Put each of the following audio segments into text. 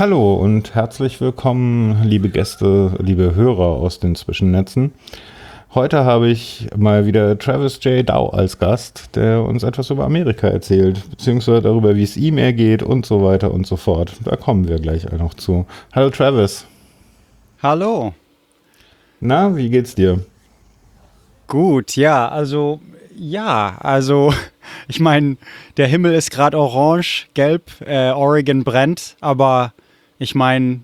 Hallo und herzlich willkommen, liebe Gäste, liebe Hörer aus den Zwischennetzen. Heute habe ich mal wieder Travis J. Dow als Gast, der uns etwas über Amerika erzählt, beziehungsweise darüber, wie es ihm ergeht und so weiter und so fort. Da kommen wir gleich noch zu. Hallo Travis. Hallo. Na, wie geht's dir? Gut, ja, also ja, also ich meine, der Himmel ist gerade orange, gelb, äh, Oregon brennt, aber ich meine,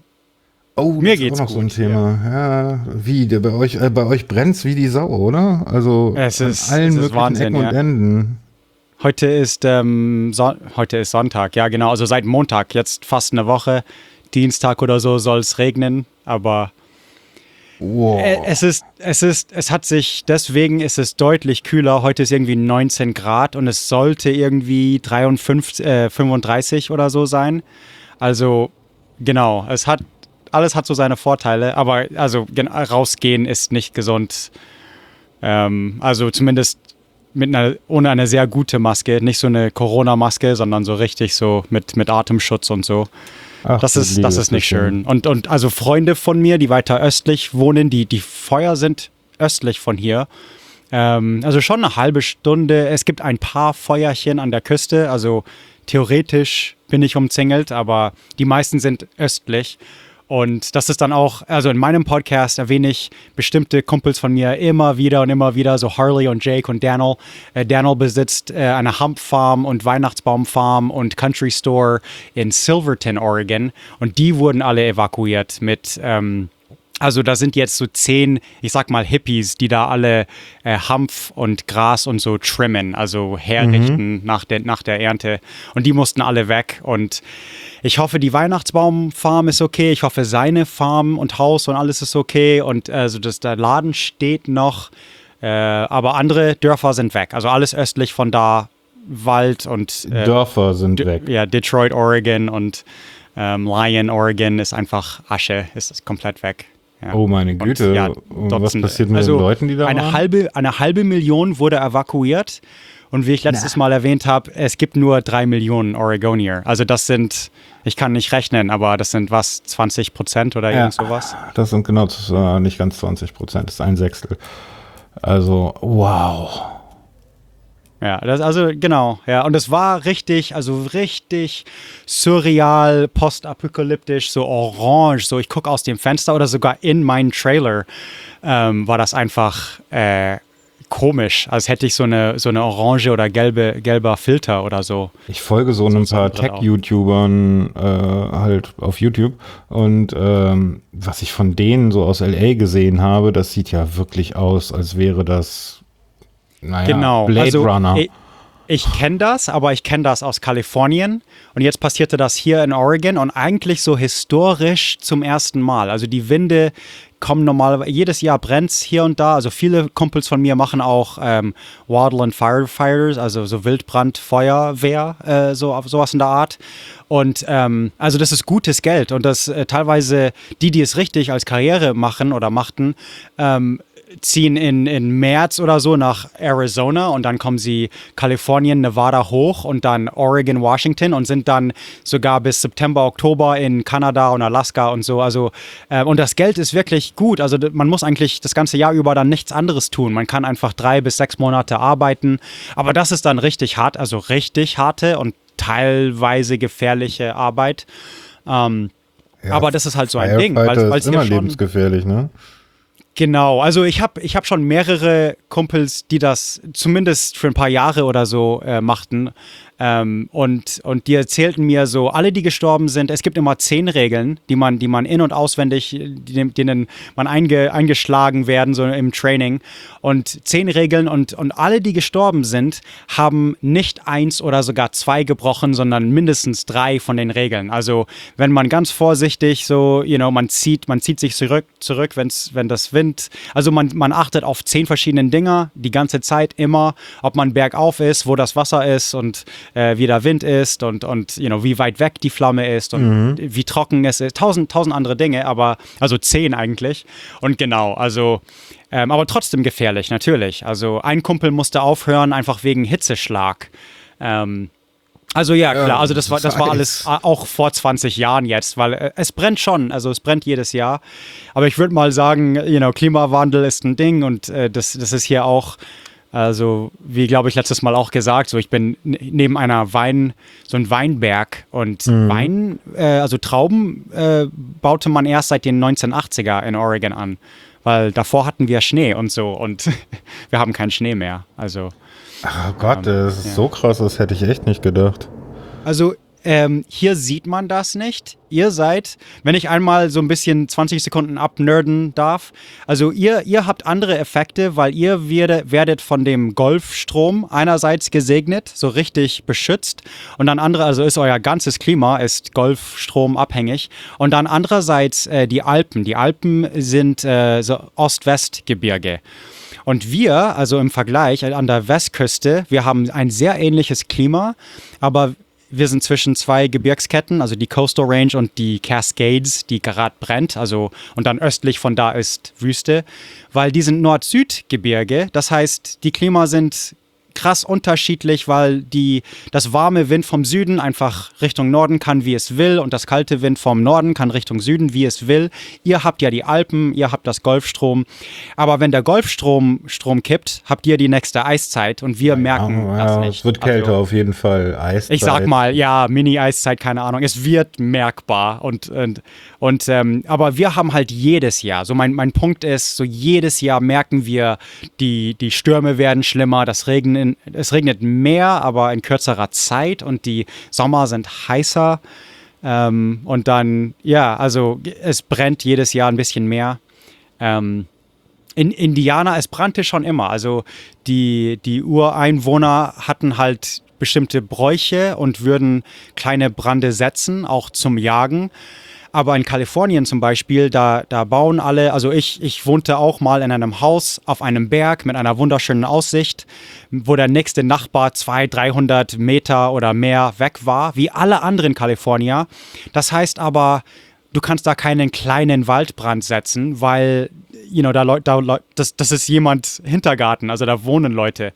Oh, mir das geht's auch noch gut, so ein Thema. Ja, ja wie, der, bei euch, äh, bei euch brennt's wie die Sau, oder? Also es ist, an allen möglichen Wahnsinn, Ecken und Enden. Heute ist, ähm, so heute ist Sonntag, ja genau, also seit Montag, jetzt fast eine Woche. Dienstag oder so soll es regnen, aber wow. Äh, es ist, es ist, es hat sich, deswegen ist es deutlich kühler. Heute ist irgendwie 19 Grad und es sollte irgendwie 53, äh, 35 oder so sein. Also genau, es hat alles hat so seine Vorteile, aber also rausgehen ist nicht gesund. Ähm, also zumindest mit einer, ohne eine sehr gute Maske, nicht so eine Corona-Maske, sondern so richtig so mit, mit Atemschutz und so. Ach, das ist, das ist nicht schön. Und, und also Freunde von mir, die weiter östlich wohnen, die, die Feuer sind östlich von hier. Ähm, also schon eine halbe Stunde. Es gibt ein paar Feuerchen an der Küste. Also theoretisch bin ich umzingelt, aber die meisten sind östlich. Und das ist dann auch, also in meinem Podcast erwähne ich bestimmte Kumpels von mir immer wieder und immer wieder, so Harley und Jake und Daniel. Äh, Daniel besitzt äh, eine Hanf-Farm und Weihnachtsbaum-Farm und Country Store in Silverton, Oregon. Und die wurden alle evakuiert mit ähm, also da sind jetzt so zehn, ich sag mal Hippies, die da alle äh, Hanf und Gras und so trimmen, also herrichten mhm. nach, der, nach der Ernte. Und die mussten alle weg. Und ich hoffe, die Weihnachtsbaumfarm ist okay. Ich hoffe, seine Farm und Haus und alles ist okay. Und also das, der Laden steht noch. Äh, aber andere Dörfer sind weg. Also alles östlich von da, Wald und äh, Dörfer sind weg. Ja, Detroit, Oregon und ähm, Lyon, Oregon ist einfach Asche, ist komplett weg. Ja. Oh meine Güte. Und, ja, und was passiert mit also den Leuten, die da eine waren? Halbe, eine halbe Million wurde evakuiert. Und wie ich letztes Na. Mal erwähnt habe, es gibt nur drei Millionen Oregonier. Also das sind, ich kann nicht rechnen, aber das sind was, 20 Prozent oder ja, irgend sowas? Das sind genau, das nicht ganz 20 Prozent, das ist ein Sechstel. Also, wow. Ja, das, also genau, ja. Und es war richtig, also richtig surreal, postapokalyptisch, so orange. So, ich gucke aus dem Fenster oder sogar in meinen Trailer ähm, war das einfach äh, komisch, als hätte ich so eine, so eine orange oder gelbe, gelber Filter oder so. Ich folge so, so ein paar Tech-YouTubern äh, halt auf YouTube und ähm, was ich von denen so aus LA gesehen habe, das sieht ja wirklich aus, als wäre das naja, genau. Blade also, Runner. Ich, ich kenne das, aber ich kenne das aus Kalifornien. Und jetzt passierte das hier in Oregon und eigentlich so historisch zum ersten Mal. Also die Winde kommen normal, jedes Jahr brennt es hier und da. Also viele Kumpels von mir machen auch ähm, Wildland Firefighters, also so Wildbrandfeuerwehr, äh, so sowas in der Art. Und ähm, also das ist gutes Geld und das äh, teilweise die, die es richtig als Karriere machen oder machten, ähm, ziehen in, in März oder so nach Arizona und dann kommen sie Kalifornien, Nevada hoch und dann Oregon, Washington und sind dann sogar bis September, Oktober in Kanada und Alaska und so. Also, äh, und das Geld ist wirklich gut. Also man muss eigentlich das ganze Jahr über dann nichts anderes tun. Man kann einfach drei bis sechs Monate arbeiten. Aber das ist dann richtig hart, also richtig harte und teilweise gefährliche Arbeit. Ähm, ja, aber das ist halt so ein Ding. Weil, ist immer lebensgefährlich, ne? Genau, also ich habe ich hab schon mehrere Kumpels, die das zumindest für ein paar Jahre oder so äh, machten. Ähm, und, und die erzählten mir so, alle, die gestorben sind, es gibt immer zehn Regeln, die man, die man in- und auswendig, denen man einge, eingeschlagen werden, so im Training. Und zehn Regeln und, und alle, die gestorben sind, haben nicht eins oder sogar zwei gebrochen, sondern mindestens drei von den Regeln. Also wenn man ganz vorsichtig so, you know, man zieht, man zieht sich zurück, zurück, wenn's, wenn das Wind, also man, man achtet auf zehn verschiedene Dinge die ganze Zeit immer, ob man bergauf ist, wo das Wasser ist und äh, wie der Wind ist und, und you know, wie weit weg die Flamme ist und mhm. wie trocken es ist. Tausend, tausend andere Dinge, aber also zehn eigentlich. Und genau, also ähm, aber trotzdem gefährlich, natürlich. Also ein Kumpel musste aufhören, einfach wegen Hitzeschlag. Ähm, Also ja, klar, also das war, das war alles auch vor 20 Jahren jetzt, weil äh, es brennt schon, also es brennt jedes Jahr. Aber ich würde mal sagen, you know, Klimawandel ist ein Ding und äh, das, das ist hier auch, also wie glaube ich letztes Mal auch gesagt, so ich bin neben einer Wein, so ein Weinberg und mhm. Wein, äh, also Trauben äh, baute man erst seit den 1980er in Oregon an, weil davor hatten wir Schnee und so und wir haben keinen Schnee mehr, also Ach Gott, ähm, das ist ja. so krass, das hätte ich echt nicht gedacht. Also ähm, hier sieht man das nicht. Ihr seid, wenn ich einmal so ein bisschen 20 Sekunden abnerden darf, also ihr, ihr habt andere Effekte, weil ihr werdet, werdet von dem Golfstrom einerseits gesegnet, so richtig beschützt und dann andere, also ist euer ganzes Klima ist Golfstrom abhängig und dann andererseits äh, die Alpen. Die Alpen sind äh, so Ost-West-Gebirge. Und wir, also im Vergleich an der Westküste, wir haben ein sehr ähnliches Klima, aber wir sind zwischen zwei Gebirgsketten, also die Coastal Range und die Cascades, die gerade brennt, also und dann östlich von da ist Wüste, weil die sind Nord-Süd-Gebirge. Das heißt, die Klima sind krass unterschiedlich, weil die, das warme Wind vom Süden einfach Richtung Norden kann, wie es will, und das kalte Wind vom Norden kann Richtung Süden, wie es will. Ihr habt ja die Alpen, ihr habt das Golfstrom. Aber wenn der Golfstrom Strom kippt, habt ihr die nächste Eiszeit und wir ja, merken ja, das nicht. Es wird kälter also, auf jeden Fall. Eiszeit. Ich sag mal, ja, Mini-Eiszeit, keine Ahnung. Es wird merkbar. Und, und, und ähm, aber wir haben halt jedes Jahr, so mein, mein Punkt ist, so jedes Jahr merken wir, die, die Stürme werden schlimmer, das Regen in, es regnet mehr, aber in kürzerer Zeit und die Sommer sind heißer. Ähm, und dann, ja, also es brennt jedes Jahr ein bisschen mehr. Ähm, in Indiana, es brannte schon immer. Also die, die Ureinwohner hatten halt bestimmte Bräuche und würden kleine Brände setzen, auch zum Jagen. Aber in Kalifornien zum Beispiel, da, da bauen alle, also ich, ich wohnte auch mal in einem Haus auf einem Berg mit einer wunderschönen Aussicht, wo der nächste Nachbar 200, 300 Meter oder mehr weg war, wie alle anderen Kalifornier. Das heißt aber, du kannst da keinen kleinen Waldbrand setzen, weil, you know, da, da das, das ist jemand Hintergarten, also da wohnen Leute.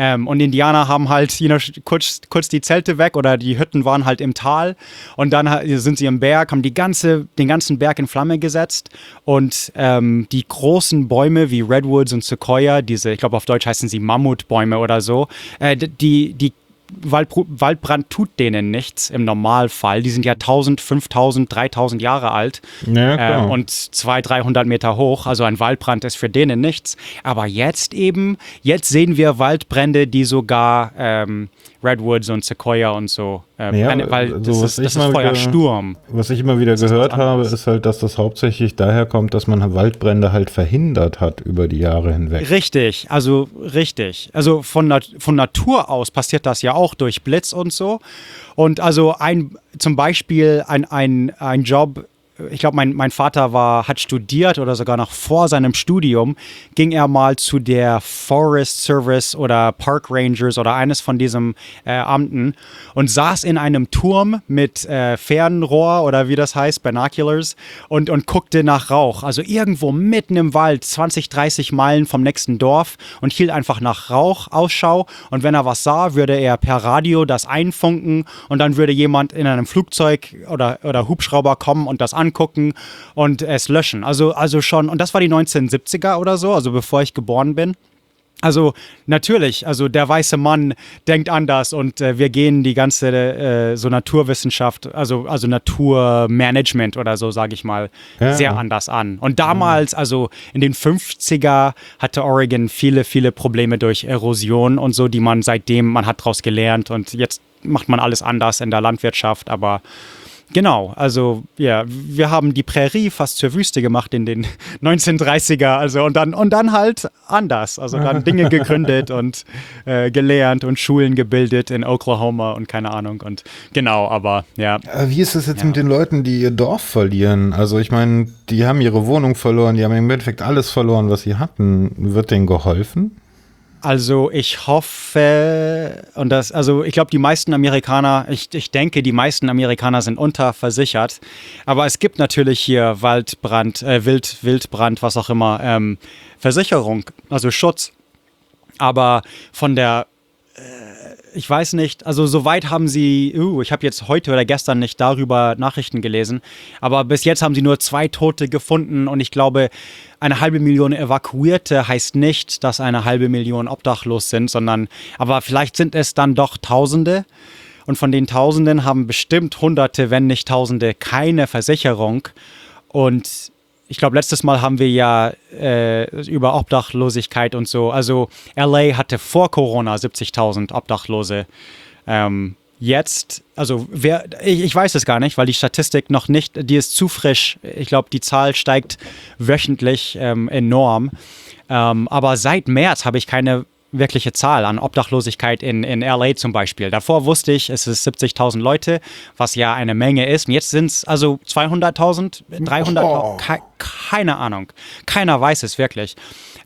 Ähm, und Indianer haben halt know, kurz, kurz die Zelte weg oder die Hütten waren halt im Tal. Und dann sind sie im Berg, haben die ganze, den ganzen Berg in Flamme gesetzt. Und ähm, die großen Bäume wie Redwoods und Sequoia, diese, ich glaube auf Deutsch heißen sie Mammutbäume oder so, äh, die, die Wald, Waldbrand tut denen nichts im Normalfall. Die sind ja 1000, 5000, 3000 Jahre alt ja, äh, und 200, 300 Meter hoch. Also ein Waldbrand ist für denen nichts. Aber jetzt eben, jetzt sehen wir Waldbrände, die sogar ähm, Redwoods und Sequoia und so. Äh, ja, weil so, das, ist, das ist voller Sturm. Was ich immer wieder das gehört habe, ist halt, dass das hauptsächlich daher kommt, dass man Waldbrände halt verhindert hat über die Jahre hinweg. Richtig, also richtig. Also von, Nat von Natur aus passiert das ja auch durch Blitz und so. Und also ein, zum Beispiel ein, ein, ein Job ich glaube, mein, mein Vater war, hat studiert oder sogar noch vor seinem Studium, ging er mal zu der Forest Service oder Park Rangers oder eines von diesen äh, Amten und saß in einem Turm mit äh, Fernrohr oder wie das heißt, Binoculars und, und guckte nach Rauch. Also irgendwo mitten im Wald, 20, 30 Meilen vom nächsten Dorf und hielt einfach nach Rauch Ausschau. Und wenn er was sah, würde er per Radio das einfunken und dann würde jemand in einem Flugzeug oder, oder Hubschrauber kommen und das an angucken und es löschen. Also, also schon, und das war die 1970er oder so, also bevor ich geboren bin. Also natürlich, also der weiße Mann denkt anders und äh, wir gehen die ganze äh, so Naturwissenschaft, also also Naturmanagement oder so, sage ich mal, ja. sehr anders an. Und damals, also in den 50er, hatte Oregon viele, viele Probleme durch Erosion und so, die man seitdem, man hat daraus gelernt und jetzt macht man alles anders in der Landwirtschaft, aber Genau, also ja, wir haben die Prärie fast zur Wüste gemacht in den 1930er, also und dann und dann halt anders, also dann Dinge gegründet und äh, gelernt und Schulen gebildet in Oklahoma und keine Ahnung und genau, aber ja. Äh, wie ist es jetzt ja. mit den Leuten, die ihr Dorf verlieren? Also ich meine, die haben ihre Wohnung verloren, die haben im Endeffekt alles verloren, was sie hatten. Wird denen geholfen? Also ich hoffe, und das, also ich glaube, die meisten Amerikaner, ich, ich denke, die meisten Amerikaner sind unterversichert. Aber es gibt natürlich hier Waldbrand, äh, Wild, Wildbrand, was auch immer, ähm, Versicherung, also Schutz. Aber von der, ich weiß nicht, also soweit haben sie, uh, ich habe jetzt heute oder gestern nicht darüber Nachrichten gelesen, aber bis jetzt haben sie nur zwei Tote gefunden und ich glaube, eine halbe Million Evakuierte heißt nicht, dass eine halbe Million obdachlos sind, sondern, aber vielleicht sind es dann doch Tausende. Und von den Tausenden haben bestimmt Hunderte, wenn nicht Tausende, keine Versicherung. Und ich glaube, letztes Mal haben wir ja äh, über Obdachlosigkeit und so. Also LA hatte vor Corona 70.000 Obdachlose. Ähm, jetzt, also wer, ich, ich, weiß es gar nicht, weil die Statistik noch nicht, die ist zu frisch. Ich glaube, die Zahl steigt wöchentlich ähm, enorm. Ähm, aber seit März habe ich keine wirkliche Zahl an Obdachlosigkeit in, in LA zum Beispiel. Davor wusste ich, es ist 70.000 Leute, was ja eine Menge ist. Und jetzt sind es also 200.000, 300.000, oh. ke keine Ahnung. Keiner weiß es wirklich.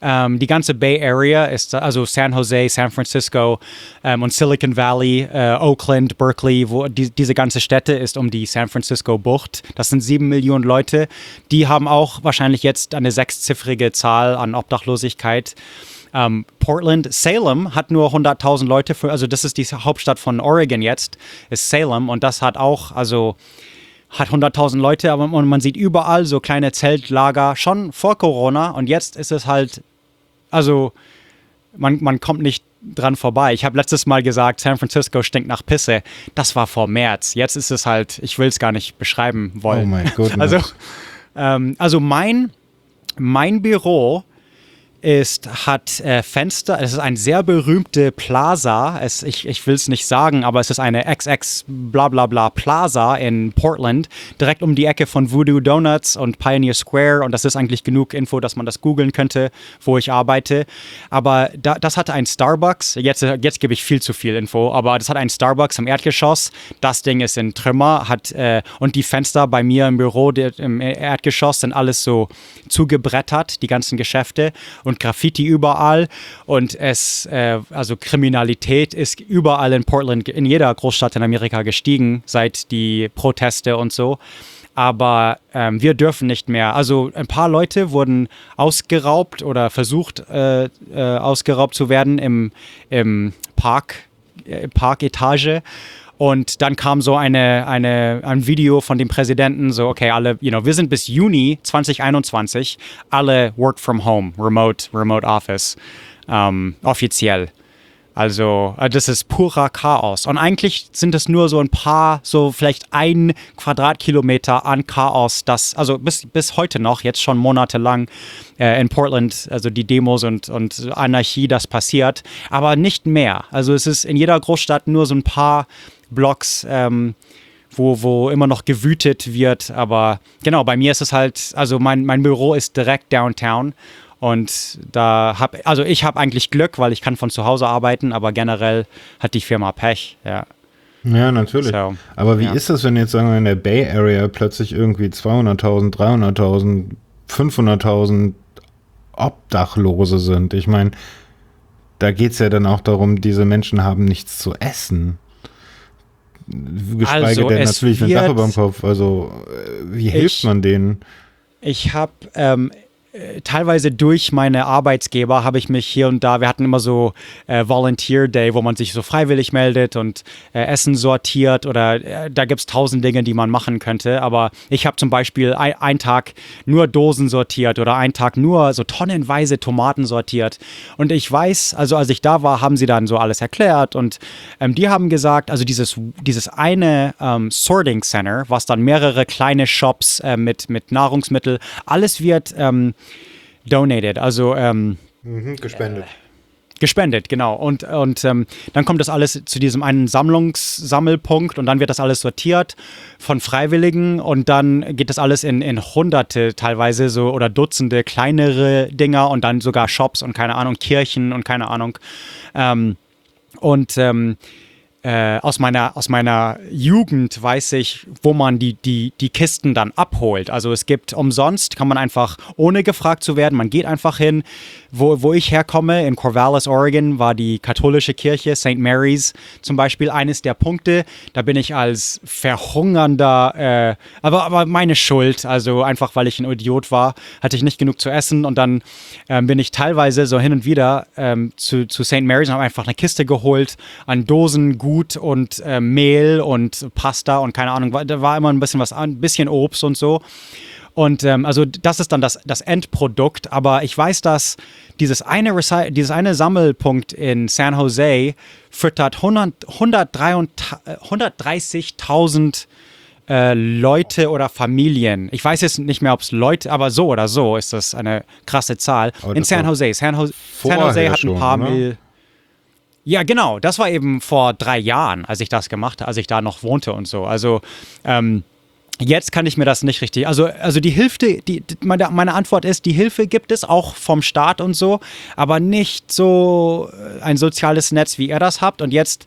Ähm, die ganze Bay Area ist also San Jose, San Francisco ähm, und Silicon Valley, äh, Oakland, Berkeley, wo die, diese ganze Städte ist um die San Francisco Bucht. Das sind sieben Millionen Leute. Die haben auch wahrscheinlich jetzt eine sechsziffrige Zahl an Obdachlosigkeit. Ähm, Portland, Salem hat nur 100.000 Leute, für, also das ist die Hauptstadt von Oregon jetzt, ist Salem und das hat auch, also hat 100.000 Leute, aber man sieht überall so kleine Zeltlager schon vor Corona und jetzt ist es halt, also man, man kommt nicht dran vorbei. Ich habe letztes Mal gesagt, San Francisco stinkt nach Pisse. Das war vor März. Jetzt ist es halt, ich will es gar nicht beschreiben wollen. Oh mein Gott. Also, ähm, also mein, mein Büro ist, hat äh, Fenster. Es ist ein sehr berühmte Plaza. Es, ich ich will es nicht sagen, aber es ist eine XX bla bla bla Plaza in Portland, direkt um die Ecke von Voodoo Donuts und Pioneer Square. Und das ist eigentlich genug Info, dass man das googeln könnte, wo ich arbeite. Aber da, das hatte ein Starbucks. Jetzt, jetzt gebe ich viel zu viel Info, aber das hat ein Starbucks im Erdgeschoss. Das Ding ist in Trümmer. Hat, äh, und die Fenster bei mir im Büro der, im Erdgeschoss sind alles so zugebrettert, die ganzen Geschäfte. Und und Graffiti überall und es, äh, also Kriminalität ist überall in Portland, in jeder Großstadt in Amerika gestiegen seit die Proteste und so. Aber ähm, wir dürfen nicht mehr. Also ein paar Leute wurden ausgeraubt oder versucht äh, äh, ausgeraubt zu werden im, im Park, äh, Parketage. Und dann kam so eine, eine, ein Video von dem Präsidenten, so, okay, alle, you know, wir sind bis Juni 2021 alle work from home, remote, remote office, ähm, offiziell. Also, äh, das ist purer Chaos. Und eigentlich sind es nur so ein paar, so vielleicht ein Quadratkilometer an Chaos, das, also bis, bis heute noch, jetzt schon monatelang äh, in Portland, also die Demos und, und Anarchie, das passiert, aber nicht mehr. Also, es ist in jeder Großstadt nur so ein paar Blocks, ähm, wo, wo immer noch gewütet wird. Aber genau, bei mir ist es halt, also mein, mein Büro ist direkt downtown. Und da habe, also ich habe eigentlich Glück, weil ich kann von zu Hause arbeiten, aber generell hat die Firma Pech, ja. Ja, natürlich. So, aber wie ja. ist das, wenn jetzt sagen wir in der Bay Area plötzlich irgendwie 200.000, 300.000, 500.000 Obdachlose sind? Ich meine, da geht es ja dann auch darum, diese Menschen haben nichts zu essen. Geschweige also, denn natürlich ein Dach über dem Kopf. Also, äh, wie hilft ich, man denen? Ich habe ähm, äh, teilweise durch meine Arbeitsgeber habe ich mich hier und da, wir hatten immer so äh, Volunteer Day, wo man sich so freiwillig meldet und äh, Essen sortiert oder äh, da gibt es tausend Dinge, die man machen könnte. Aber ich habe zum Beispiel ein, einen Tag nur Dosen sortiert oder einen Tag nur so tonnenweise Tomaten sortiert. Und ich weiß, also als ich da war, haben sie dann so alles erklärt und ähm, die haben gesagt, also dieses, dieses eine ähm, Sorting Center, was dann mehrere kleine Shops äh, mit, mit Nahrungsmittel, alles wird ähm, donated, also ähm, mhm, gespendet. Äh, gespendet, genau. Und, und ähm, dann kommt das alles zu diesem einen Sammlungssammelpunkt und dann wird das alles sortiert von Freiwilligen und dann geht das alles in, in Hunderte teilweise so oder Dutzende kleinere Dinger und dann sogar Shops und keine Ahnung, Kirchen und keine Ahnung. Ähm, und ähm, äh, aus, meiner, aus meiner Jugend weiß ich, wo man die, die, die Kisten dann abholt. Also es gibt umsonst, kann man einfach, ohne gefragt zu werden, man geht einfach hin. Wo, wo ich herkomme, in Corvallis, Oregon, war die katholische Kirche, St. Mary's zum Beispiel, eines der Punkte. Da bin ich als verhungernder, äh, aber, aber meine Schuld, also einfach weil ich ein Idiot war, hatte ich nicht genug zu essen und dann ähm, bin ich teilweise so hin und wieder ähm, zu, zu St. Mary's und habe einfach eine Kiste geholt an Dosen, Gut Gut und äh, Mehl und Pasta und keine Ahnung, da war immer ein bisschen was, ein bisschen Obst und so. Und ähm, also das ist dann das, das Endprodukt. Aber ich weiß, dass dieses eine, dieses eine Sammelpunkt in San Jose füttert 130.000 äh, Leute oder Familien. Ich weiß jetzt nicht mehr, ob es Leute, aber so oder so ist das eine krasse Zahl. in San Jose. San, Jose. San Jose hat ein paar Mil ja, genau. Das war eben vor drei Jahren, als ich das gemacht habe, als ich da noch wohnte und so. Also ähm, jetzt kann ich mir das nicht richtig. Also, also die Hilfe, die, meine, meine Antwort ist, die Hilfe gibt es auch vom Staat und so, aber nicht so äh, ein soziales Netz, wie ihr das habt. Und jetzt,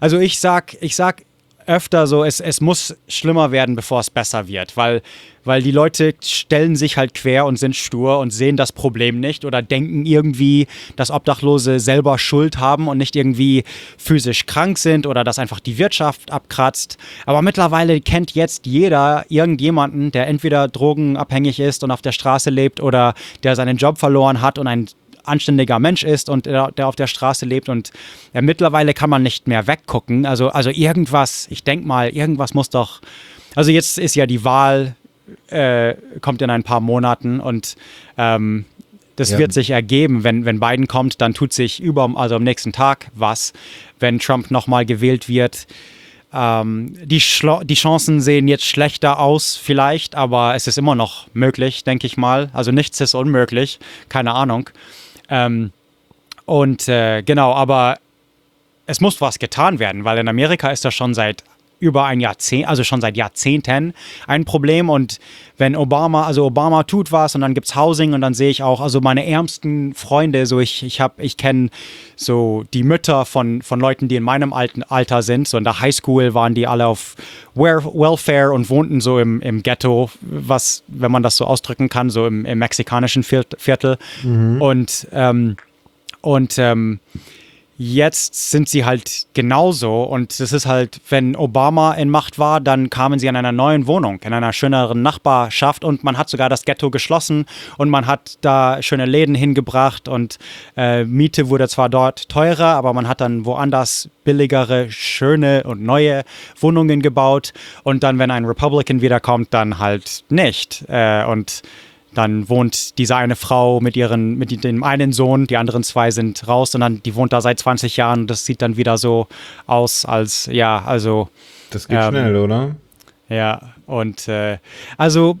also ich sag, ich sag öfter so, es, es muss schlimmer werden, bevor es besser wird, weil, weil die Leute stellen sich halt quer und sind stur und sehen das Problem nicht oder denken irgendwie, dass Obdachlose selber Schuld haben und nicht irgendwie physisch krank sind oder dass einfach die Wirtschaft abkratzt. Aber mittlerweile kennt jetzt jeder irgendjemanden, der entweder drogenabhängig ist und auf der Straße lebt oder der seinen Job verloren hat und ein anständiger Mensch ist und der, der auf der Straße lebt. Und ja, mittlerweile kann man nicht mehr weggucken. Also, also irgendwas, ich denke mal, irgendwas muss doch. Also jetzt ist ja die Wahl, äh, kommt in ein paar Monaten und ähm, das ja. wird sich ergeben. Wenn, wenn Biden kommt, dann tut sich über, also am nächsten Tag was. Wenn Trump nochmal gewählt wird, ähm, die, die Chancen sehen jetzt schlechter aus, vielleicht, aber es ist immer noch möglich, denke ich mal. Also nichts ist unmöglich, keine Ahnung. Ähm, und äh, genau, aber es muss was getan werden, weil in Amerika ist das schon seit über ein Jahrzehnt, also schon seit Jahrzehnten ein Problem. Und wenn Obama, also Obama tut was und dann gibt es Housing und dann sehe ich auch, also meine ärmsten Freunde, so ich, ich habe, ich kenne so die Mütter von, von Leuten, die in meinem alten Alter sind. So in der Highschool waren die alle auf Welfare und wohnten so im, im Ghetto, was, wenn man das so ausdrücken kann, so im, im mexikanischen Viertel. Mhm. Und, ähm, und ähm, Jetzt sind sie halt genauso und es ist halt, wenn Obama in Macht war, dann kamen sie an einer neuen Wohnung, in einer schöneren Nachbarschaft und man hat sogar das Ghetto geschlossen und man hat da schöne Läden hingebracht und äh, Miete wurde zwar dort teurer, aber man hat dann woanders billigere, schöne und neue Wohnungen gebaut und dann, wenn ein Republican wiederkommt, dann halt nicht. Äh, und dann wohnt diese eine Frau mit ihren, mit dem einen Sohn, die anderen zwei sind raus und dann, die wohnt da seit 20 Jahren und das sieht dann wieder so aus, als, ja, also. Das geht ähm, schnell, oder? Ja, und äh, also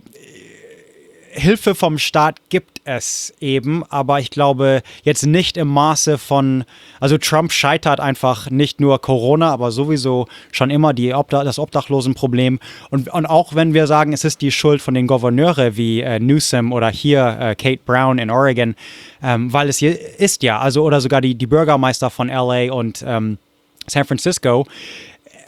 Hilfe vom Staat gibt es eben, aber ich glaube jetzt nicht im Maße von, also Trump scheitert einfach nicht nur Corona, aber sowieso schon immer die Obda das Obdachlosenproblem. Und, und auch wenn wir sagen, es ist die Schuld von den Gouverneure wie äh, Newsom oder hier äh, Kate Brown in Oregon, ähm, weil es hier ist ja, also oder sogar die, die Bürgermeister von LA und ähm, San Francisco.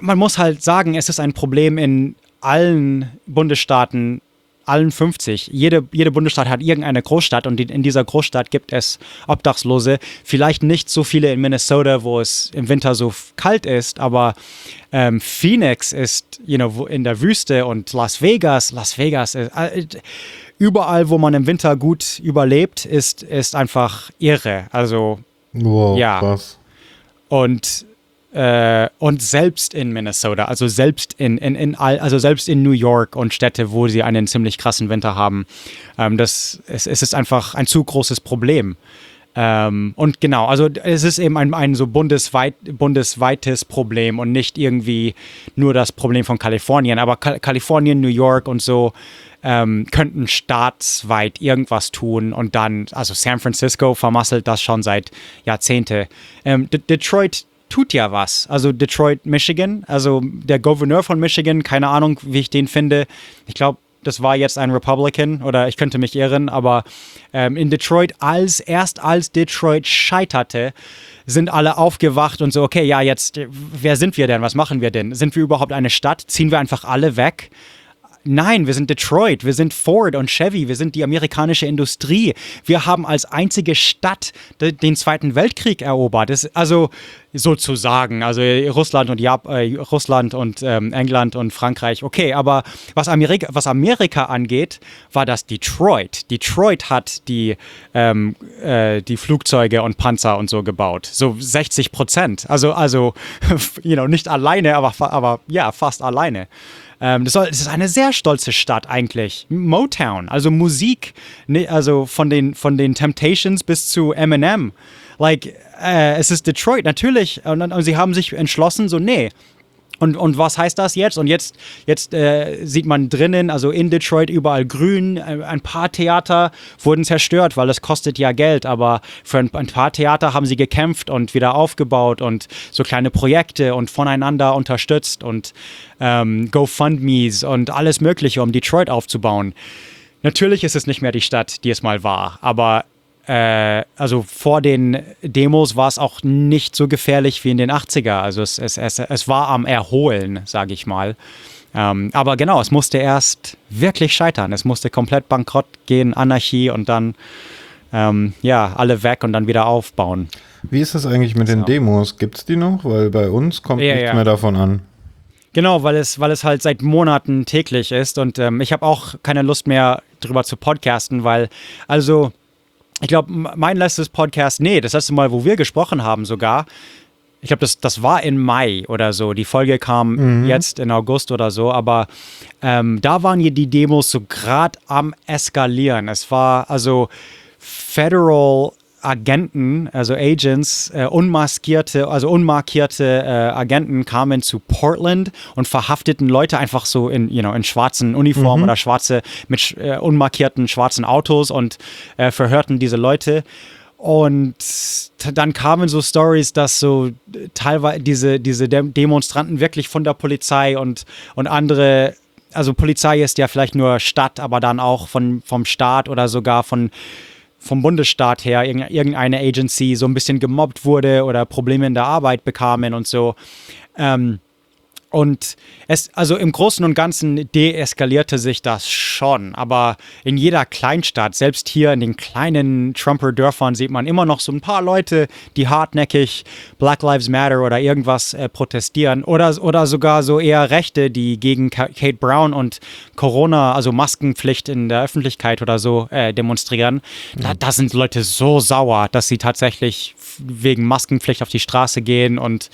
Man muss halt sagen, es ist ein Problem in allen Bundesstaaten allen 50. Jede, jede Bundesstaat hat irgendeine Großstadt und in dieser Großstadt gibt es Obdachlose. Vielleicht nicht so viele in Minnesota, wo es im Winter so kalt ist, aber ähm, Phoenix ist you know, in der Wüste und Las Vegas, Las Vegas ist, äh, überall, wo man im Winter gut überlebt, ist, ist einfach irre. Also, wow, ja. Krass. Und äh, und selbst in Minnesota, also selbst in, in, in all, also selbst in New York und Städte, wo sie einen ziemlich krassen Winter haben, ähm, das, es, es ist einfach ein zu großes Problem. Ähm, und genau, also es ist eben ein, ein so bundesweit, bundesweites Problem und nicht irgendwie nur das Problem von Kalifornien. Aber Ka Kalifornien, New York und so ähm, könnten staatsweit irgendwas tun und dann, also San Francisco vermasselt das schon seit Jahrzehnten. Ähm, Detroit tut ja was. Also Detroit, Michigan, also der Gouverneur von Michigan, keine Ahnung, wie ich den finde. Ich glaube, das war jetzt ein Republican oder ich könnte mich irren, aber ähm, in Detroit, als erst als Detroit scheiterte, sind alle aufgewacht und so, okay, ja, jetzt, wer sind wir denn? Was machen wir denn? Sind wir überhaupt eine Stadt? Ziehen wir einfach alle weg? Nein, wir sind Detroit, wir sind Ford und Chevy, wir sind die amerikanische Industrie. Wir haben als einzige Stadt den Zweiten Weltkrieg erobert. Das, also sozusagen, also Russland und Jap äh, Russland und ähm, England und Frankreich, okay, aber was Amerika, was Amerika angeht, war das Detroit. Detroit hat die, ähm, äh, die Flugzeuge und Panzer und so gebaut. So 60 Prozent. Also, also, you know, nicht alleine, aber, aber ja, fast alleine. Ähm, das, ist eine sehr stolze Stadt eigentlich. Motown, also Musik, ne, also von den, von den Temptations bis zu Eminem. Like, äh, es ist Detroit, natürlich. Und, und sie haben sich entschlossen, so, nee, und, und was heißt das jetzt? Und jetzt, jetzt äh, sieht man drinnen, also in Detroit überall grün. Äh, ein paar Theater wurden zerstört, weil es kostet ja Geld. Aber für ein, ein, paar Theater haben sie gekämpft und wieder aufgebaut und so kleine Projekte und voneinander unterstützt und ähm, GoFundMes und alles Mögliche, um Detroit aufzubauen. Natürlich ist es nicht mehr die Stadt, die es mal war, aber äh, also vor den Demos war es auch nicht so gefährlich wie in den 80er. Also es, es, es, es war am Erholen, sage ich mal. Ähm, aber genau, es musste erst wirklich scheitern. Es musste komplett bankrott gehen, Anarchie und dann ähm, ja, alle weg und dann wieder aufbauen. Wie ist das eigentlich mit den Demos? Gibt es die noch? Weil bei uns kommt ja, nichts ja. mehr davon an. Genau, weil es, weil es halt seit Monaten täglich ist und ähm, ich habe auch keine Lust mehr drüber zu podcasten, weil also ich glaube, mein letztes Podcast, nee, das letzte Mal, wo wir gesprochen haben sogar, ich glaube, das, das war in Mai oder so. Die Folge kam mhm. jetzt in August oder so, aber ähm, da waren hier die Demos so gerade am Eskalieren. Es war also Federal Agenten, also Agents, äh, unmaskierte, also unmarkierte äh, Agenten kamen zu Portland und verhafteten Leute einfach so in, you know, in schwarzen Uniformen mhm. oder schwarze mit äh, unmarkierten schwarzen Autos und äh, verhörten diese Leute. Und dann kamen so Stories, dass so teilweise diese, diese Demonstranten wirklich von der Polizei und, und andere also Polizei ist ja vielleicht nur Stadt, aber dann auch von, vom Staat oder sogar von vom Bundesstaat her irgendeine Agency so ein bisschen gemobbt wurde oder Probleme in der Arbeit bekamen und so. Ähm, und es, also im Großen und Ganzen deeskalierte sich das schon, aber in jeder Kleinstadt, selbst hier in den kleinen Trumper-Dörfern, sieht man immer noch so ein paar Leute, die hartnäckig Black Lives Matter oder irgendwas äh, protestieren. Oder, oder sogar so eher Rechte, die gegen Kate Brown und Corona, also Maskenpflicht in der Öffentlichkeit oder so äh, demonstrieren. Da, da sind Leute so sauer, dass sie tatsächlich wegen Maskenpflicht auf die Straße gehen und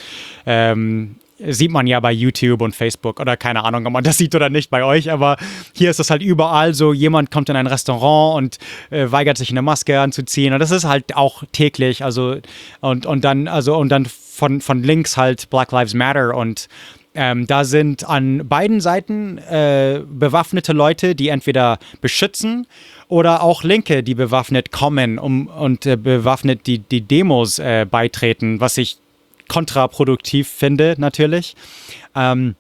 ähm, sieht man ja bei YouTube und Facebook oder keine Ahnung, ob man das sieht oder nicht bei euch, aber hier ist es halt überall so, jemand kommt in ein Restaurant und äh, weigert sich eine Maske anzuziehen und das ist halt auch täglich, also und, und dann, also und dann von, von links halt Black Lives Matter und ähm, da sind an beiden Seiten äh, bewaffnete Leute, die entweder beschützen oder auch Linke, die bewaffnet kommen um, und äh, bewaffnet die, die Demos äh, beitreten, was ich kontraproduktiv finde, natürlich. Ähm,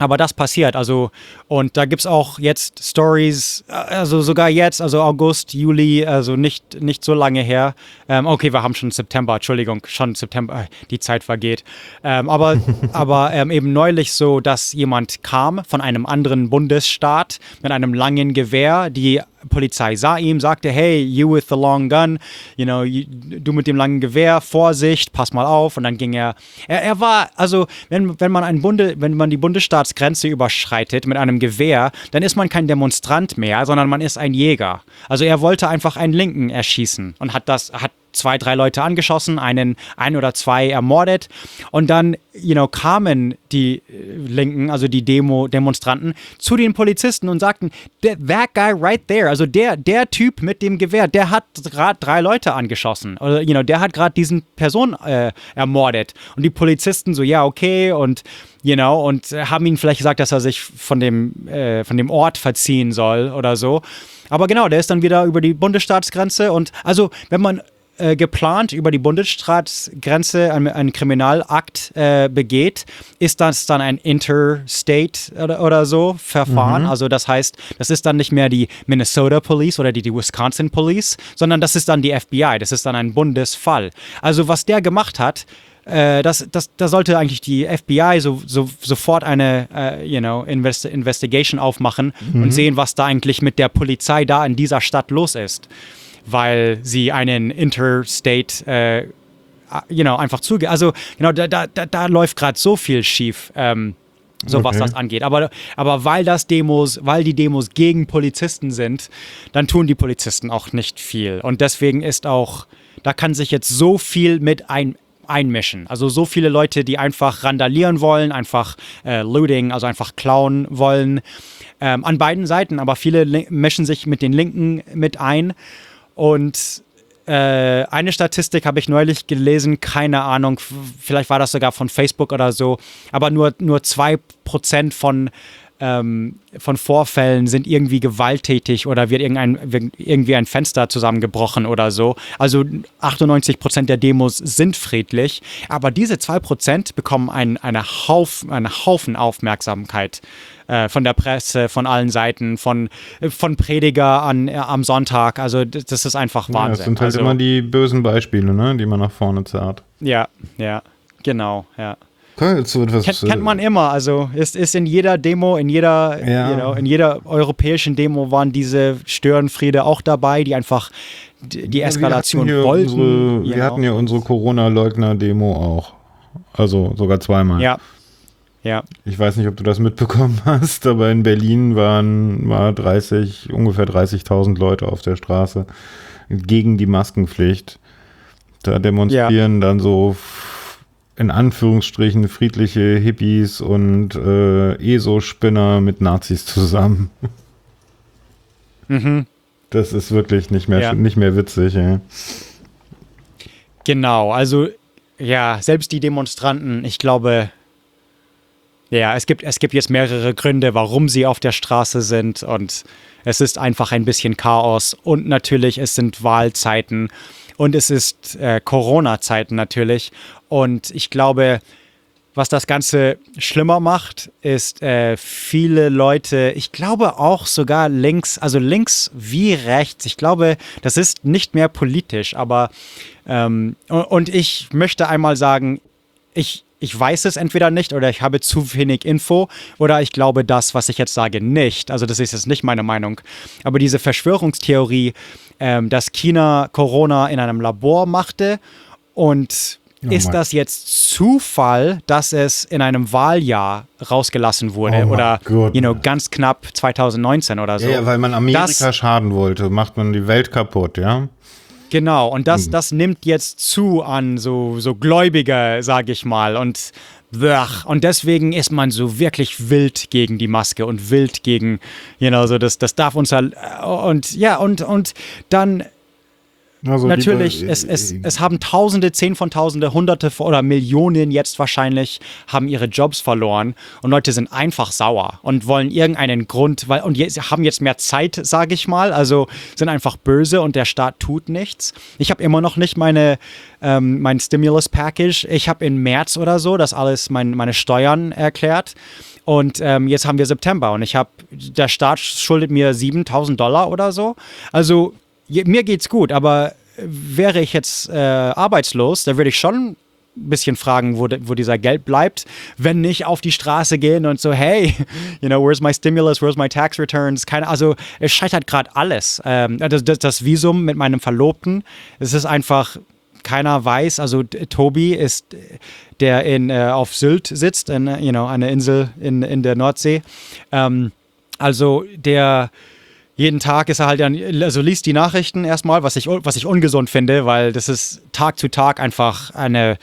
aber das passiert, also und da gibt es auch jetzt Stories, äh, also sogar jetzt, also August, Juli, also nicht, nicht so lange her. Ähm, okay, wir haben schon September, Entschuldigung, schon September, die Zeit vergeht. Ähm, aber aber ähm, eben neulich so, dass jemand kam von einem anderen Bundesstaat mit einem langen Gewehr, die Polizei sah ihn, sagte, hey, you with the long gun, you know, you, du mit dem langen Gewehr, Vorsicht, pass mal auf. Und dann ging er, er, er war, also wenn, wenn man ein Bunde, wenn man die Bundesstaatsgrenze überschreitet mit einem Gewehr, dann ist man kein Demonstrant mehr, sondern man ist ein Jäger. Also er wollte einfach einen Linken erschießen und hat das, hat zwei, drei Leute angeschossen, einen, ein oder zwei ermordet. Und dann, you know, kamen die äh, Linken, also die Demo, Demonstranten, zu den Polizisten und sagten, that guy right there, also der, der Typ mit dem Gewehr, der hat gerade drei Leute angeschossen. Oder, you know, der hat gerade diesen Person äh, ermordet. Und die Polizisten so, ja, okay, und you know, und haben ihm vielleicht gesagt, dass er sich von dem, äh, von dem Ort verziehen soll oder so. Aber genau, der ist dann wieder über die Bundesstaatsgrenze und also, wenn man äh, geplant über die Bundesstaatsgrenze einen, einen Kriminalakt äh, begeht, ist das dann ein Interstate oder, oder so Verfahren. Mhm. Also das heißt, das ist dann nicht mehr die Minnesota Police oder die, die Wisconsin Police, sondern das ist dann die FBI. Das ist dann ein Bundesfall. Also was der gemacht hat, äh, das, das, da sollte eigentlich die FBI so, so, sofort eine uh, you know, Invest Investigation aufmachen mhm. und sehen, was da eigentlich mit der Polizei da in dieser Stadt los ist weil sie einen Interstate, äh, you know, einfach zuge. Also, genau, da, da, da läuft gerade so viel schief. Ähm, so okay. was das angeht. Aber, aber weil das Demos, weil die Demos gegen Polizisten sind, dann tun die Polizisten auch nicht viel. Und deswegen ist auch, da kann sich jetzt so viel mit ein, einmischen. Also so viele Leute, die einfach randalieren wollen, einfach äh, looting, also einfach klauen wollen. Ähm, an beiden Seiten, aber viele mischen sich mit den Linken mit ein. Und äh, eine Statistik habe ich neulich gelesen, keine Ahnung, vielleicht war das sogar von Facebook oder so, aber nur, nur 2% von, ähm, von Vorfällen sind irgendwie gewalttätig oder wird irgendein, irgendwie ein Fenster zusammengebrochen oder so. Also 98% der Demos sind friedlich, aber diese 2% bekommen einen, eine Haufen, einen Haufen Aufmerksamkeit. Äh, von der Presse, von allen Seiten, von, äh, von Prediger an, äh, am Sonntag. Also das, ist einfach Wahnsinn. Ja, das sind halt also, immer die bösen Beispiele, ne, die man nach vorne zerrt. Ja, ja, genau, ja. So etwas, kennt, kennt, man immer, also ist, ist in jeder Demo, in jeder, ja. you know, in jeder europäischen Demo waren diese Störenfriede auch dabei, die einfach die Eskalation wir wollten. Unsere, wir hatten ja unsere Corona-Leugner-Demo auch. Also sogar zweimal. Ja, ja. Ich weiß nicht, ob du das mitbekommen hast, aber in Berlin waren war 30, ungefähr 30.000 Leute auf der Straße gegen die Maskenpflicht. Da demonstrieren ja. dann so in Anführungsstrichen friedliche Hippies und äh, ESO-Spinner mit Nazis zusammen. Mhm. Das ist wirklich nicht mehr, ja. nicht mehr witzig. Ey. Genau, also ja, selbst die Demonstranten, ich glaube, ja, es gibt, es gibt jetzt mehrere Gründe, warum sie auf der Straße sind. Und es ist einfach ein bisschen Chaos. Und natürlich es sind Wahlzeiten. Und es ist äh, Corona-Zeiten natürlich. Und ich glaube, was das Ganze schlimmer macht, ist äh, viele Leute, ich glaube auch sogar links, also links wie rechts, ich glaube, das ist nicht mehr politisch, aber ähm, und ich möchte einmal sagen, ich, ich weiß es entweder nicht oder ich habe zu wenig Info oder ich glaube das, was ich jetzt sage, nicht. Also das ist jetzt nicht meine Meinung. Aber diese Verschwörungstheorie, ähm, dass China Corona in einem Labor machte und Oh ist das jetzt Zufall, dass es in einem Wahljahr rausgelassen wurde oh oder you know, ganz knapp 2019 oder so? Ja, weil man Amerika das, schaden wollte, macht man die Welt kaputt, ja? Genau, und das, hm. das nimmt jetzt zu an so, so Gläubiger, sage ich mal. Und, und deswegen ist man so wirklich wild gegen die Maske und wild gegen, you know, so das, das darf uns halt. Und ja, und, und dann also Natürlich, die, es, es, es haben Tausende, Zehn von Tausende, Hunderte oder Millionen jetzt wahrscheinlich haben ihre Jobs verloren und Leute sind einfach sauer und wollen irgendeinen Grund, weil und sie haben jetzt mehr Zeit, sage ich mal, also sind einfach böse und der Staat tut nichts. Ich habe immer noch nicht meine ähm, mein Stimulus Package. Ich habe im März oder so das alles mein, meine Steuern erklärt. Und ähm, jetzt haben wir September und ich habe, der Staat schuldet mir 7000 Dollar oder so. Also mir geht's gut, aber wäre ich jetzt äh, arbeitslos, da würde ich schon ein bisschen fragen, wo, wo dieser Geld bleibt, wenn nicht auf die Straße gehen und so, hey, you know, where's my stimulus, where's my tax returns? Keine, also es scheitert gerade alles. Ähm, das, das, das Visum mit meinem Verlobten, es ist einfach, keiner weiß, also Tobi ist, der in, äh, auf Sylt sitzt, in, you know, eine Insel in, in der Nordsee. Ähm, also der jeden Tag ist er halt, also liest die Nachrichten erstmal, was ich, was ich ungesund finde, weil das ist Tag zu Tag einfach eine,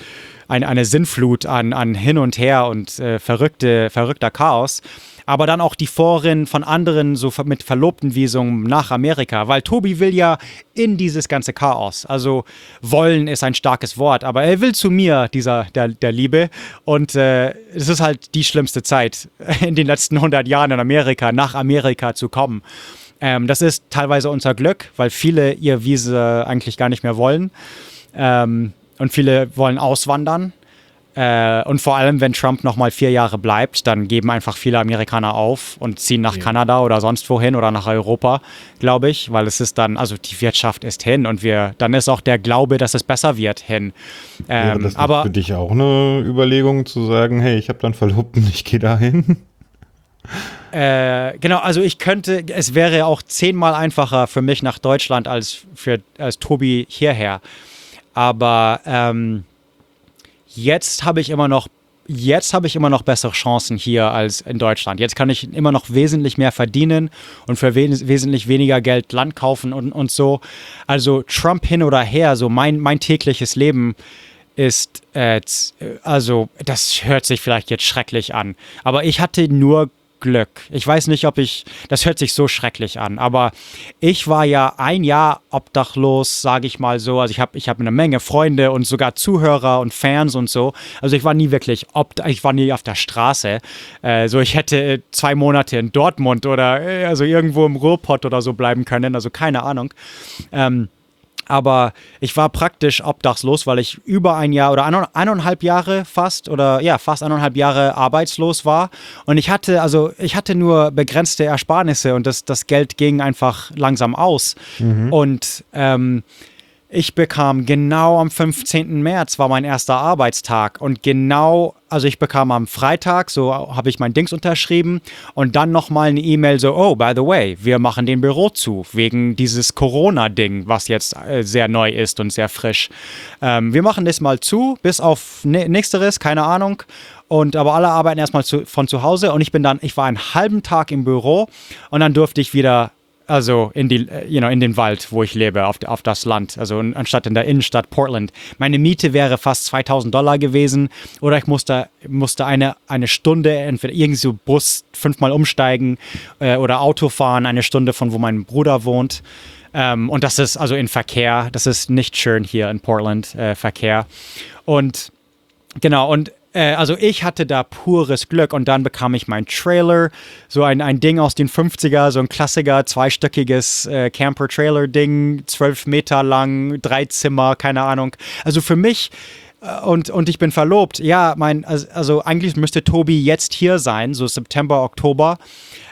eine, eine Sinnflut an, an Hin und Her und äh, verrückte, verrückter Chaos. Aber dann auch die Foren von anderen, so mit verlobten Visungen nach Amerika, weil Tobi will ja in dieses ganze Chaos. Also wollen ist ein starkes Wort, aber er will zu mir, dieser, der, der Liebe. Und äh, es ist halt die schlimmste Zeit in den letzten 100 Jahren in Amerika, nach Amerika zu kommen. Ähm, das ist teilweise unser Glück, weil viele ihr Visa eigentlich gar nicht mehr wollen. Ähm, und viele wollen auswandern. Äh, und vor allem, wenn Trump noch mal vier Jahre bleibt, dann geben einfach viele Amerikaner auf und ziehen nach ja. Kanada oder sonst wohin oder nach Europa, glaube ich, weil es ist dann, also die Wirtschaft ist hin und wir, dann ist auch der Glaube, dass es besser wird, hin. Ähm, Wäre das aber für dich auch eine Überlegung zu sagen, hey, ich habe dann Verlobten, ich gehe dahin? Äh, genau, also ich könnte, es wäre auch zehnmal einfacher für mich nach Deutschland als für als Tobi hierher. Aber ähm, jetzt habe ich immer noch jetzt habe ich immer noch bessere Chancen hier als in Deutschland. Jetzt kann ich immer noch wesentlich mehr verdienen und für wes wesentlich weniger Geld Land kaufen und, und so. Also Trump hin oder her, so mein, mein tägliches Leben ist, äh, also das hört sich vielleicht jetzt schrecklich an, aber ich hatte nur Glück. Ich weiß nicht, ob ich, das hört sich so schrecklich an, aber ich war ja ein Jahr obdachlos, sage ich mal so. Also ich habe ich hab eine Menge Freunde und sogar Zuhörer und Fans und so. Also ich war nie wirklich, obd ich war nie auf der Straße. Äh, so ich hätte zwei Monate in Dortmund oder äh, also irgendwo im Ruhrpott oder so bleiben können, also keine Ahnung. Ähm, aber ich war praktisch obdachlos, weil ich über ein Jahr oder eineinhalb Jahre fast oder ja, fast eineinhalb Jahre arbeitslos war. Und ich hatte, also ich hatte nur begrenzte Ersparnisse und das, das Geld ging einfach langsam aus. Mhm. Und ähm, ich bekam genau am 15. März war mein erster Arbeitstag und genau, also ich bekam am Freitag, so habe ich mein Dings unterschrieben und dann nochmal eine E-Mail so, oh, by the way, wir machen den Büro zu, wegen dieses Corona-Ding, was jetzt äh, sehr neu ist und sehr frisch. Ähm, wir machen das mal zu, bis auf nächsteres, keine Ahnung. Und aber alle arbeiten erstmal zu, von zu Hause und ich bin dann, ich war einen halben Tag im Büro und dann durfte ich wieder also in, die, you know, in den Wald, wo ich lebe, auf, auf das Land, also anstatt in der Innenstadt Portland. Meine Miete wäre fast 2000 Dollar gewesen oder ich musste, musste eine, eine Stunde entweder irgendwie so Bus fünfmal umsteigen äh, oder Auto fahren, eine Stunde von wo mein Bruder wohnt. Ähm, und das ist also in Verkehr, das ist nicht schön hier in Portland, äh, Verkehr. Und genau, und äh, also ich hatte da pures Glück und dann bekam ich meinen Trailer, so ein, ein Ding aus den 50er, so ein Klassiker, zweistöckiges äh, Camper-Trailer-Ding, zwölf Meter lang, drei Zimmer, keine Ahnung. Also für mich äh, und, und ich bin verlobt. Ja, mein, also, eigentlich müsste Tobi jetzt hier sein, so September, Oktober.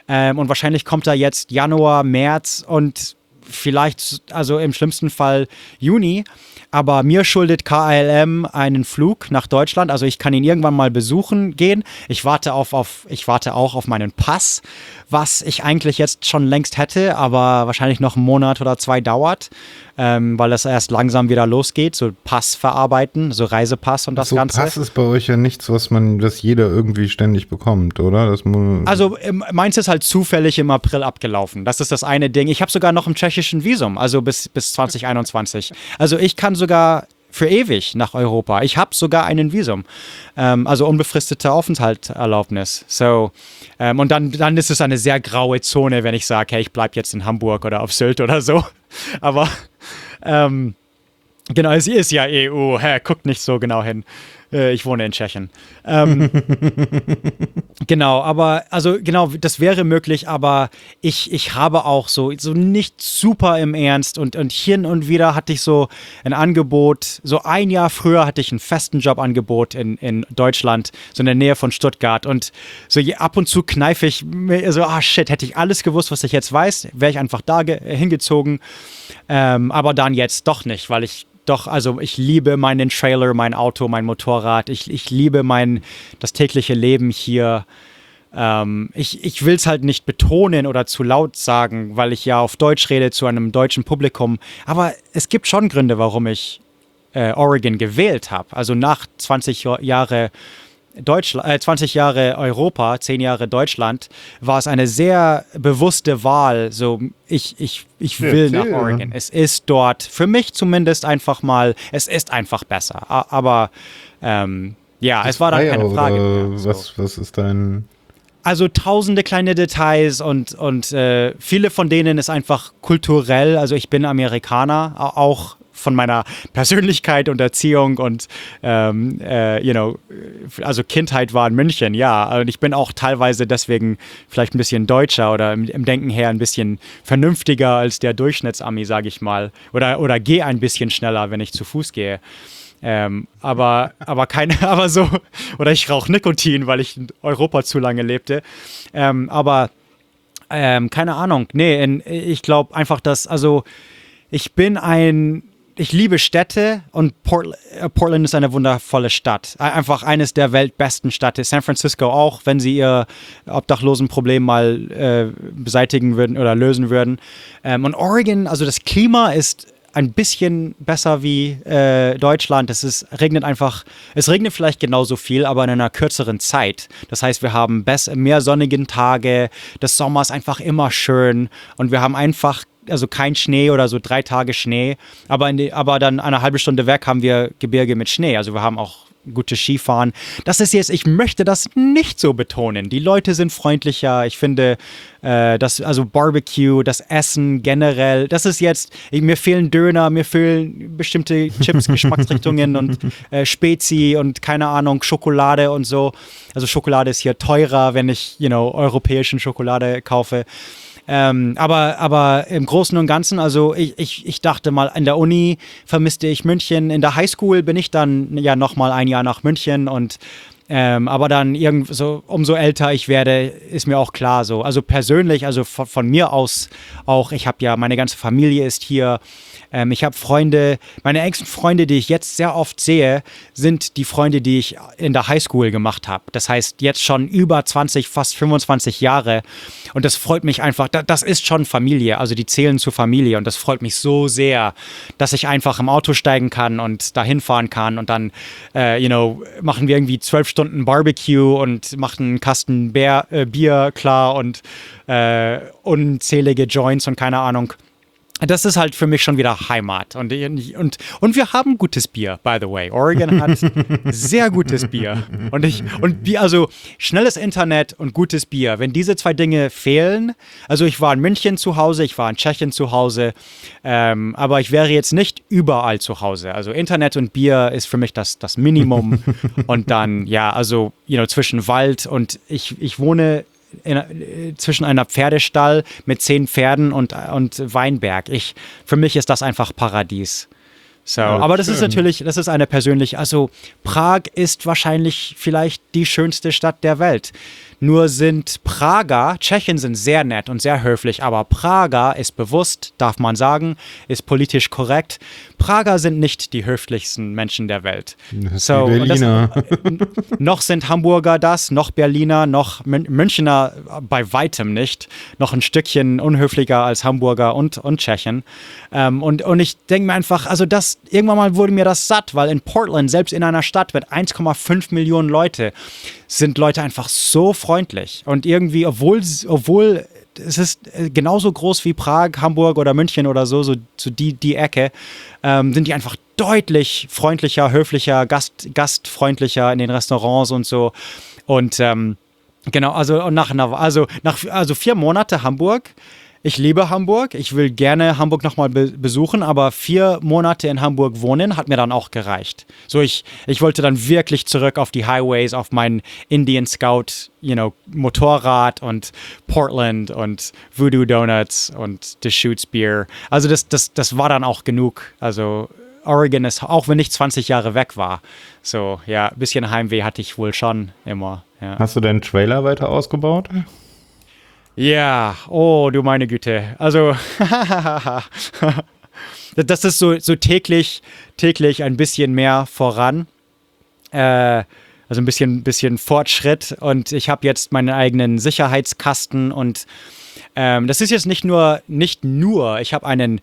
Ähm, und wahrscheinlich kommt er jetzt Januar, März und vielleicht, also im schlimmsten Fall Juni. Aber mir schuldet KLM einen Flug nach Deutschland. Also ich kann ihn irgendwann mal besuchen gehen. Ich warte auf, auf ich warte auch auf meinen Pass, was ich eigentlich jetzt schon längst hätte, aber wahrscheinlich noch einen Monat oder zwei dauert ähm, weil das erst langsam wieder losgeht, so Pass verarbeiten, so Reisepass und das so Ganze. Pass ist bei euch ja nichts, was man, das jeder irgendwie ständig bekommt, oder? also ähm, meins ist halt zufällig im April abgelaufen. Das ist das eine Ding. Ich habe sogar noch ein tschechischen Visum, also bis, bis 2021. Also ich kann sogar für ewig nach Europa. Ich habe sogar einen Visum, ähm, also unbefristete Aufenthaltserlaubnis. So, ähm, und dann, dann ist es eine sehr graue Zone, wenn ich sage, hey, ich bleibe jetzt in Hamburg oder auf Sylt oder so. Aber ähm, genau, sie ist ja EU. Hä, guckt nicht so genau hin. Äh, ich wohne in Tschechien. Ähm, genau, aber also genau, das wäre möglich, aber ich, ich habe auch so, so nicht super im Ernst und, und hier und wieder hatte ich so ein Angebot, so ein Jahr früher hatte ich einen festen Jobangebot in, in Deutschland, so in der Nähe von Stuttgart und so ab und zu kneife ich mir so, ah shit, hätte ich alles gewusst, was ich jetzt weiß, wäre ich einfach da hingezogen, ähm, aber dann jetzt doch nicht, weil ich doch, also ich liebe meinen Trailer, mein Auto, mein Motorrad. Ich, ich liebe mein, das tägliche Leben hier. Ähm, ich ich will es halt nicht betonen oder zu laut sagen, weil ich ja auf Deutsch rede zu einem deutschen Publikum. Aber es gibt schon Gründe, warum ich äh, Oregon gewählt habe. Also nach 20 Jahren Deutschland, äh, 20 Jahre Europa, 10 Jahre Deutschland, war es eine sehr bewusste Wahl. So, ich, ich, ich will ja, nach Oregon. Es ist dort, für mich zumindest einfach mal, es ist einfach besser. Aber ähm, ja, es war dann keine Frage. Mehr, so. was, was ist dein. Also tausende kleine Details und, und äh, viele von denen ist einfach kulturell. Also ich bin Amerikaner, auch von meiner Persönlichkeit und Erziehung und, ähm, äh, you know, also Kindheit war in München, ja. Und ich bin auch teilweise deswegen vielleicht ein bisschen deutscher oder im, im Denken her ein bisschen vernünftiger als der Durchschnittsami, sage ich mal. Oder, oder gehe ein bisschen schneller, wenn ich zu Fuß gehe. Ähm, aber, aber keine, aber so, oder ich rauche Nikotin, weil ich in Europa zu lange lebte. Ähm, aber ähm, keine Ahnung. Nee, in, ich glaube einfach, dass, also ich bin ein, ich liebe Städte und Port äh, Portland ist eine wundervolle Stadt. Einfach eines der weltbesten Städte. San Francisco auch, wenn sie ihr Obdachlosenproblem mal äh, beseitigen würden oder lösen würden. Ähm, und Oregon, also das Klima ist ein bisschen besser wie äh, Deutschland. Es ist, regnet einfach, es regnet vielleicht genauso viel, aber in einer kürzeren Zeit. Das heißt, wir haben mehr sonnige Tage, das Sommer ist einfach immer schön und wir haben einfach also kein Schnee oder so drei Tage Schnee, aber, die, aber dann eine halbe Stunde weg haben wir Gebirge mit Schnee. Also wir haben auch gutes Skifahren. Das ist jetzt, ich möchte das nicht so betonen. Die Leute sind freundlicher. Ich finde, äh, das, also Barbecue, das Essen generell, das ist jetzt, mir fehlen Döner, mir fehlen bestimmte Chips, Geschmacksrichtungen und äh, Spezi und keine Ahnung, Schokolade und so. Also Schokolade ist hier teurer, wenn ich, you know, europäischen Schokolade kaufe. Ähm, aber, aber im Großen und Ganzen, also ich, ich, ich dachte mal, in der Uni vermisste ich München. In der Highschool bin ich dann ja nochmal ein Jahr nach München und ähm, aber dann irgend so, umso älter ich werde, ist mir auch klar so. Also persönlich, also von, von mir aus auch, ich habe ja, meine ganze Familie ist hier. Ähm, ich habe Freunde, meine engsten Freunde, die ich jetzt sehr oft sehe, sind die Freunde, die ich in der Highschool gemacht habe. Das heißt, jetzt schon über 20, fast 25 Jahre. Und das freut mich einfach. das ist schon Familie. Also die zählen zur Familie. Und das freut mich so sehr, dass ich einfach im Auto steigen kann und dahin fahren kann. Und dann, äh, you know, machen wir irgendwie zwölf Stunden Barbecue und machen einen Kasten Bär, äh, Bier klar und äh, unzählige Joints und keine Ahnung das ist halt für mich schon wieder Heimat. Und, und, und wir haben gutes Bier, by the way. Oregon hat sehr gutes Bier. Und ich, und Bier, also schnelles Internet und gutes Bier. Wenn diese zwei Dinge fehlen, also ich war in München zu Hause, ich war in Tschechien zu Hause, ähm, aber ich wäre jetzt nicht überall zu Hause. Also Internet und Bier ist für mich das, das Minimum. und dann, ja, also, you know, zwischen Wald und ich, ich wohne in, zwischen einer Pferdestall mit zehn Pferden und, und Weinberg. Ich, für mich ist das einfach Paradies. So, ja, aber das schön. ist natürlich, das ist eine persönliche, also Prag ist wahrscheinlich vielleicht die schönste Stadt der Welt. Nur sind Prager, Tschechen sind sehr nett und sehr höflich, aber Prager ist bewusst, darf man sagen, ist politisch korrekt. Prager sind nicht die höflichsten Menschen der Welt. Das so, Berliner. Das, noch sind Hamburger das, noch Berliner, noch Münchner bei weitem nicht. Noch ein Stückchen unhöflicher als Hamburger und, und Tschechen. Ähm, und, und ich denke mir einfach, also das, irgendwann mal wurde mir das satt, weil in Portland, selbst in einer Stadt mit 1,5 Millionen Leute, sind Leute einfach so freundlich. Und irgendwie, obwohl, obwohl es ist äh, genauso groß wie Prag, Hamburg oder München oder so, so, so die, die Ecke, ähm, sind die einfach deutlich freundlicher, höflicher, Gast, gastfreundlicher in den Restaurants und so. Und ähm, genau, also nach, also nach also vier Monate Hamburg ich liebe Hamburg. Ich will gerne Hamburg nochmal be besuchen, aber vier Monate in Hamburg wohnen hat mir dann auch gereicht. So, ich, ich wollte dann wirklich zurück auf die Highways, auf mein Indian Scout, you know, Motorrad und Portland und Voodoo Donuts und Deschutes Beer. Also, das, das, das war dann auch genug. Also, Oregon ist, auch wenn ich 20 Jahre weg war, so, ja, ein bisschen Heimweh hatte ich wohl schon immer. Ja. Hast du deinen Trailer weiter ausgebaut? Ja, oh, du meine Güte. Also, das ist so, so täglich, täglich ein bisschen mehr voran. Äh, also ein bisschen, bisschen Fortschritt. Und ich habe jetzt meinen eigenen Sicherheitskasten und ähm, das ist jetzt nicht nur, nicht nur, ich habe einen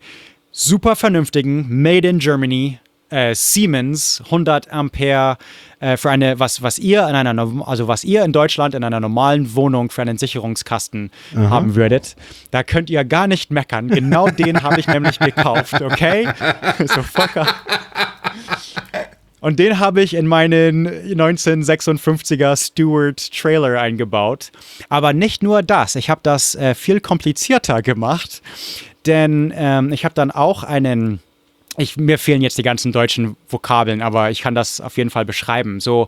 super vernünftigen Made in Germany äh, Siemens 100 Ampere äh, für eine, was, was ihr in einer, also was ihr in Deutschland in einer normalen Wohnung für einen Sicherungskasten Aha. haben würdet, da könnt ihr gar nicht meckern. Genau den habe ich nämlich gekauft, okay? so fucker. Und den habe ich in meinen 1956er Stewart Trailer eingebaut. Aber nicht nur das, ich habe das äh, viel komplizierter gemacht, denn ähm, ich habe dann auch einen ich, mir fehlen jetzt die ganzen deutschen Vokabeln, aber ich kann das auf jeden Fall beschreiben. So,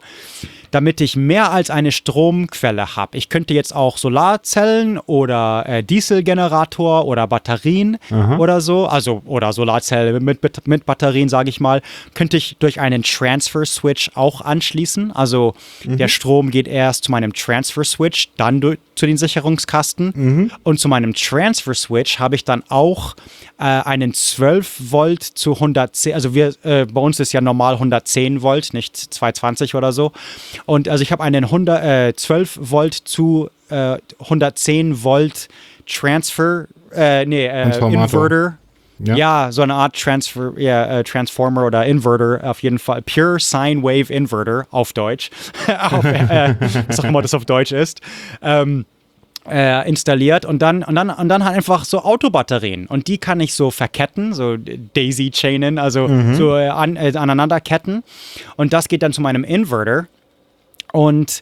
damit ich mehr als eine Stromquelle habe. Ich könnte jetzt auch Solarzellen oder äh, Dieselgenerator oder Batterien Aha. oder so, also oder Solarzelle mit, mit, mit Batterien, sage ich mal, könnte ich durch einen Transfer Switch auch anschließen. Also mhm. der Strom geht erst zu meinem Transfer Switch, dann durch, zu den Sicherungskasten mhm. und zu meinem Transfer Switch habe ich dann auch äh, einen 12 Volt zu 110, also wir, äh, bei uns ist ja normal 110 Volt, nicht 220 oder so. Und also ich habe einen 100, äh, 12 Volt zu äh, 110 Volt Transfer, äh, nee, äh, Inverter. Ja. ja. so eine Art Transfer, ja, äh, Transformer oder Inverter, auf jeden Fall. Pure Sine Wave Inverter auf Deutsch. auf, äh, was auch immer das auf Deutsch ist. Ähm, äh, installiert und dann, und, dann, und dann halt einfach so Autobatterien. Und die kann ich so verketten, so Daisy-Chainen, also mhm. so äh, an, äh, aneinander ketten. Und das geht dann zu meinem Inverter. Und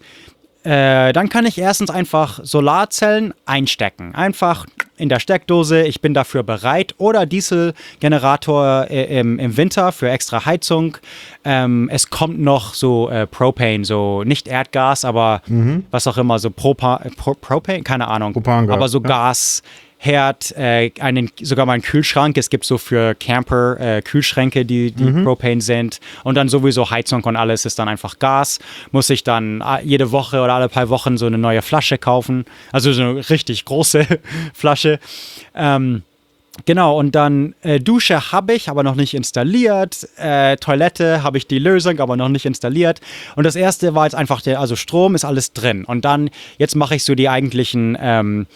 äh, dann kann ich erstens einfach Solarzellen einstecken. Einfach in der Steckdose, ich bin dafür bereit. Oder Dieselgenerator äh, im, im Winter für extra Heizung. Ähm, es kommt noch so äh, Propane, so nicht Erdgas, aber mhm. was auch immer, so Propa Pro Propane, keine Ahnung. Propangas, aber so ja. Gas Herd, äh, einen, sogar mal einen Kühlschrank. Es gibt so für Camper äh, Kühlschränke, die, die mhm. Propane sind. Und dann sowieso Heizung und alles ist dann einfach Gas. Muss ich dann äh, jede Woche oder alle paar Wochen so eine neue Flasche kaufen. Also so eine richtig große Flasche. Ähm, Genau, und dann äh, Dusche habe ich, aber noch nicht installiert. Äh, Toilette habe ich die Lösung, aber noch nicht installiert. Und das erste war jetzt einfach der, also Strom ist alles drin. Und dann, jetzt mache ich so die eigentlichen ähm,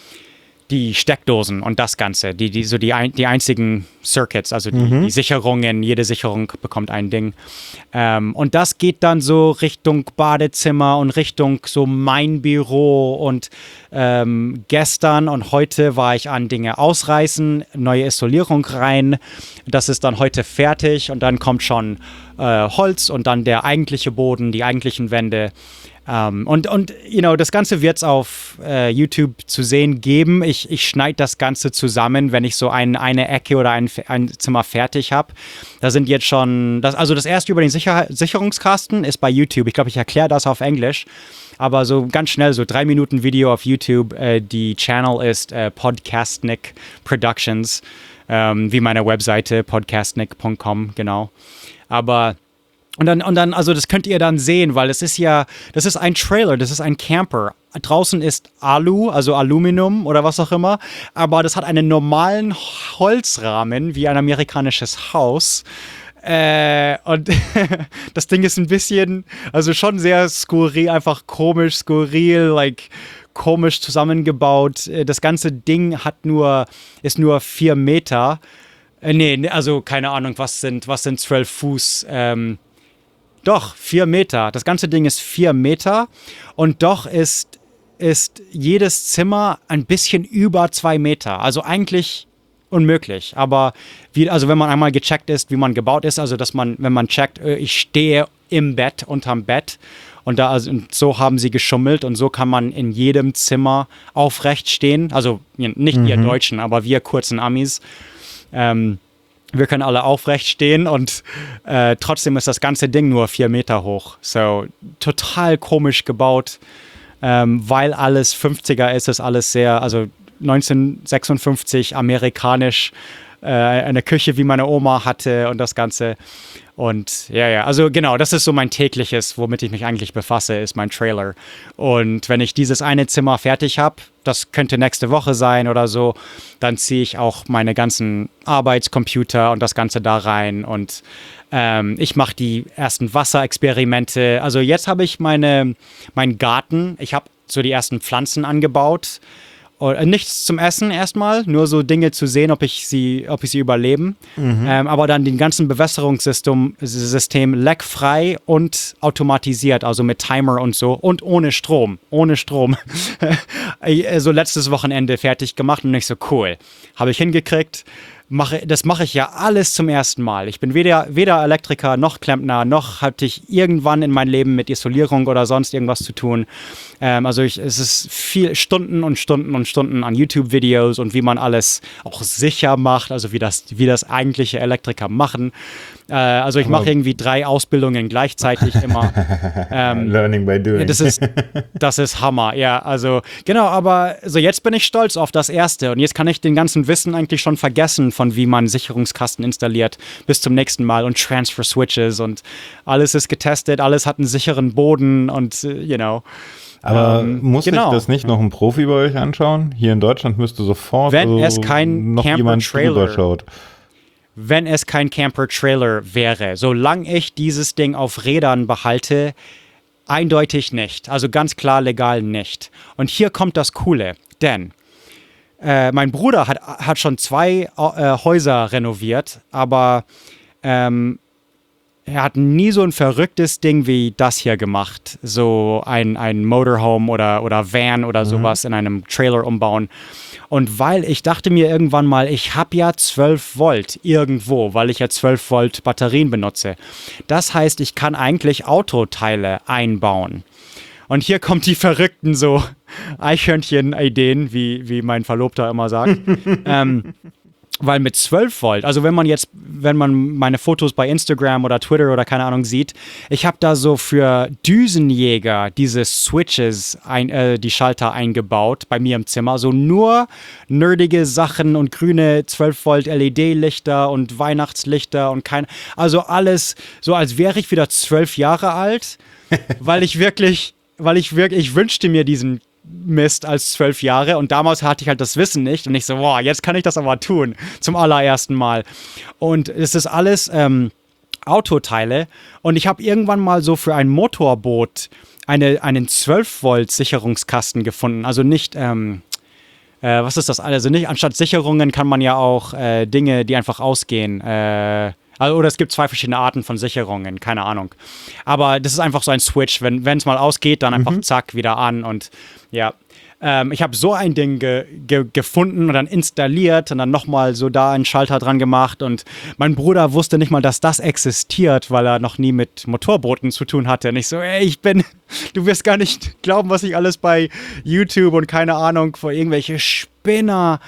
die Steckdosen und das Ganze, die, die so die, ein, die einzigen Circuits, also die, mhm. die, Sicherungen, jede Sicherung bekommt ein Ding. Ähm, und das geht dann so Richtung Badezimmer und Richtung so mein Büro. Und ähm, gestern und heute war ich an Dinge ausreißen, neue Isolierung rein. Das ist dann heute fertig und dann kommt schon äh, Holz und dann der eigentliche Boden, die eigentlichen Wände. Um, ähm, und, und, you know, das Ganze wird es auf uh, YouTube zu sehen geben. Ich, ich schneide das Ganze zusammen, wenn ich so ein, eine Ecke oder ein, ein Zimmer fertig habe. Da sind jetzt schon, das, also das erste über den Sicher Sicherungskasten ist bei YouTube. Ich glaube, ich erkläre das auf Englisch. Aber so ganz schnell, so drei Minuten Video auf YouTube. Äh, die Channel ist äh, Podcastnik Productions, ähm, wie meine Webseite podcastnik.com, genau. Aber und dann, und dann, also das könnt ihr dann sehen, weil es ist ja, das ist ein Trailer, das ist ein Camper. Draußen ist Alu, also Aluminium oder was auch immer, aber das hat einen normalen Holzrahmen wie ein amerikanisches Haus. Äh, und das Ding ist ein bisschen, also schon sehr skurril, einfach komisch, skurril, like komisch zusammengebaut. Äh, das ganze Ding hat nur, ist nur vier Meter. Äh, nee, also keine Ahnung, was sind, was sind zwölf Fuß? Ähm, doch, vier Meter. Das ganze Ding ist vier Meter und doch ist, ist jedes Zimmer ein bisschen über zwei Meter. Also eigentlich unmöglich. Aber wie, also wenn man einmal gecheckt ist, wie man gebaut ist, also dass man, wenn man checkt, äh, ich stehe im Bett, unterm Bett und da also, und so haben sie geschummelt und so kann man in jedem Zimmer aufrecht stehen. Also nicht mhm. wir Deutschen, aber wir kurzen Amis. Ähm, wir können alle aufrecht stehen und äh, trotzdem ist das ganze Ding nur vier Meter hoch. So total komisch gebaut, ähm, weil alles 50er ist, ist alles sehr, also 1956 amerikanisch, äh, eine Küche wie meine Oma hatte und das Ganze. Und ja, ja, also genau, das ist so mein tägliches, womit ich mich eigentlich befasse, ist mein Trailer. Und wenn ich dieses eine Zimmer fertig habe, das könnte nächste Woche sein oder so, dann ziehe ich auch meine ganzen Arbeitscomputer und das Ganze da rein und ähm, ich mache die ersten Wasserexperimente. Also jetzt habe ich meine, meinen Garten, ich habe so die ersten Pflanzen angebaut äh, nichts zum Essen erstmal, nur so Dinge zu sehen, ob ich sie, ob ich sie überleben. Mhm. Ähm, aber dann den ganzen Bewässerungssystem System leckfrei und automatisiert, also mit Timer und so und ohne Strom. Ohne Strom. so letztes Wochenende fertig gemacht und nicht so cool. Habe ich hingekriegt mache, das mache ich ja alles zum ersten Mal. Ich bin weder, weder Elektriker noch Klempner, noch hatte ich irgendwann in meinem Leben mit Isolierung oder sonst irgendwas zu tun. Ähm, also ich, es ist viel Stunden und Stunden und Stunden an YouTube-Videos und wie man alles auch sicher macht, also wie das, wie das eigentliche Elektriker machen. Äh, also ich mache irgendwie drei Ausbildungen gleichzeitig immer. Ähm, Learning by doing. Das ist, das ist Hammer, ja. Also genau, aber so jetzt bin ich stolz auf das erste und jetzt kann ich den ganzen Wissen eigentlich schon vergessen, von wie man Sicherungskasten installiert bis zum nächsten Mal und Transfer Switches und alles ist getestet, alles hat einen sicheren Boden und äh, you know. Aber ähm, muss genau. sich das nicht noch ein Profi bei euch anschauen? Hier in Deutschland müsste sofort Wenn so es kein noch jemand drüber schaut wenn es kein Camper-Trailer wäre. Solange ich dieses Ding auf Rädern behalte, eindeutig nicht. Also ganz klar legal nicht. Und hier kommt das Coole, denn äh, mein Bruder hat, hat schon zwei äh, Häuser renoviert, aber ähm, er hat nie so ein verrücktes Ding wie das hier gemacht. So ein, ein Motorhome oder, oder Van oder mhm. sowas in einem Trailer umbauen. Und weil ich dachte mir irgendwann mal, ich habe ja 12 Volt irgendwo, weil ich ja 12 Volt Batterien benutze. Das heißt, ich kann eigentlich Autoteile einbauen. Und hier kommt die verrückten so Eichhörnchen-Ideen, wie, wie mein Verlobter immer sagt. ähm, weil mit 12 Volt, also wenn man jetzt, wenn man meine Fotos bei Instagram oder Twitter oder keine Ahnung sieht, ich habe da so für Düsenjäger diese Switches, ein, äh, die Schalter eingebaut bei mir im Zimmer. So nur nerdige Sachen und grüne 12 Volt LED-Lichter und Weihnachtslichter und kein, also alles so, als wäre ich wieder 12 Jahre alt, weil ich wirklich, weil ich wirklich, ich wünschte mir diesen Mist als zwölf Jahre. Und damals hatte ich halt das Wissen nicht. Und ich so, wow, jetzt kann ich das aber tun, zum allerersten Mal. Und es ist alles ähm, Autoteile. Und ich habe irgendwann mal so für ein Motorboot eine, einen 12-Volt-Sicherungskasten gefunden, also nicht, ähm, äh, was ist das? Also nicht, anstatt Sicherungen kann man ja auch äh, Dinge, die einfach ausgehen, äh, also, oder es gibt zwei verschiedene Arten von Sicherungen, keine Ahnung. Aber das ist einfach so ein Switch. Wenn es mal ausgeht, dann einfach mhm. zack, wieder an. Und ja, ähm, ich habe so ein Ding ge ge gefunden und dann installiert und dann nochmal so da einen Schalter dran gemacht. Und mein Bruder wusste nicht mal, dass das existiert, weil er noch nie mit Motorbooten zu tun hatte. Und ich so, ey, ich bin, du wirst gar nicht glauben, was ich alles bei YouTube und keine Ahnung, vor irgendwelche Spinner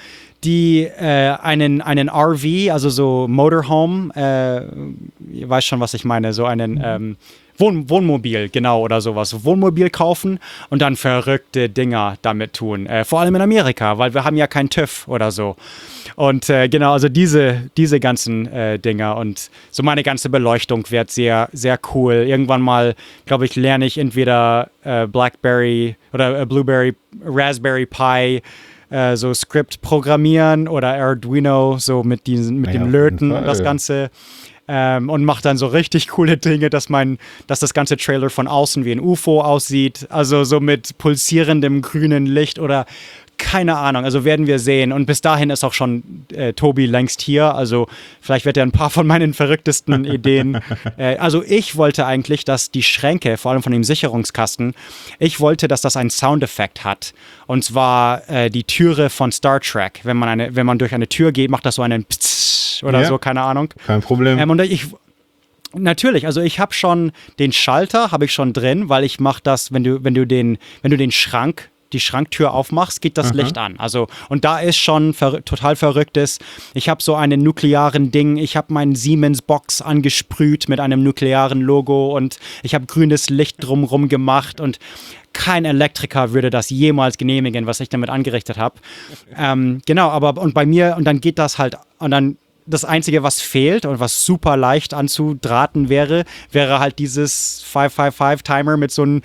die äh, einen, einen RV, also so Motorhome, äh, ihr weißt schon, was ich meine, so einen ähm, Wohn Wohnmobil, genau, oder sowas. Wohnmobil kaufen und dann verrückte Dinger damit tun. Äh, vor allem in Amerika, weil wir haben ja keinen TÜV oder so. Und äh, genau, also diese, diese ganzen äh, Dinger und so meine ganze Beleuchtung wird sehr, sehr cool. Irgendwann mal, glaube ich, lerne ich entweder äh, Blackberry oder äh, Blueberry, Raspberry Pi äh, so Script programmieren oder Arduino, so mit, diesen, mit ja, dem Löten und das Ganze. Ähm, und macht dann so richtig coole Dinge, dass man, dass das ganze Trailer von außen wie ein UFO aussieht, also so mit pulsierendem grünen Licht oder keine Ahnung, also werden wir sehen. Und bis dahin ist auch schon äh, Tobi längst hier. Also vielleicht wird er ein paar von meinen verrücktesten Ideen. Äh, also ich wollte eigentlich, dass die Schränke, vor allem von dem Sicherungskasten, ich wollte, dass das einen Soundeffekt hat. Und zwar äh, die Türe von Star Trek. Wenn man, eine, wenn man durch eine Tür geht, macht das so einen Ptsch oder ja, so, keine Ahnung. Kein Problem. Ähm, und ich, Natürlich, also ich habe schon den Schalter, habe ich schon drin, weil ich mache das, wenn du, wenn du den, wenn du den Schrank die Schranktür aufmachst, geht das Aha. Licht an. Also, und da ist schon ver total verrücktes. Ich habe so einen nuklearen Ding, ich habe meinen Siemens-Box angesprüht mit einem nuklearen Logo und ich habe grünes Licht drumherum gemacht und kein Elektriker würde das jemals genehmigen, was ich damit angerichtet habe. Ähm, genau, aber und bei mir, und dann geht das halt, und dann das Einzige, was fehlt und was super leicht anzudrahten wäre, wäre halt dieses 555-Timer mit so einem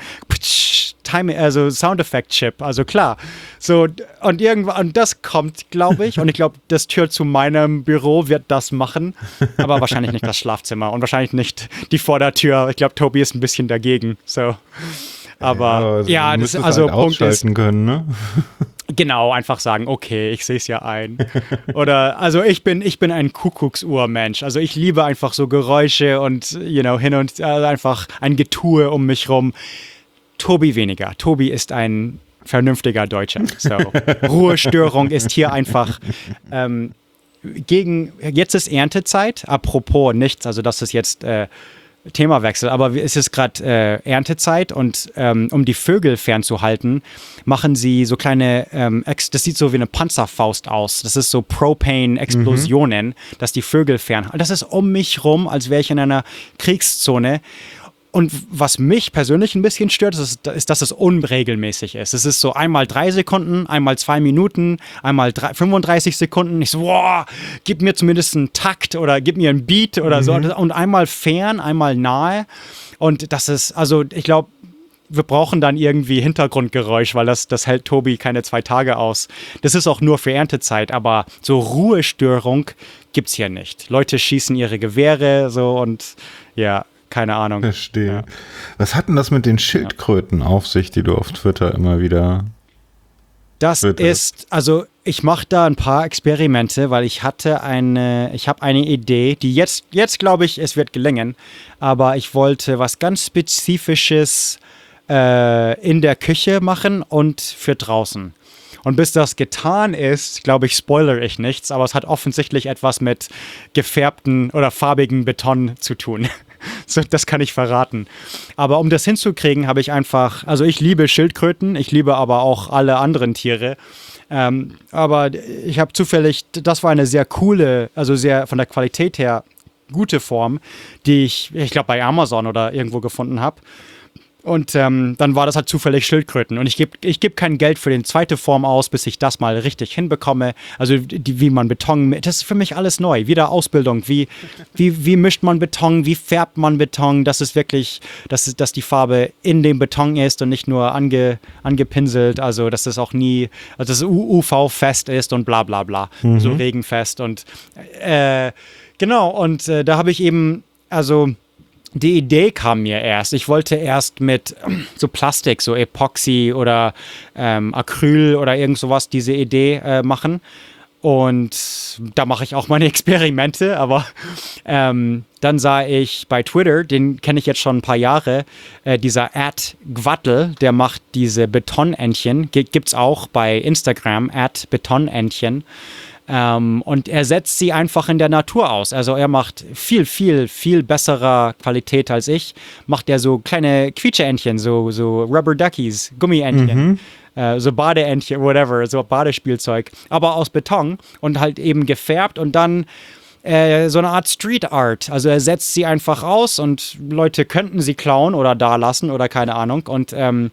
Time, also Soundeffekt-Chip. Also klar. So, und irgendwann, und das kommt, glaube ich. Und ich glaube, das Tür zu meinem Büro wird das machen. Aber wahrscheinlich nicht das Schlafzimmer und wahrscheinlich nicht die Vordertür. Ich glaube, Tobi ist ein bisschen dagegen. So. Aber ja, also, ja das, also halt Punkt ist, können, ne? Genau, einfach sagen, okay, ich sehe es ja ein. Oder, also ich bin, ich bin ein Kuckucksuhr-Mensch. Also ich liebe einfach so Geräusche und, you know, hin und also einfach ein Getue um mich rum. Tobi weniger. Tobi ist ein vernünftiger Deutscher. So, Ruhestörung ist hier einfach ähm, gegen, jetzt ist Erntezeit, apropos nichts, also das ist jetzt äh, Themawechsel, aber es ist gerade äh, Erntezeit und ähm, um die Vögel fernzuhalten, machen sie so kleine, ähm, das sieht so wie eine Panzerfaust aus. Das ist so Propane-Explosionen, mhm. dass die Vögel fernhalten. Das ist um mich rum, als wäre ich in einer Kriegszone. Und was mich persönlich ein bisschen stört, ist, ist, dass es unregelmäßig ist. Es ist so einmal drei Sekunden, einmal zwei Minuten, einmal drei, 35 Sekunden. Ich so, wow, gib mir zumindest einen Takt oder gib mir einen Beat oder mhm. so. Und einmal fern, einmal nahe. Und das ist, also ich glaube, wir brauchen dann irgendwie Hintergrundgeräusch, weil das, das hält Tobi keine zwei Tage aus. Das ist auch nur für Erntezeit, aber so Ruhestörung gibt es hier nicht. Leute schießen ihre Gewehre so und ja, keine Ahnung. Verstehe. Ja. Was hat denn das mit den Schildkröten ja. auf sich, die du auf Twitter immer wieder. Das Twitter. ist, also ich mache da ein paar Experimente, weil ich hatte eine, ich habe eine Idee, die jetzt, jetzt glaube ich, es wird gelingen, aber ich wollte was ganz Spezifisches äh, in der Küche machen und für draußen. Und bis das getan ist, glaube ich, spoilere ich nichts, aber es hat offensichtlich etwas mit gefärbten oder farbigen Beton zu tun. Das kann ich verraten. Aber um das hinzukriegen, habe ich einfach, also ich liebe Schildkröten, ich liebe aber auch alle anderen Tiere. Ähm, aber ich habe zufällig, das war eine sehr coole, also sehr von der Qualität her gute Form, die ich, ich glaube, bei Amazon oder irgendwo gefunden habe. Und ähm, dann war das halt zufällig Schildkröten. Und ich gebe ich geb kein Geld für die zweite Form aus, bis ich das mal richtig hinbekomme. Also die, wie man Beton, das ist für mich alles neu. Wieder Ausbildung. Wie, wie, wie mischt man Beton? Wie färbt man Beton? Das ist wirklich, dass, dass die Farbe in dem Beton ist und nicht nur ange, angepinselt. Also dass das auch nie, also dass es UV-fest ist und bla bla bla. Mhm. So regenfest. Und äh, genau, und äh, da habe ich eben, also die Idee kam mir erst. Ich wollte erst mit so Plastik, so Epoxy oder ähm, Acryl oder irgend sowas diese Idee äh, machen. Und da mache ich auch meine Experimente, aber ähm, dann sah ich bei Twitter, den kenne ich jetzt schon ein paar Jahre, äh, dieser Ad Gwattel, der macht diese Betonentchen, gibt es auch bei Instagram, Ad Betonentchen. Ähm, und er setzt sie einfach in der Natur aus. Also er macht viel, viel, viel besserer Qualität als ich. Macht er so kleine Quietscheentchen, so, so Rubber Duckies, Gummientchen. Mhm. Äh, so Badeentchen, whatever, so Badespielzeug. Aber aus Beton und halt eben gefärbt und dann äh, so eine Art Street Art. Also er setzt sie einfach aus und Leute könnten sie klauen oder da lassen oder keine Ahnung. Und ähm,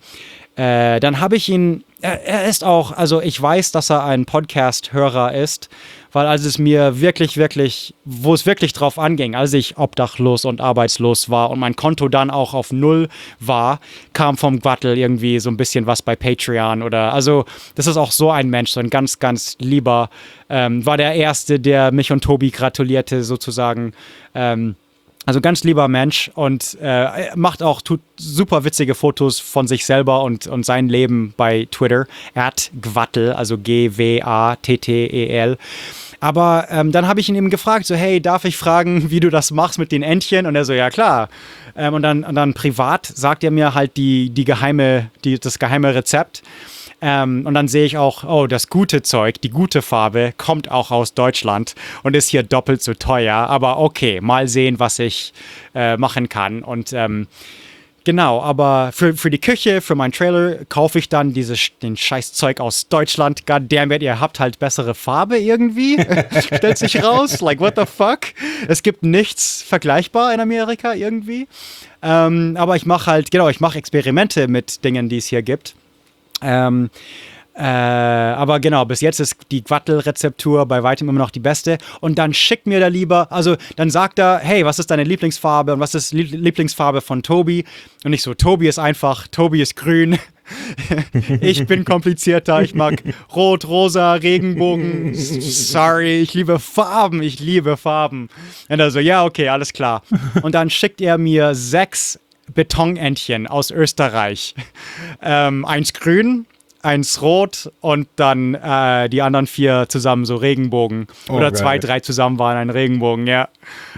äh, dann habe ich ihn er, er, ist auch, also ich weiß, dass er ein Podcast-Hörer ist, weil als es mir wirklich, wirklich, wo es wirklich drauf anging, als ich obdachlos und arbeitslos war und mein Konto dann auch auf Null war, kam vom Gwattel irgendwie so ein bisschen was bei Patreon oder, also das ist auch so ein Mensch, so ein ganz, ganz lieber, ähm, war der Erste, der mich und Tobi gratulierte sozusagen. Ähm, also ganz lieber Mensch und äh, macht auch tut super witzige Fotos von sich selber und, und sein Leben bei Twitter. At Gwattel, also G-W-A-T-T-E-L. Aber ähm, dann habe ich ihn eben gefragt, so, hey, darf ich fragen, wie du das machst mit den Entchen? Und er so, ja klar. Ähm, und, dann, und dann privat sagt er mir halt die, die geheime, die, das geheime Rezept. Ähm, und dann sehe ich auch, oh, das gute Zeug, die gute Farbe kommt auch aus Deutschland und ist hier doppelt so teuer. Aber okay, mal sehen, was ich äh, machen kann. Und ähm, Genau, aber für, für die Küche, für meinen Trailer kaufe ich dann dieses, den Scheißzeug aus Deutschland. Goddammit, ihr habt halt bessere Farbe irgendwie. Stellt sich raus. Like, what the fuck? Es gibt nichts vergleichbar in Amerika irgendwie. Ähm, aber ich mache halt, genau, ich mache Experimente mit Dingen, die es hier gibt. Ähm, äh, aber genau, bis jetzt ist die Quattel-Rezeptur bei weitem immer noch die beste. Und dann schickt mir da lieber, also dann sagt er, hey, was ist deine Lieblingsfarbe und was ist die Lieblingsfarbe von Tobi? Und ich so, Tobi ist einfach, Tobi ist grün. ich bin komplizierter, ich mag Rot, Rosa, Regenbogen. Sorry, ich liebe Farben, ich liebe Farben. Und er so, ja, okay, alles klar. Und dann schickt er mir sechs Betonentchen aus Österreich. Ähm, eins grün, eins rot und dann äh, die anderen vier zusammen so Regenbogen. Oh, Oder geil. zwei, drei zusammen waren ein Regenbogen, ja.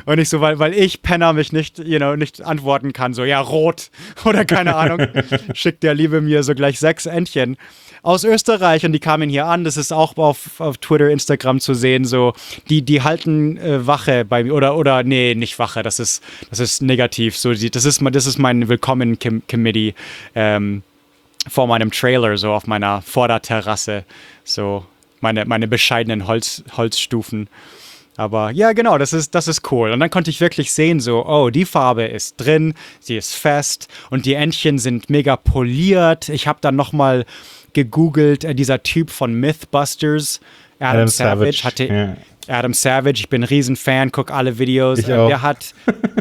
Und nicht so, weil, weil ich Penner mich nicht, you know, nicht antworten kann, so, ja, rot oder keine Ahnung. Schickt der Liebe mir so gleich sechs Entchen aus Österreich und die kamen hier an. Das ist auch auf, auf Twitter, Instagram zu sehen. So, die, die halten äh, Wache bei mir oder oder nee, nicht Wache. Das ist das ist negativ. So, die, das ist das ist mein Willkommen Committee ähm, vor meinem Trailer so auf meiner Vorderterrasse. So meine meine bescheidenen Holz, Holzstufen. Aber ja, genau, das ist, das ist cool. Und dann konnte ich wirklich sehen, so, oh, die Farbe ist drin, sie ist fest und die Entchen sind mega poliert. Ich habe dann nochmal gegoogelt, äh, dieser Typ von Mythbusters, Adam, Adam Savage, Savage, hatte. Ja. Adam Savage, ich bin ein Riesenfan, gucke alle Videos. Äh. Der hat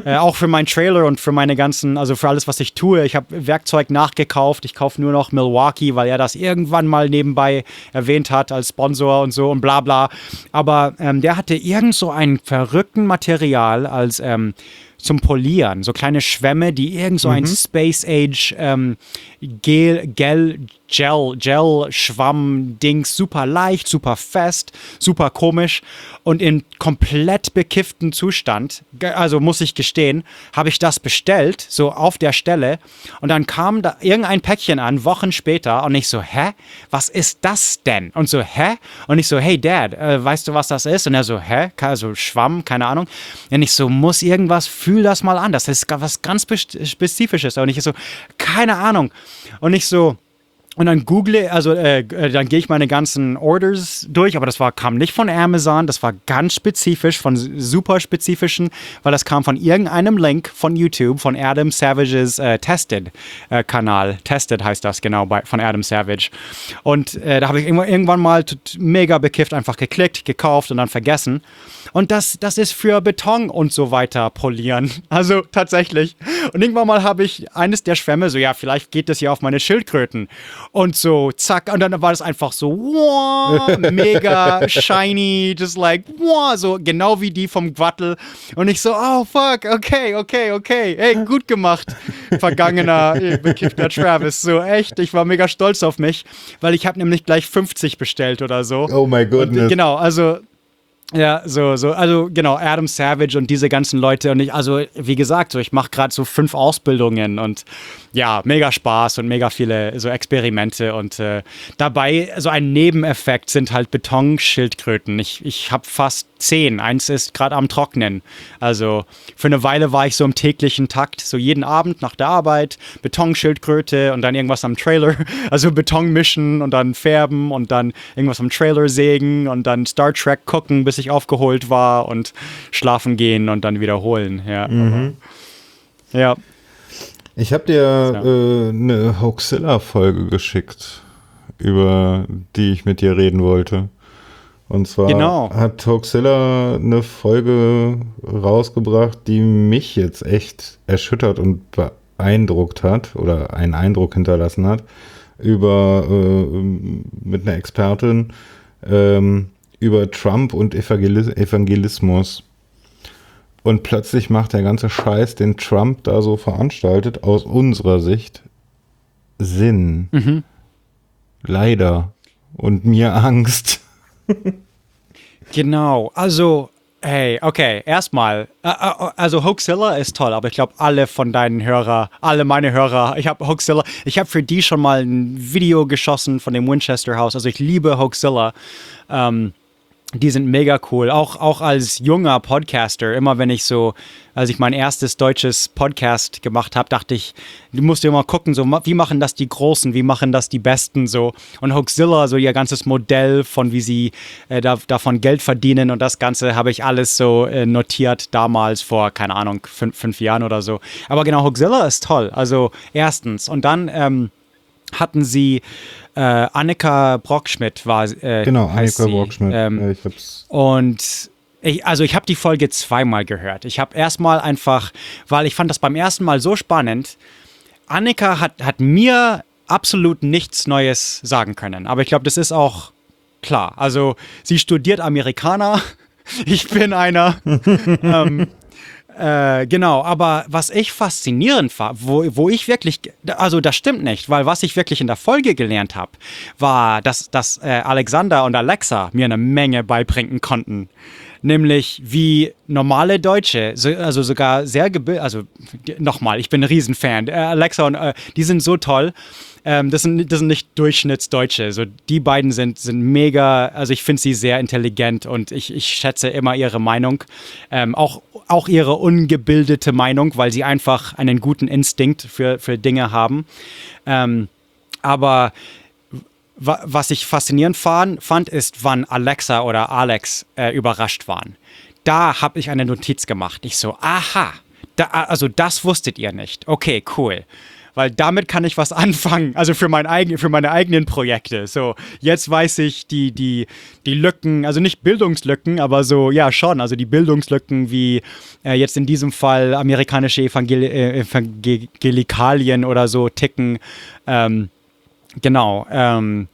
äh, auch für meinen Trailer und für meine ganzen, also für alles, was ich tue, ich habe Werkzeug nachgekauft. Ich kaufe nur noch Milwaukee, weil er das irgendwann mal nebenbei erwähnt hat als Sponsor und so und bla bla. Aber ähm, der hatte irgend so ein verrückten Material als ähm, zum Polieren. So kleine Schwämme, die irgend so ein mhm. Space Age ähm, Gel, Gel, Gel, Gel-Schwamm-Dings, super leicht, super fest, super komisch und in komplett bekifften Zustand, also muss ich gestehen, habe ich das bestellt, so auf der Stelle und dann kam da irgendein Päckchen an, Wochen später und ich so, hä, was ist das denn? Und so, hä? Und ich so, hey Dad, äh, weißt du, was das ist? Und er so, hä? Also Schwamm, keine Ahnung. Und ich so, muss irgendwas, fühl das mal an, das ist was ganz Spezifisches. Und ich so, keine Ahnung. Und ich so, und dann google, also äh, äh, dann gehe ich meine ganzen Orders durch, aber das war, kam nicht von Amazon, das war ganz spezifisch, von super spezifischen, weil das kam von irgendeinem Link von YouTube, von Adam Savages äh, Tested-Kanal. Äh, Tested heißt das genau bei, von Adam Savage. Und äh, da habe ich irgendwann mal mega bekifft einfach geklickt, gekauft und dann vergessen. Und das, das ist für Beton und so weiter polieren. Also tatsächlich. Und irgendwann mal habe ich eines der Schwämme, so ja, vielleicht geht das ja auf meine Schildkröten. Und so, zack. Und dann war das einfach so, wow, mega shiny, just like, wow, so genau wie die vom Gwattel. Und ich so, oh fuck, okay, okay, okay. Ey, gut gemacht, vergangener, bekiffter Travis. So, echt, ich war mega stolz auf mich, weil ich habe nämlich gleich 50 bestellt oder so. Oh my goodness. Und, genau, also ja, so, so, also genau, Adam Savage und diese ganzen Leute und ich, also wie gesagt, so ich mache gerade so fünf Ausbildungen und ja, mega Spaß und mega viele so Experimente und äh, dabei so ein Nebeneffekt sind halt Betonschildkröten. Ich, ich habe fast zehn. Eins ist gerade am Trocknen. Also für eine Weile war ich so im täglichen Takt, so jeden Abend nach der Arbeit, Betonschildkröte und dann irgendwas am Trailer, also Beton mischen und dann färben und dann irgendwas am Trailer sägen und dann Star Trek gucken, bis ich aufgeholt war und schlafen gehen und dann wiederholen. Ja. Mhm. ja. Ich habe dir äh, eine Hoaxilla-Folge geschickt, über die ich mit dir reden wollte. Und zwar genau. hat Hoaxilla eine Folge rausgebracht, die mich jetzt echt erschüttert und beeindruckt hat oder einen Eindruck hinterlassen hat über äh, mit einer Expertin ähm, über Trump und Evangelismus. Und plötzlich macht der ganze Scheiß, den Trump da so veranstaltet, aus unserer Sicht Sinn. Mhm. Leider. Und mir Angst. genau. Also, hey, okay, erstmal. Also, Hoaxilla ist toll, aber ich glaube, alle von deinen Hörer, alle meine Hörer, ich habe Hoaxilla, ich habe für die schon mal ein Video geschossen von dem Winchester House. Also, ich liebe Hoaxilla. Ähm, die sind mega cool. Auch, auch als junger Podcaster, immer wenn ich so, als ich mein erstes deutsches Podcast gemacht habe, dachte ich, du musst mal gucken, so, wie machen das die Großen, wie machen das die Besten so. Und Hoaxilla, so ihr ganzes Modell von wie sie äh, da, davon Geld verdienen und das Ganze habe ich alles so äh, notiert damals vor, keine Ahnung, fünf, fünf Jahren oder so. Aber genau, Hoaxilla ist toll. Also erstens. Und dann ähm, hatten sie äh, Annika Brockschmidt war. Äh, genau, Annika sie. Brockschmidt. Ähm, ja, ich hab's. Und ich, also ich habe die Folge zweimal gehört. Ich habe erstmal einfach, weil ich fand das beim ersten Mal so spannend. Annika hat, hat mir absolut nichts Neues sagen können. Aber ich glaube, das ist auch klar. Also sie studiert Amerikaner. Ich bin einer. ähm, Äh, genau, aber was ich faszinierend war, wo, wo ich wirklich, also das stimmt nicht, weil was ich wirklich in der Folge gelernt habe, war, dass, dass äh, Alexander und Alexa mir eine Menge beibringen konnten nämlich wie normale Deutsche, also sogar sehr gebildet, also nochmal, ich bin ein Riesenfan. Äh, Alexa und äh, die sind so toll. Ähm, das, sind, das sind nicht Durchschnittsdeutsche. So, die beiden sind, sind mega, also ich finde sie sehr intelligent und ich, ich schätze immer ihre Meinung. Ähm, auch, auch ihre ungebildete Meinung, weil sie einfach einen guten Instinkt für, für Dinge haben. Ähm, aber was ich faszinierend fand, ist, wann Alexa oder Alex äh, überrascht waren. Da habe ich eine Notiz gemacht. Ich so, aha, da, also das wusstet ihr nicht. Okay, cool. Weil damit kann ich was anfangen, also für, mein eigen, für meine eigenen Projekte. So, jetzt weiß ich die, die, die Lücken, also nicht Bildungslücken, aber so, ja schon, also die Bildungslücken wie äh, jetzt in diesem Fall amerikanische Evangel äh, Evangelikalien oder so ticken. Ähm, Genau. Ähm,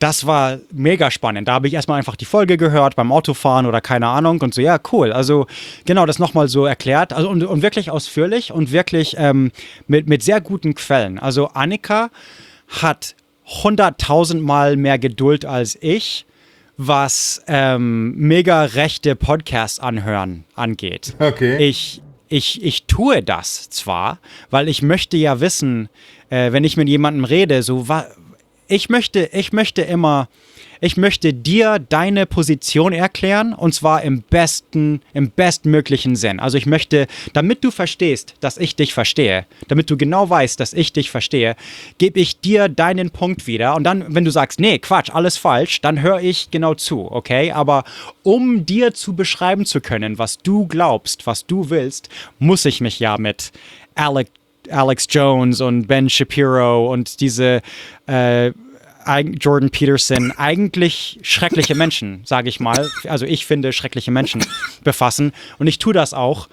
das war mega spannend. Da habe ich erstmal einfach die Folge gehört beim Autofahren oder keine Ahnung und so, ja, cool. Also genau, das nochmal so erklärt also, und, und wirklich ausführlich und wirklich ähm, mit, mit sehr guten Quellen. Also Annika hat hunderttausendmal mehr Geduld als ich, was ähm, mega rechte Podcasts anhören angeht. Okay. Ich, ich, ich tue das zwar, weil ich möchte ja wissen, äh, wenn ich mit jemandem rede, so wa ich möchte, ich möchte immer, ich möchte dir deine Position erklären und zwar im besten, im bestmöglichen Sinn. Also ich möchte, damit du verstehst, dass ich dich verstehe, damit du genau weißt, dass ich dich verstehe, gebe ich dir deinen Punkt wieder und dann, wenn du sagst, nee, Quatsch, alles falsch, dann höre ich genau zu, okay? Aber um dir zu beschreiben zu können, was du glaubst, was du willst, muss ich mich ja mit Alec Alex Jones und Ben Shapiro und diese äh, Jordan Peterson eigentlich schreckliche Menschen, sage ich mal. Also ich finde schreckliche Menschen befassen und ich tue das auch,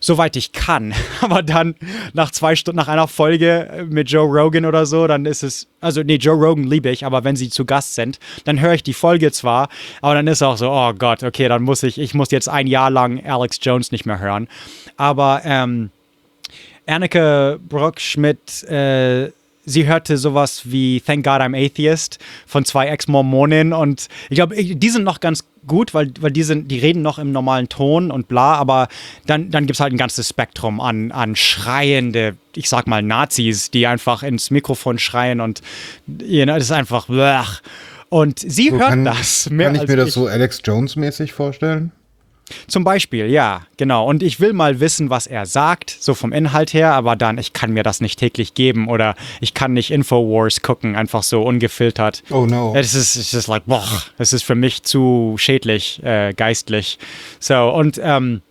soweit ich kann. Aber dann nach zwei Stunden, nach einer Folge mit Joe Rogan oder so, dann ist es, also nee, Joe Rogan liebe ich, aber wenn sie zu Gast sind, dann höre ich die Folge zwar, aber dann ist auch so, oh Gott, okay, dann muss ich, ich muss jetzt ein Jahr lang Alex Jones nicht mehr hören. Aber ähm, Anneke Brockschmidt, äh, sie hörte sowas wie Thank God I'm Atheist von zwei Ex-Mormonen und ich glaube, die sind noch ganz gut, weil, weil die, sind, die reden noch im normalen Ton und bla, aber dann, dann gibt es halt ein ganzes Spektrum an, an schreiende, ich sag mal Nazis, die einfach ins Mikrofon schreien und you know, das ist einfach blech. Und sie so hört kann, das mehr Kann ich mir das ich. so Alex Jones-mäßig vorstellen? Zum Beispiel, ja, genau. Und ich will mal wissen, was er sagt, so vom Inhalt her, aber dann, ich kann mir das nicht täglich geben oder ich kann nicht Infowars gucken, einfach so ungefiltert. Oh no. Es ist, es ist like, boah, es ist für mich zu schädlich, äh, geistlich. So, und, ähm,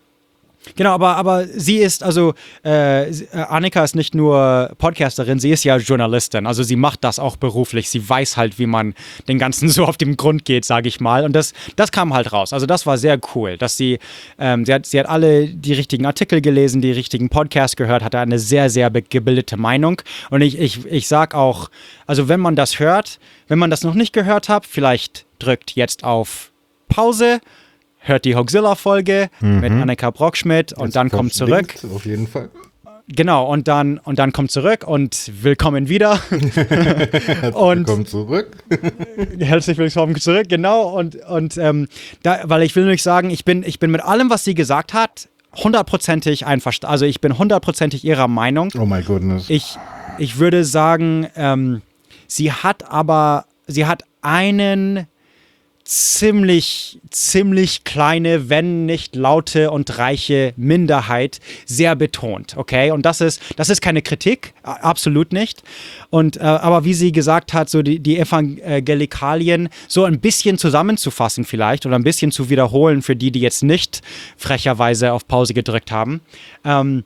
Genau, aber, aber sie ist, also äh, äh, Annika ist nicht nur Podcasterin, sie ist ja Journalistin. Also sie macht das auch beruflich. Sie weiß halt, wie man den Ganzen so auf den Grund geht, sage ich mal. Und das, das kam halt raus. Also das war sehr cool, dass sie, ähm, sie, hat, sie hat alle die richtigen Artikel gelesen, die richtigen Podcasts gehört, hatte eine sehr, sehr gebildete Meinung. Und ich, ich, ich sag auch, also wenn man das hört, wenn man das noch nicht gehört hat, vielleicht drückt jetzt auf Pause hört die Hoxilla-Folge mhm. mit Annika Brockschmidt und Jetzt dann kommt zurück. Auf jeden Fall. Genau, und dann, und dann kommt zurück und willkommen wieder. Herzlich und willkommen zurück. herzlich willkommen zurück, genau. Und, und ähm, da, weil ich will nämlich sagen, ich bin, ich bin mit allem, was sie gesagt hat, hundertprozentig einverstanden. Also ich bin hundertprozentig ihrer Meinung. Oh my goodness. Ich, ich würde sagen, ähm, sie hat aber, sie hat einen ziemlich, ziemlich kleine, wenn nicht laute und reiche Minderheit sehr betont, okay? Und das ist, das ist keine Kritik, absolut nicht. Und, äh, aber wie sie gesagt hat, so die, die Evangelikalien so ein bisschen zusammenzufassen vielleicht oder ein bisschen zu wiederholen für die, die jetzt nicht frecherweise auf Pause gedrückt haben. Ähm,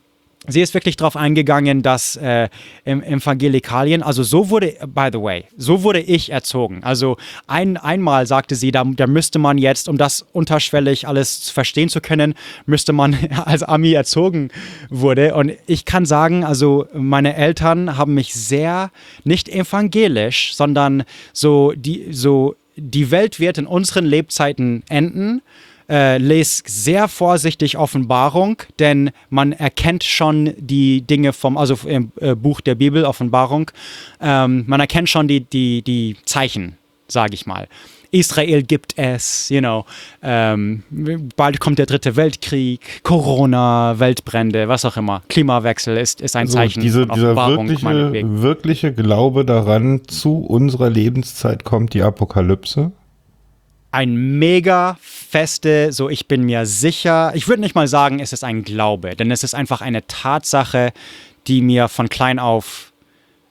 Sie ist wirklich darauf eingegangen, dass äh, im Evangelikalien, also so wurde, by the way, so wurde ich erzogen. Also ein, einmal sagte sie, da, da müsste man jetzt, um das unterschwellig alles verstehen zu können, müsste man als Ami erzogen wurde. Und ich kann sagen, also meine Eltern haben mich sehr, nicht evangelisch, sondern so die, so die Welt wird in unseren Lebzeiten enden äh, lese sehr vorsichtig Offenbarung, denn man erkennt schon die Dinge vom, also im äh, Buch der Bibel, Offenbarung, ähm, man erkennt schon die, die, die Zeichen, sage ich mal. Israel gibt es, you know, ähm, bald kommt der dritte Weltkrieg, Corona, Weltbrände, was auch immer. Klimawechsel ist, ist ein also Zeichen. Diese, dieser wirkliche, wirkliche Glaube daran, zu unserer Lebenszeit kommt die Apokalypse ein mega feste, so ich bin mir sicher, ich würde nicht mal sagen, es ist ein Glaube, denn es ist einfach eine Tatsache, die mir von klein auf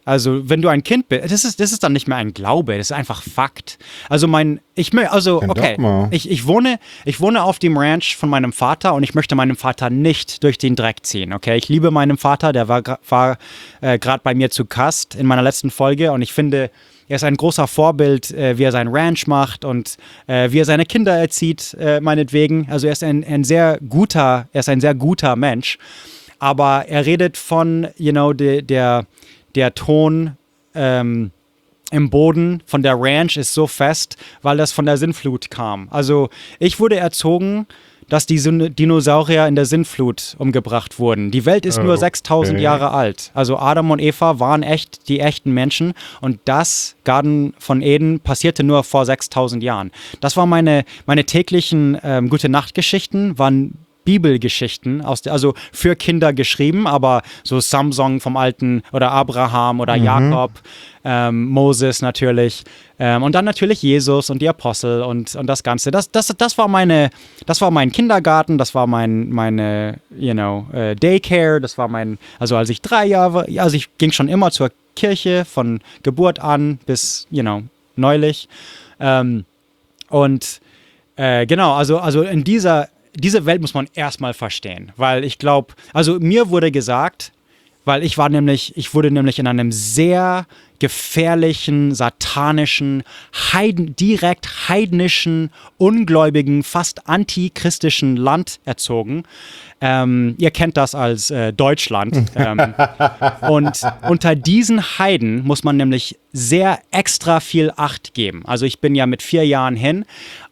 also, wenn du ein Kind bist, das ist, das ist dann nicht mehr ein Glaube, das ist einfach Fakt. Also, mein, ich also, okay, ich, ich, wohne, ich wohne auf dem Ranch von meinem Vater und ich möchte meinem Vater nicht durch den Dreck ziehen, okay? Ich liebe meinen Vater, der war, war äh, gerade bei mir zu Gast in meiner letzten Folge und ich finde, er ist ein großer Vorbild, äh, wie er sein Ranch macht und äh, wie er seine Kinder erzieht, äh, meinetwegen. Also er ist ein, ein sehr guter, er ist ein sehr guter Mensch. Aber er redet von, you know, de, der, der Ton ähm, im Boden von der Ranch ist so fest, weil das von der Sinnflut kam. Also ich wurde erzogen, dass die Dinosaurier in der Sintflut umgebracht wurden. Die Welt ist oh, nur 6000 okay. Jahre alt. Also Adam und Eva waren echt die echten Menschen und das Garten von Eden passierte nur vor 6000 Jahren. Das waren meine, meine täglichen ähm, gute Nachtgeschichten, waren Bibelgeschichten, aus der, also für Kinder geschrieben, aber so Samsung vom alten oder Abraham oder mhm. Jakob, ähm, Moses natürlich ähm, und dann natürlich Jesus und die Apostel und, und das Ganze. Das, das, das war meine, das war mein Kindergarten, das war mein, meine, you know, uh, Daycare, das war mein, also als ich drei Jahre, also ich ging schon immer zur Kirche von Geburt an bis, you know, neulich. Ähm, und äh, genau, also, also in dieser diese Welt muss man erstmal verstehen, weil ich glaube, also mir wurde gesagt, weil ich war nämlich, ich wurde nämlich in einem sehr gefährlichen, satanischen, Heiden, direkt heidnischen, ungläubigen, fast antichristischen Land erzogen. Ähm, ihr kennt das als äh, Deutschland. ähm, und unter diesen Heiden muss man nämlich sehr extra viel Acht geben. Also ich bin ja mit vier Jahren hin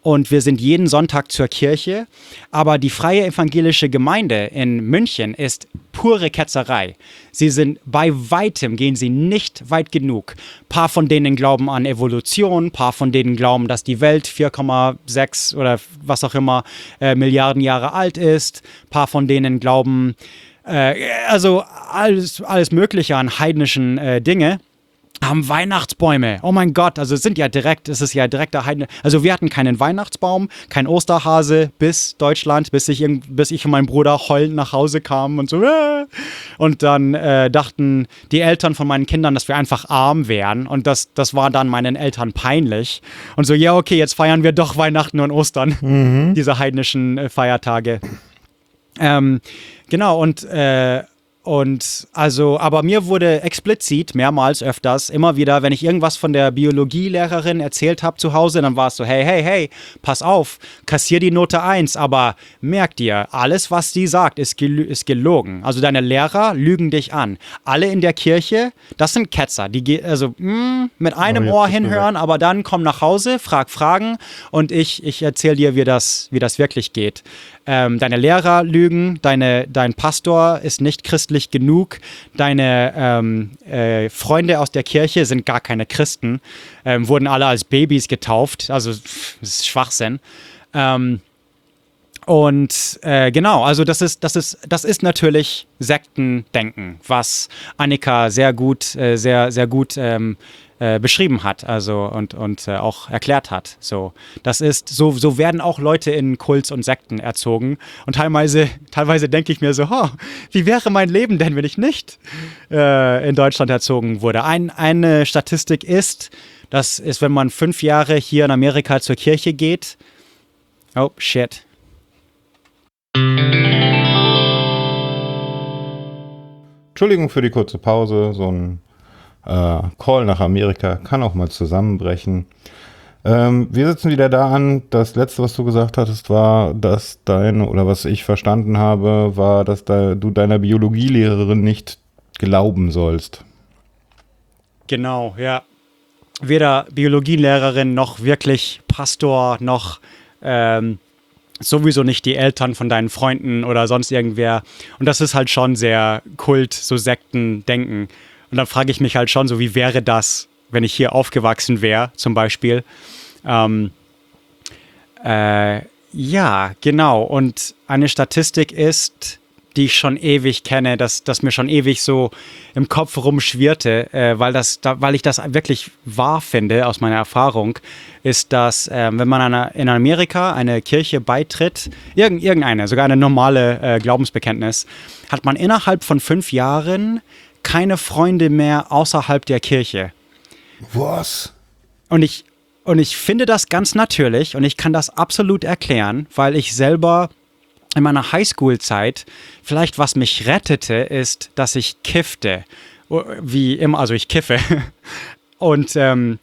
und wir sind jeden Sonntag zur Kirche. Aber die freie evangelische Gemeinde in München ist pure Ketzerei. Sie sind bei weitem, gehen sie nicht weit genug. Ein paar von denen glauben an Evolution, ein paar von denen glauben, dass die Welt 4,6 oder was auch immer äh, Milliarden Jahre alt ist. Ein paar von denen glauben, äh, also alles, alles Mögliche an heidnischen äh, Dinge haben Weihnachtsbäume. Oh mein Gott, also es sind ja direkt, es ist ja direkter Heiden. Also wir hatten keinen Weihnachtsbaum, kein Osterhase bis Deutschland, bis ich, bis ich und mein Bruder heulend nach Hause kamen und so. Äh. Und dann äh, dachten die Eltern von meinen Kindern, dass wir einfach arm wären. Und das, das war dann meinen Eltern peinlich. Und so, ja, okay, jetzt feiern wir doch Weihnachten und Ostern, mhm. diese heidnischen äh, Feiertage. Ähm, genau, und äh, und also, aber mir wurde explizit mehrmals öfters immer wieder, wenn ich irgendwas von der Biologielehrerin erzählt habe zu Hause, dann war es so, hey, hey, hey, pass auf, kassier die Note 1, aber merk dir, alles, was die sagt, ist, gel ist gelogen. Also deine Lehrer lügen dich an. Alle in der Kirche, das sind Ketzer, die also mh, mm, mit einem oh, Ohr hinhören, aber dann komm nach Hause, frag Fragen und ich, ich erzähle dir, wie das, wie das wirklich geht ähm, deine Lehrer lügen, deine, dein Pastor ist nicht christlich genug, deine ähm, äh, Freunde aus der Kirche sind gar keine Christen, ähm, wurden alle als Babys getauft, also das ist Schwachsinn. Ähm, und äh, genau, also das ist, das ist, das ist natürlich Sektendenken, was Annika sehr gut, äh, sehr, sehr gut ähm, äh, beschrieben hat, also und, und äh, auch erklärt hat. So, das ist, so, so werden auch Leute in Kults und Sekten erzogen. Und teilweise, teilweise denke ich mir so, oh, wie wäre mein Leben denn, wenn ich nicht äh, in Deutschland erzogen wurde? Ein, eine Statistik ist, das ist, wenn man fünf Jahre hier in Amerika zur Kirche geht. Oh, shit. Entschuldigung für die kurze Pause, so ein äh, Call nach Amerika kann auch mal zusammenbrechen. Ähm, wir sitzen wieder da an. Das letzte, was du gesagt hattest, war, dass deine, oder was ich verstanden habe, war, dass da, du deiner Biologielehrerin nicht glauben sollst. Genau, ja. Weder Biologielehrerin noch wirklich Pastor noch ähm, sowieso nicht die Eltern von deinen Freunden oder sonst irgendwer. Und das ist halt schon sehr Kult, so Sekten-Denken. Und dann frage ich mich halt schon so, wie wäre das, wenn ich hier aufgewachsen wäre, zum Beispiel. Ähm, äh, ja, genau. Und eine Statistik ist, die ich schon ewig kenne, dass das mir schon ewig so im Kopf rumschwirrte, äh, weil, das, da, weil ich das wirklich wahr finde aus meiner Erfahrung, ist, dass äh, wenn man einer, in Amerika eine Kirche beitritt, irgend, irgendeine, sogar eine normale äh, Glaubensbekenntnis, hat man innerhalb von fünf Jahren keine Freunde mehr außerhalb der Kirche. Was? Und ich, und ich finde das ganz natürlich und ich kann das absolut erklären, weil ich selber in meiner Highschool-Zeit, vielleicht was mich rettete, ist, dass ich kiffte. Wie immer, also ich kiffe. Und ähm,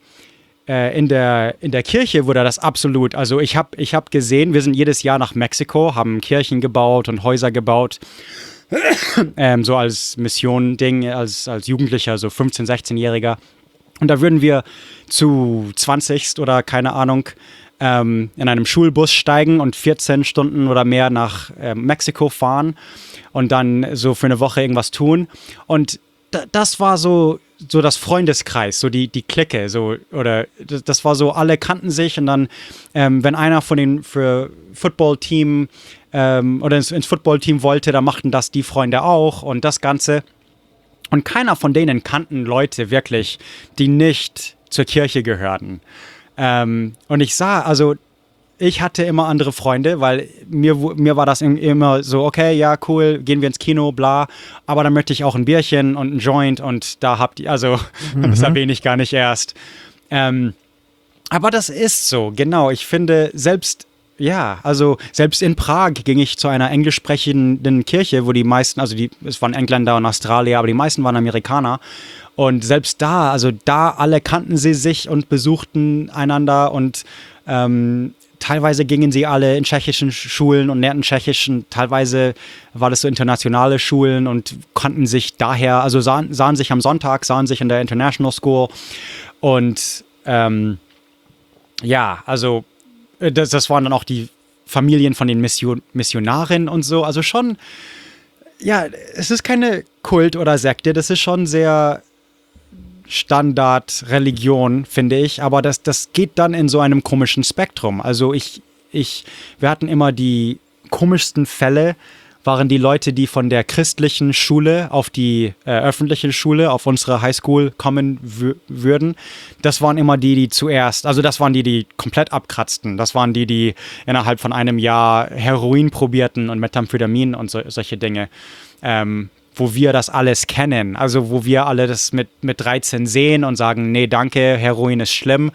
äh, in, der, in der Kirche wurde das absolut, also ich habe ich hab gesehen, wir sind jedes Jahr nach Mexiko, haben Kirchen gebaut und Häuser gebaut. ähm, so als Mission-Ding, als, als Jugendlicher, so 15-, 16-Jähriger. Und da würden wir zu 20 oder keine Ahnung ähm, in einem Schulbus steigen und 14 Stunden oder mehr nach äh, Mexiko fahren und dann so für eine Woche irgendwas tun. Und das war so, so das Freundeskreis, so die, die Clique, so, oder das war so, alle kannten sich und dann, ähm, wenn einer von den Football-Team ähm, oder ins, ins Football-Team wollte, dann machten das die Freunde auch und das Ganze. Und keiner von denen kannten Leute wirklich, die nicht zur Kirche gehörten. Ähm, und ich sah, also ich hatte immer andere Freunde, weil mir, mir war das immer so, okay, ja, cool, gehen wir ins Kino, bla, aber dann möchte ich auch ein Bierchen und ein Joint und da habt ihr, also mhm. das erwähne ich gar nicht erst. Ähm, aber das ist so, genau. Ich finde, selbst, ja, also selbst in Prag ging ich zu einer englisch sprechenden Kirche, wo die meisten, also die, es waren Engländer und Australier, aber die meisten waren Amerikaner. Und selbst da, also da alle kannten sie sich und besuchten einander und ähm, teilweise gingen sie alle in tschechischen Schulen und lernten tschechischen, teilweise war das so internationale Schulen und konnten sich daher, also sahen, sahen sich am Sonntag, sahen sich in der International School und ähm, ja, also das, das waren dann auch die Familien von den Mission, Missionarinnen und so, also schon, ja, es ist keine Kult oder Sekte, das ist schon sehr Standardreligion, finde ich. Aber das, das geht dann in so einem komischen Spektrum. Also ich, ich, wir hatten immer die komischsten Fälle, waren die Leute, die von der christlichen Schule auf die äh, öffentliche Schule, auf unsere Highschool kommen würden. Das waren immer die, die zuerst, also das waren die, die komplett abkratzten. Das waren die, die innerhalb von einem Jahr Heroin probierten und Methamphetamin und so, solche Dinge. Ähm, wo wir das alles kennen. Also wo wir alle das mit, mit 13 sehen und sagen, nee, danke, Heroin ist schlimm.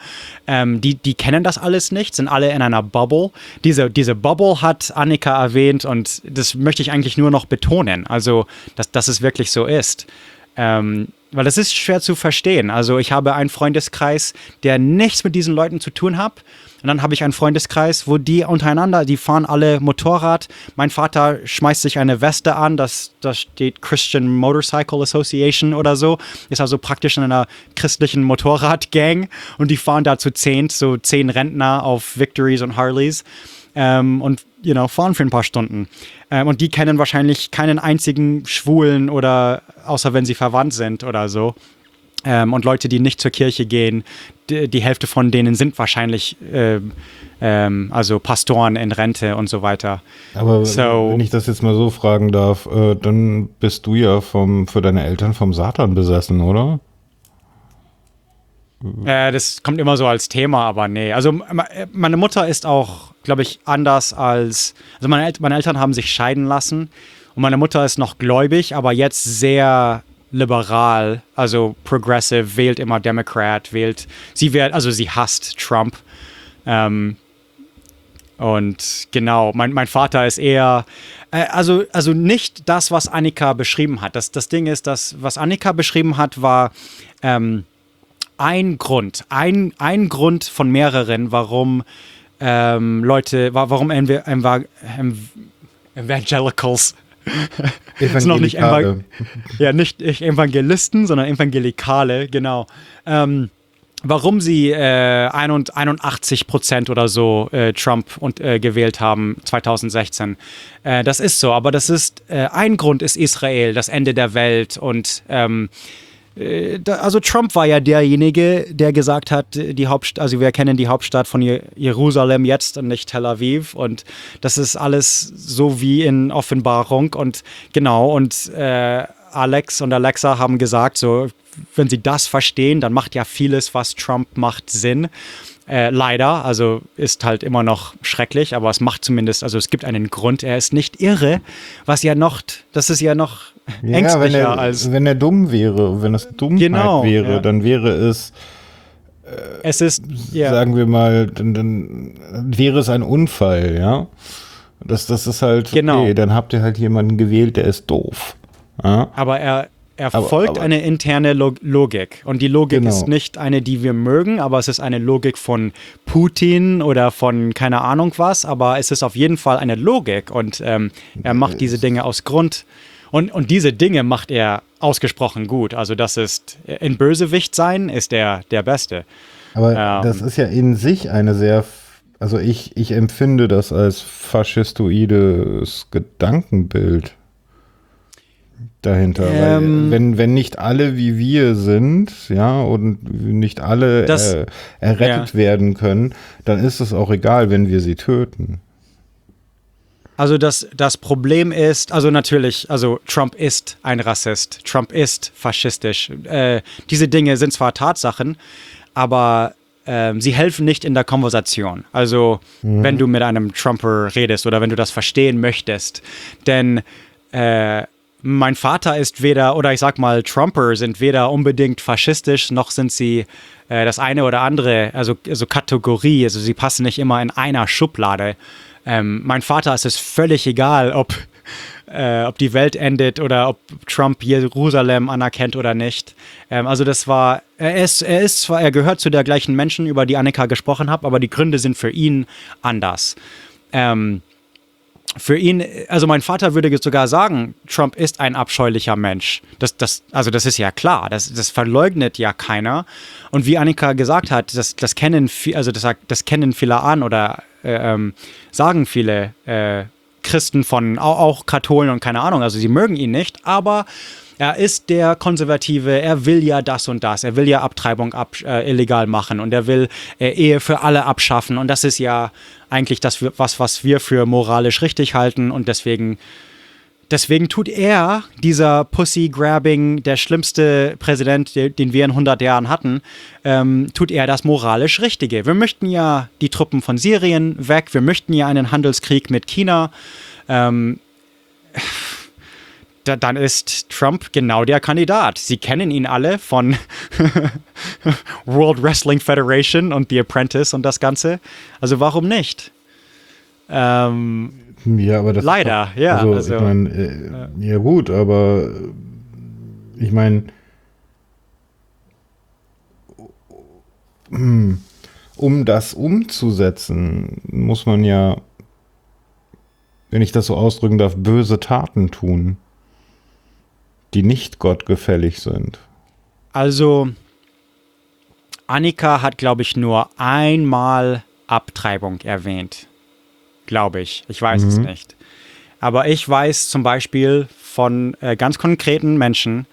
Ähm, die, die kennen das alles nicht, sind alle in einer Bubble. Diese, diese Bubble hat Annika erwähnt und das möchte ich eigentlich nur noch betonen. Also, dass, dass es wirklich so ist. Ähm, weil das ist schwer zu verstehen. Also ich habe einen Freundeskreis, der nichts mit diesen Leuten zu tun hat. Und dann habe ich einen Freundeskreis, wo die untereinander, die fahren alle Motorrad. Mein Vater schmeißt sich eine Weste an, das, das steht Christian Motorcycle Association oder so. Ist also praktisch in einer christlichen Motorradgang. Und die fahren da zu zehn, so zehn Rentner auf Victories und Harleys. Ähm, und you know, fahren für ein paar Stunden. Ähm, und die kennen wahrscheinlich keinen einzigen Schwulen oder außer wenn sie verwandt sind oder so. Ähm, und Leute, die nicht zur Kirche gehen, die, die Hälfte von denen sind wahrscheinlich äh, ähm, also Pastoren in Rente und so weiter. Aber so, wenn ich das jetzt mal so fragen darf, äh, dann bist du ja vom, für deine Eltern vom Satan besessen, oder? Äh, das kommt immer so als Thema, aber nee. Also meine Mutter ist auch, glaube ich, anders als. Also meine, El meine Eltern haben sich scheiden lassen und meine Mutter ist noch gläubig, aber jetzt sehr liberal, also progressive, wählt immer Democrat, wählt, sie wählt, also sie hasst Trump. Ähm, und genau, mein, mein Vater ist eher, äh, also, also nicht das, was Annika beschrieben hat. Das, das Ding ist, dass, was Annika beschrieben hat, war ähm, ein Grund, ein, ein Grund von mehreren, warum ähm, Leute, warum Evangelicals ist noch nicht Evangel ja, nicht Evangelisten, sondern Evangelikale, genau. Ähm, warum sie äh, 81 Prozent oder so äh, Trump und, äh, gewählt haben 2016. Äh, das ist so, aber das ist äh, ein Grund ist Israel, das Ende der Welt und ähm, äh, also Trump war ja derjenige, der gesagt hat, die Hauptstadt, also wir kennen die Hauptstadt von Jerusalem jetzt und nicht Tel Aviv und das ist alles so wie in Offenbarung und genau und Alex und Alexa haben gesagt, so wenn sie das verstehen, dann macht ja vieles, was Trump macht, Sinn. Äh, leider, also ist halt immer noch schrecklich, aber es macht zumindest, also es gibt einen Grund, er ist nicht irre, was ja noch, das ist ja noch ja, ängstlicher wenn er, als. Wenn er dumm wäre, wenn es Dummheit genau, wäre, ja. dann wäre es. Äh, es ist, ja. sagen wir mal, dann, dann, wäre es ein Unfall, ja. Das, das ist halt, genau. okay, dann habt ihr halt jemanden gewählt, der ist doof. Ja? Aber er, er aber, folgt aber, eine interne Log Logik. Und die Logik genau. ist nicht eine, die wir mögen, aber es ist eine Logik von Putin oder von keine Ahnung was. Aber es ist auf jeden Fall eine Logik. Und ähm, er macht diese Dinge aus Grund. Und, und diese Dinge macht er ausgesprochen gut. Also das ist, in Bösewicht sein ist er der Beste. Aber ähm, das ist ja in sich eine sehr, also ich, ich empfinde das als faschistoides Gedankenbild dahinter. Ähm, Weil wenn, wenn nicht alle wie wir sind, ja, und nicht alle das, äh, errettet ja. werden können, dann ist es auch egal, wenn wir sie töten. Also das, das Problem ist, also natürlich, also Trump ist ein Rassist, Trump ist faschistisch. Äh, diese Dinge sind zwar Tatsachen, aber äh, sie helfen nicht in der Konversation. Also mhm. wenn du mit einem Trumper redest oder wenn du das verstehen möchtest, denn äh, mein Vater ist weder, oder ich sag mal, Trumper sind weder unbedingt faschistisch, noch sind sie äh, das eine oder andere, also, also Kategorie, also sie passen nicht immer in einer Schublade. Ähm, mein Vater ist es völlig egal, ob, äh, ob die Welt endet oder ob Trump Jerusalem anerkennt oder nicht. Ähm, also das war, er ist, er ist zwar, er gehört zu der gleichen Menschen, über die Annika gesprochen hat, aber die Gründe sind für ihn anders. Ähm, für ihn, also mein Vater würde sogar sagen, Trump ist ein abscheulicher Mensch. Das, das, also das ist ja klar, das, das verleugnet ja keiner. Und wie Annika gesagt hat, das, das kennen also das, das kennen viele an oder äh, ähm, sagen viele äh, Christen von auch, auch Katholen und keine Ahnung. Also sie mögen ihn nicht, aber er ist der Konservative, er will ja das und das, er will ja Abtreibung ab, äh, illegal machen und er will äh, Ehe für alle abschaffen und das ist ja eigentlich das, was, was wir für moralisch richtig halten und deswegen, deswegen tut er, dieser Pussy-Grabbing, der schlimmste Präsident, den wir in 100 Jahren hatten, ähm, tut er das moralisch Richtige. Wir möchten ja die Truppen von Syrien weg, wir möchten ja einen Handelskrieg mit China. Ähm, da, dann ist Trump genau der Kandidat. Sie kennen ihn alle von World Wrestling Federation und The Apprentice und das Ganze. Also warum nicht? Ähm, ja, aber das leider, doch, ja. Also, also ich mein, äh, ja. ja gut, aber ich meine, um das umzusetzen, muss man ja, wenn ich das so ausdrücken darf, böse Taten tun die nicht gottgefällig sind? Also, Annika hat, glaube ich, nur einmal Abtreibung erwähnt. Glaube ich. Ich weiß mhm. es nicht. Aber ich weiß zum Beispiel von äh, ganz konkreten Menschen,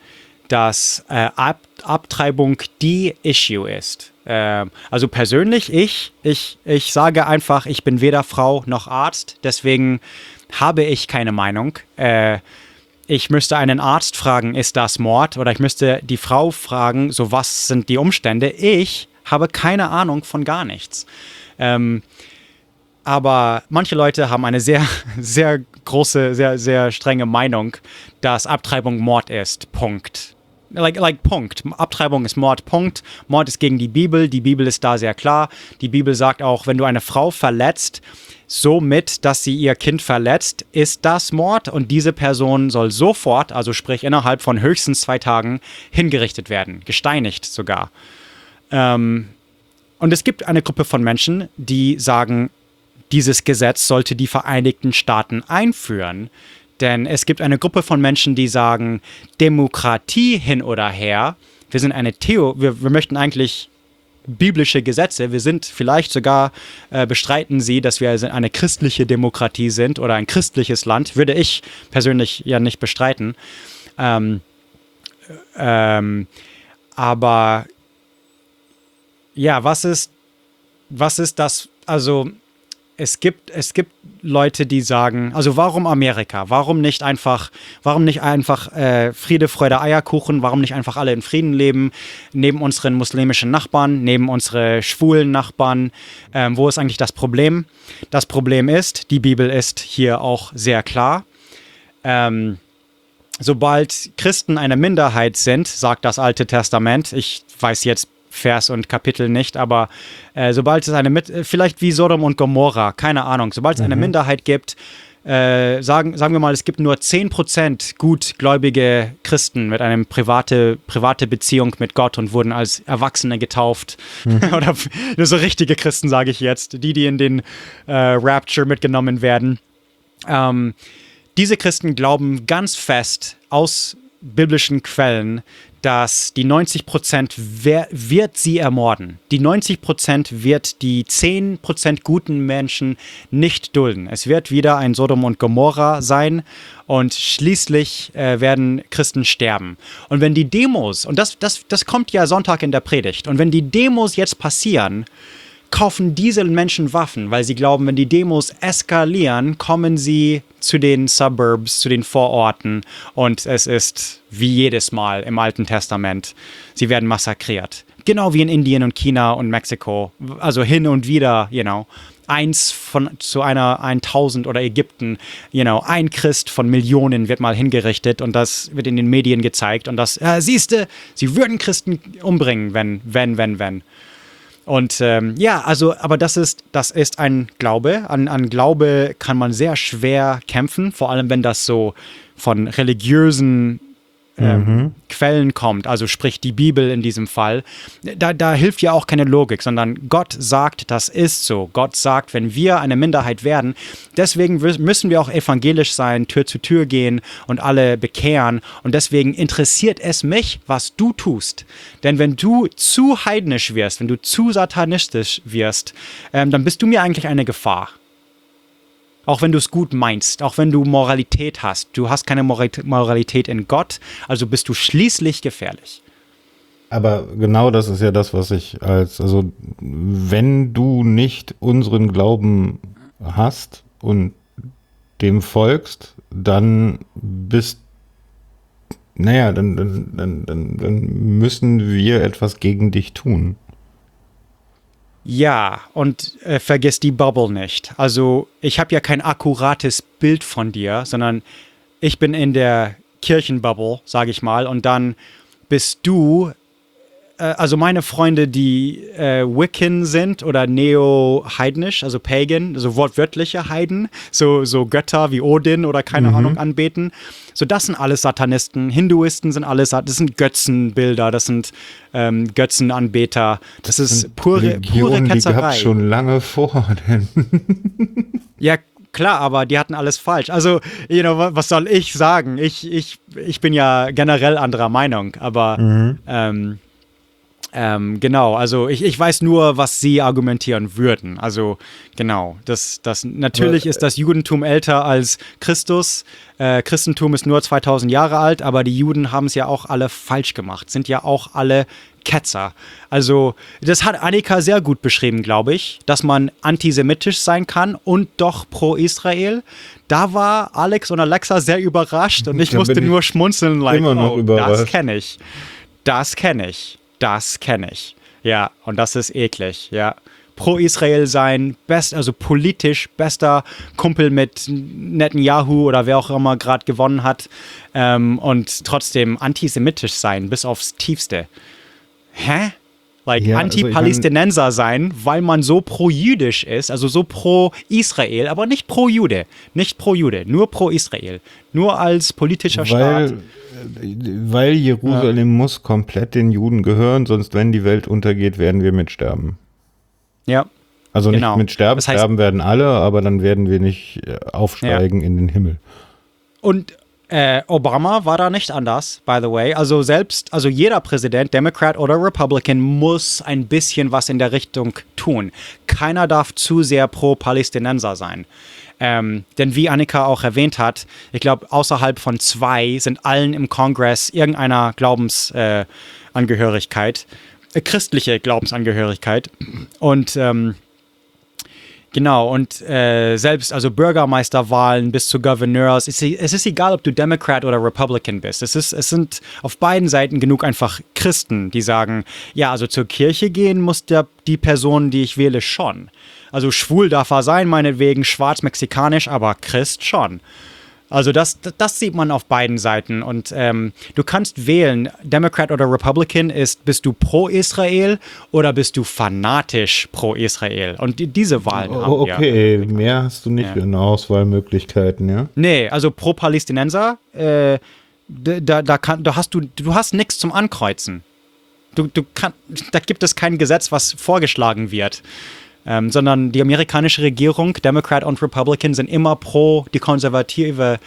dass äh, Ab Abtreibung die Issue ist. Äh, also persönlich, ich, ich, ich sage einfach, ich bin weder Frau noch Arzt, deswegen habe ich keine Meinung. Ich müsste einen Arzt fragen, ist das Mord? Oder ich müsste die Frau fragen, so was sind die Umstände? Ich habe keine Ahnung von gar nichts. Ähm, aber manche Leute haben eine sehr, sehr große, sehr, sehr strenge Meinung, dass Abtreibung Mord ist. Punkt. Like, like, Punkt. Abtreibung ist Mord, Punkt. Mord ist gegen die Bibel. Die Bibel ist da sehr klar. Die Bibel sagt auch, wenn du eine Frau verletzt, somit, dass sie ihr Kind verletzt, ist das Mord und diese Person soll sofort, also sprich innerhalb von höchstens zwei Tagen, hingerichtet werden, gesteinigt sogar. Ähm, und es gibt eine Gruppe von Menschen, die sagen, dieses Gesetz sollte die Vereinigten Staaten einführen. Denn es gibt eine Gruppe von Menschen, die sagen, Demokratie hin oder her, wir sind eine Theo, wir, wir möchten eigentlich biblische Gesetze. Wir sind vielleicht sogar, äh, bestreiten sie, dass wir eine christliche Demokratie sind oder ein christliches Land. Würde ich persönlich ja nicht bestreiten. Ähm, ähm, aber ja, was ist, was ist das? Also es gibt, es gibt Leute, die sagen, also warum Amerika? Warum nicht einfach, warum nicht einfach äh, Friede, Freude, Eierkuchen? Warum nicht einfach alle in Frieden leben? Neben unseren muslimischen Nachbarn, neben unseren schwulen Nachbarn. Ähm, wo ist eigentlich das Problem? Das Problem ist, die Bibel ist hier auch sehr klar. Ähm, sobald Christen eine Minderheit sind, sagt das Alte Testament, ich weiß jetzt Vers und Kapitel nicht, aber äh, sobald es eine, Mit vielleicht wie Sodom und Gomorra, keine Ahnung, sobald es mhm. eine Minderheit gibt, äh, sagen, sagen wir mal, es gibt nur 10% gutgläubige Christen mit einer private, private Beziehung mit Gott und wurden als Erwachsene getauft. Mhm. Oder nur so richtige Christen, sage ich jetzt, die, die in den äh, Rapture mitgenommen werden. Ähm, diese Christen glauben ganz fest aus biblischen Quellen, dass die 90 Prozent wird sie ermorden. Die 90 Prozent wird die 10 Prozent guten Menschen nicht dulden. Es wird wieder ein Sodom und Gomorra sein und schließlich äh, werden Christen sterben. Und wenn die Demos, und das, das, das kommt ja Sonntag in der Predigt, und wenn die Demos jetzt passieren, kaufen diese Menschen Waffen, weil sie glauben, wenn die Demos eskalieren, kommen sie zu den Suburbs, zu den Vororten und es ist wie jedes Mal im Alten Testament. Sie werden massakriert. Genau wie in Indien und China und Mexiko. Also hin und wieder, you know. Eins von zu einer 1000 oder Ägypten, you know, ein Christ von Millionen wird mal hingerichtet und das wird in den Medien gezeigt und das, äh, siehste, sie würden Christen umbringen, wenn, wenn, wenn, wenn. Und ähm, ja, also, aber das ist, das ist ein Glaube. An, an Glaube kann man sehr schwer kämpfen, vor allem wenn das so von religiösen mhm. Quellen kommt, also sprich die Bibel in diesem Fall, da, da hilft ja auch keine Logik, sondern Gott sagt, das ist so. Gott sagt, wenn wir eine Minderheit werden, deswegen müssen wir auch evangelisch sein, Tür zu Tür gehen und alle bekehren. Und deswegen interessiert es mich, was du tust. Denn wenn du zu heidnisch wirst, wenn du zu satanistisch wirst, ähm, dann bist du mir eigentlich eine Gefahr. Auch wenn du es gut meinst, auch wenn du Moralität hast. Du hast keine Moralität in Gott, also bist du schließlich gefährlich. Aber genau das ist ja das, was ich als, also wenn du nicht unseren Glauben hast und dem folgst, dann bist, naja, dann, dann, dann, dann müssen wir etwas gegen dich tun. Ja, und äh, vergiss die Bubble nicht. Also ich habe ja kein akkurates Bild von dir, sondern ich bin in der Kirchenbubble, sage ich mal, und dann bist du äh, also meine Freunde, die äh, Wiccan sind oder neo-heidnisch, also Pagan, also wortwörtliche Heiden, so, so Götter wie Odin oder keine mhm. Ahnung anbeten. So, das sind alles Satanisten. Hinduisten sind alles, das sind Götzenbilder, das sind ähm, Götzenanbeter. Das, das ist pure, Religionen, pure Ketzerei. Die schon lange vor. Denn ja, klar, aber die hatten alles falsch. Also, you know, was soll ich sagen? Ich, ich, ich bin ja generell anderer Meinung, aber mhm. ähm, ähm, genau, also ich, ich weiß nur, was sie argumentieren würden. Also genau, das, das natürlich ist das Judentum älter als Christus. Äh, Christentum ist nur 2000 Jahre alt, aber die Juden haben es ja auch alle falsch gemacht, sind ja auch alle Ketzer. Also, das hat Annika sehr gut beschrieben, glaube ich, dass man antisemitisch sein kann und doch pro Israel. Da war Alex und Alexa sehr überrascht und ich da musste nur schmunzeln, like, immer noch oh, überrascht. das kenne ich. Das kenne ich das kenne ich. Ja, und das ist eklig, ja. Pro Israel sein, best, also politisch bester Kumpel mit Netanyahu oder wer auch immer gerade gewonnen hat ähm, und trotzdem antisemitisch sein, bis aufs Tiefste. Hä? Like ja, also Anti-Palästinenser also sein, weil man so pro-jüdisch ist, also so pro-Israel, aber nicht pro-Jude. Nicht pro-Jude, nur pro-Israel. Nur als politischer weil, Staat weil Jerusalem ja. muss komplett den Juden gehören, sonst wenn die Welt untergeht, werden wir mitsterben. Ja. Also genau. nicht mit Sterben, das heißt, sterben werden alle, aber dann werden wir nicht äh, aufsteigen ja. in den Himmel. Und Äh, Obama war da nicht anders, by the way. Also selbst, also jeder Präsident, Democrat oder Republican, muss ein bisschen was in der Richtung tun. Keiner darf zu sehr pro Palästinenser sein. Ähm, denn wie Annika auch erwähnt hat, ich glaube, außerhalb von zwei sind allen im Kongress irgendeiner Glaubensangehörigkeit, äh, äh, christliche Glaubensangehörigkeit. Und ähm, Genau, und äh, selbst also Bürgermeisterwahlen bis zu Gouverneurs, es, es ist egal, ob du Democrat oder Republican bist. Es, ist, es sind auf beiden Seiten genug einfach Christen, die sagen, ja, also zur Kirche gehen muss der, die Person, die ich wähle, schon. Also schwul darf er sein, meinetwegen, schwarz-mexikanisch, aber Christ schon. Also das, das sieht man auf beiden Seiten. Und ähm, du kannst wählen, Democrat oder Republican ist, bist du pro Israel oder bist du fanatisch pro Israel? Und die, diese Wahlen oh, haben wir. Okay, mehr hast du nicht ja. in Auswahlmöglichkeiten, ja? Nee, also pro Palästinenser, äh, da, da, kann, da hast du, du hast nichts zum Ankreuzen. Du, du kann, da gibt es kein Gesetz, was vorgeschlagen wird ähm, sondern die amerikanische Regierung, Democrat und Republican, sind immer pro die konservative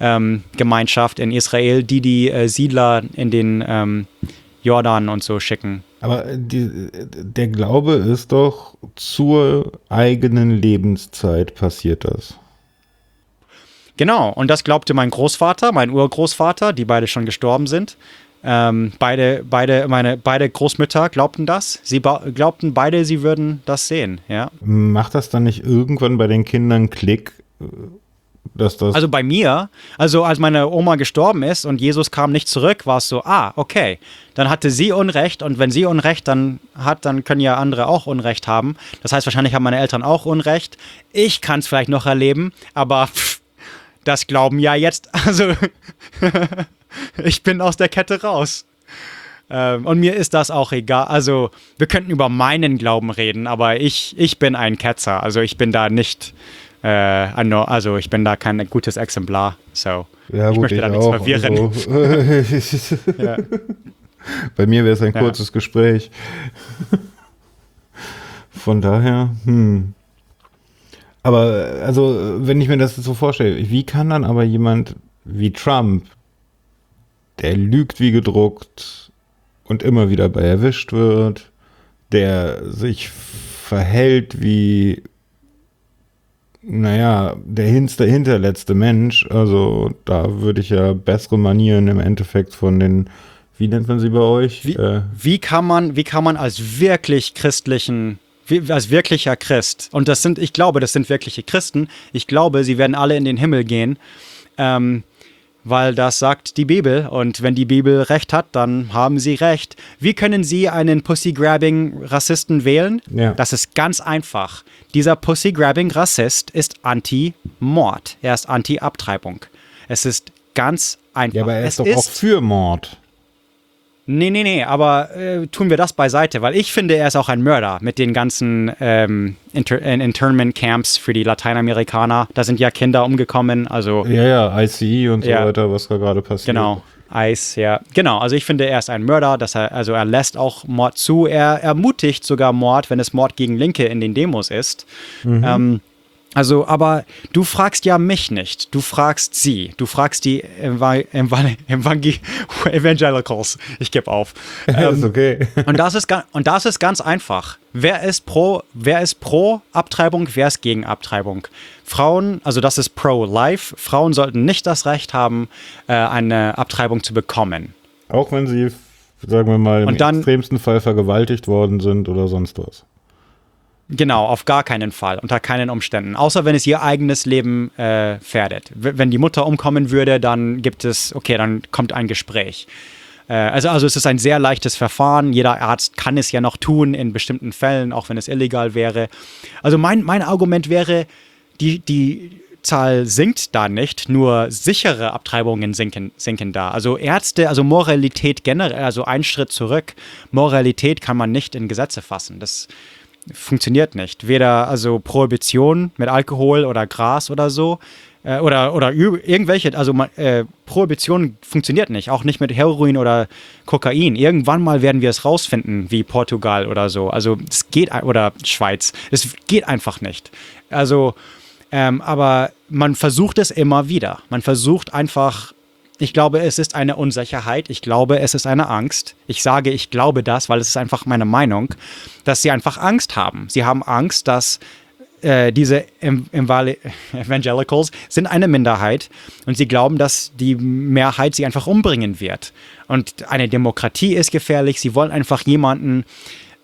ähm, Gemeinschaft in Israel, die die äh, Siedler in den ähm, Jordan und so schicken. Aber die, der Glaube ist doch zur eigenen Lebenszeit passiert das. Genau, und das glaubte mein Großvater, mein Urgroßvater, die beide schon gestorben sind. Ähm, beide, beide, meine, beide Großmütter glaubten das. Sie glaubten beide, sie würden das sehen, ja. Macht das dann nicht irgendwann bei den Kindern Klick, dass das. Also bei mir, also als meine Oma gestorben ist und Jesus kam nicht zurück, war es so, ah, okay, dann hatte sie Unrecht und wenn sie Unrecht dann hat, dann können ja andere auch Unrecht haben. Das heißt, wahrscheinlich haben meine Eltern auch Unrecht. Ich kann es vielleicht noch erleben, aber pff, das glauben ja jetzt, also ich bin aus der Kette raus. Ähm, und mir ist das auch egal. Also, wir könnten über meinen Glauben reden, aber ich, ich bin ein Ketzer. Also, ich bin da nicht, äh, also, ich bin da kein gutes Exemplar. So, ja, ich gut, möchte ich da nichts verwirren. Also, ja. Bei mir wäre es ein kurzes ja. Gespräch. Von daher, hm. Aber, also, wenn ich mir das so vorstelle, wie kann dann aber jemand wie Trump, der lügt wie gedruckt und immer wieder bei erwischt wird, der sich verhält wie, naja, der hinste, hinterletzte Mensch. Also da würde ich ja bessere Manieren im Endeffekt von den, wie nennt man sie bei euch? Wie, äh, wie kann man, wie kann man als wirklich christlichen als wirklicher Christ, und das sind, ich glaube, das sind wirkliche Christen, ich glaube, sie werden alle in den Himmel gehen, ähm, weil das sagt die Bibel und wenn die Bibel recht hat, dann haben sie recht. Wie können Sie einen Pussy-Grabbing-Rassisten wählen? Ja. Das ist ganz einfach. Dieser Pussy-Grabbing-Rassist ist anti-Mord. Er ist anti-Abtreibung. Es ist ganz einfach. Ja, aber er ist es doch ist auch für Mord. Nee, nee, nee, aber äh, tun wir das beiseite, weil ich finde, er ist auch ein Mörder mit den ganzen ähm, Inter äh, Internment Camps für die Lateinamerikaner. Da sind ja Kinder umgekommen, also. Ja, ja, ICE und so ja, weiter, was da gerade passiert. Genau. Eis, ja. Genau, also ich finde, er ist ein Mörder, dass er, also er lässt auch Mord zu. Er ermutigt sogar Mord, wenn es Mord gegen Linke in den Demos ist. Mhm. Ähm, also, aber du fragst ja mich nicht. Du fragst sie. Du fragst die Eva Evangel Evangelicals. Ich gebe auf. Ja, ist ähm, okay. und, das ist, und das ist ganz einfach. Wer ist pro, wer ist pro Abtreibung, wer ist gegen Abtreibung? Frauen, also das ist pro-life. Frauen sollten nicht das Recht haben, äh, eine Abtreibung zu bekommen. Auch wenn sie, sagen wir mal, im dann, extremsten Fall vergewaltigt worden sind oder sonst was. Genau, auf gar keinen Fall, unter keinen Umständen. Außer wenn es ihr eigenes Leben äh, gefährdet. Wenn die Mutter umkommen würde, dann gibt es, okay, dann kommt ein Gespräch. Äh, also, also es ist ein sehr leichtes Verfahren. Jeder Arzt kann es ja noch tun in bestimmten Fällen, auch wenn es illegal wäre. Also mein, mein Argument wäre, die, die Zahl sinkt da nicht, nur sichere Abtreibungen sinken, sinken da. Also Ärzte, also Moralität generell, also ein Schritt zurück. Moralität kann man nicht in Gesetze fassen. Das funktioniert nicht. Weder also Prohibition mit Alkohol oder Gras oder so äh, oder, oder irgendwelche, also äh, Prohibition funktioniert nicht, auch nicht mit Heroin oder Kokain. Irgendwann mal werden wir es rausfinden, wie Portugal oder so. Also es geht, oder Schweiz, es geht einfach nicht. Also, ähm, aber man versucht es immer wieder. Man versucht einfach Ich glaube, es ist eine Unsicherheit. Ich glaube, es ist eine Angst. Ich sage, ich glaube das, weil es ist einfach meine Meinung, dass sie einfach Angst haben. Sie haben Angst, dass äh, diese Evangelicals sind eine Minderheit und sie glauben, dass die Mehrheit sie einfach umbringen wird. Und eine Demokratie ist gefährlich. Sie wollen einfach jemanden.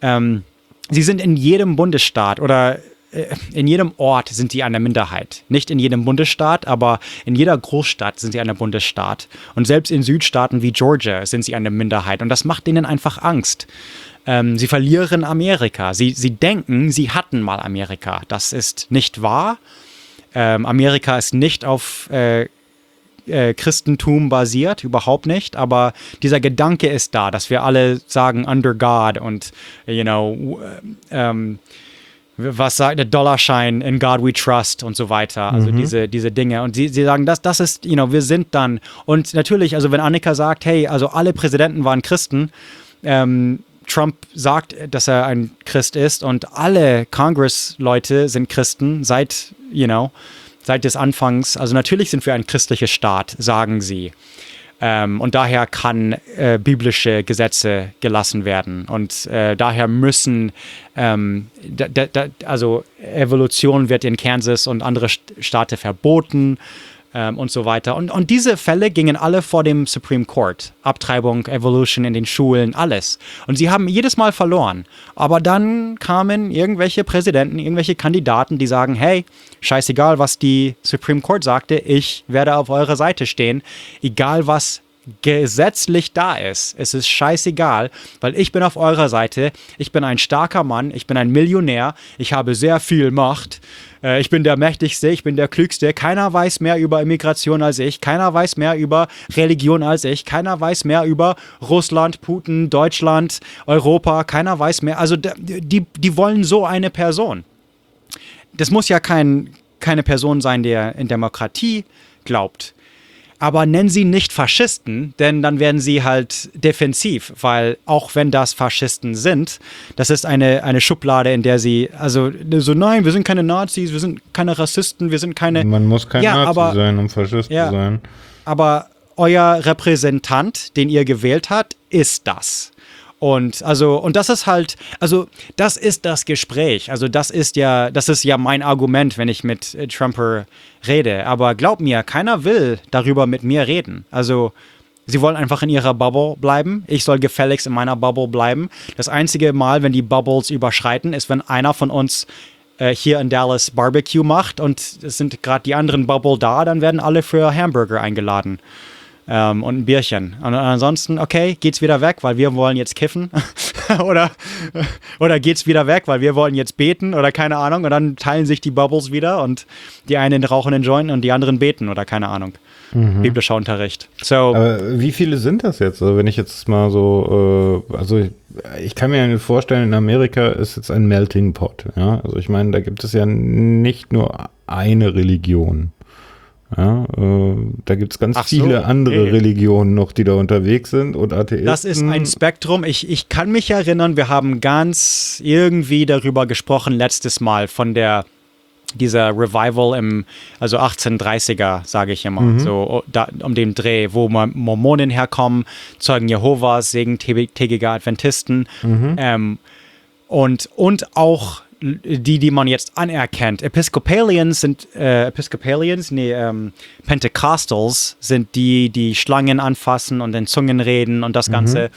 Ähm, sie sind in jedem Bundesstaat oder in jedem Ort sind sie eine Minderheit. Nicht in jedem Bundesstaat, aber in jeder Großstadt sind sie eine Bundesstaat. Und selbst in Südstaaten wie Georgia sind sie eine Minderheit. Und das macht ihnen einfach Angst. Ähm, sie verlieren Amerika. Sie, sie denken, sie hatten mal Amerika. Das ist nicht wahr. Ähm, Amerika ist nicht auf äh, äh, Christentum basiert, überhaupt nicht, aber dieser Gedanke ist da, dass wir alle sagen under God und, you know, ähm, was sagt der Dollarschein, in God we trust und so weiter. Also mhm. diese, diese Dinge. Und sie, sie sagen, das, das ist, you know, wir sind dann. Und natürlich, also wenn Annika sagt, hey, also alle Präsidenten waren Christen, ähm, Trump sagt, dass er ein Christ ist und alle Congress-Leute sind Christen seit, you know, seit des Anfangs. Also natürlich sind wir ein christlicher Staat, sagen sie. Ähm, und daher kann äh, biblische Gesetze gelassen werden. Und äh, daher müssen, ähm, da, da, also Evolution wird in Kansas und andere Staaten verboten ähm, und so weiter. Und, und diese Fälle gingen alle vor dem Supreme Court. Abtreibung, Evolution in den Schulen, alles. Und sie haben jedes Mal verloren. Aber dann kamen irgendwelche Präsidenten, irgendwelche Kandidaten, die sagen, hey, scheißegal, was die Supreme Court sagte, ich werde auf eurer Seite stehen, egal was gesetzlich da ist. Es ist scheißegal, weil ich bin auf eurer Seite. Ich bin ein starker Mann, ich bin ein Millionär, ich habe sehr viel Macht. Äh, ich bin der Mächtigste, ich bin der Klügste. Keiner weiß mehr über Immigration als ich. Keiner weiß mehr über Religion als ich. Keiner weiß mehr über Russland, Putin, Deutschland, Europa. Keiner weiß mehr. Also die, die wollen so eine Person. Das muss ja kein, keine Person sein, der in Demokratie glaubt aber nennen sie nicht Faschisten, denn dann werden sie halt defensiv, weil auch wenn das Faschisten sind, das ist eine, eine Schublade, in der sie, also so, nein, wir sind keine Nazis, wir sind keine Rassisten, wir sind keine. Man muss kein ja, Nazi aber, sein, um Faschist ja, zu sein. Aber euer Repräsentant, den ihr gewählt habt, ist das. Und also, und das ist halt, also das ist das Gespräch. Also das ist ja, das ist ja mein Argument, wenn ich mit äh, Trumper rede. Aber glaub mir, keiner will darüber mit mir reden. Also Sie wollen einfach in ihrer Bubble bleiben. Ich soll gefälligst in meiner Bubble bleiben. Das einzige Mal, wenn die Bubbles überschreiten, ist, wenn einer von uns äh, hier in Dallas Barbecue macht und es sind gerade die anderen Bubble da, dann werden alle für Hamburger eingeladen ähm, und ein Bierchen. Und ansonsten, okay, geht's wieder weg, weil wir wollen jetzt kiffen. oder, oder geht's wieder weg, weil wir wollen jetzt beten oder keine Ahnung. Und dann teilen sich die Bubbles wieder und die einen rauchen den Joint und die anderen beten oder keine Ahnung. Mhm. Biblischer Unterricht. So, Aber wie viele sind das jetzt? Also wenn ich jetzt mal so, äh, also ich, ich, kann mir vorstellen, in Amerika ist jetzt ein Melting Pot. Ja? Also ich meine, da gibt es ja nicht nur eine Religion. Ja, äh, da gibt es ganz Ach viele so, andere okay. Religionen noch, die da unterwegs sind und Atheisten. Das ist ein Spektrum. Ich, ich kann mich erinnern, wir haben ganz irgendwie darüber gesprochen letztes Mal von der dieser Revival im, also 1830er, sage ich immer, mhm. so da, um den Dreh, wo Mormonen herkommen, Zeugen Jehovas, segentägige Adventisten mhm. ähm, und, und auch die, die man jetzt anerkennt. Episcopalians sind, äh, Episcopalians, nee, ähm, Pentecostals sind die, die Schlangen anfassen und in Zungen reden und das mhm. Ganze. Mhm.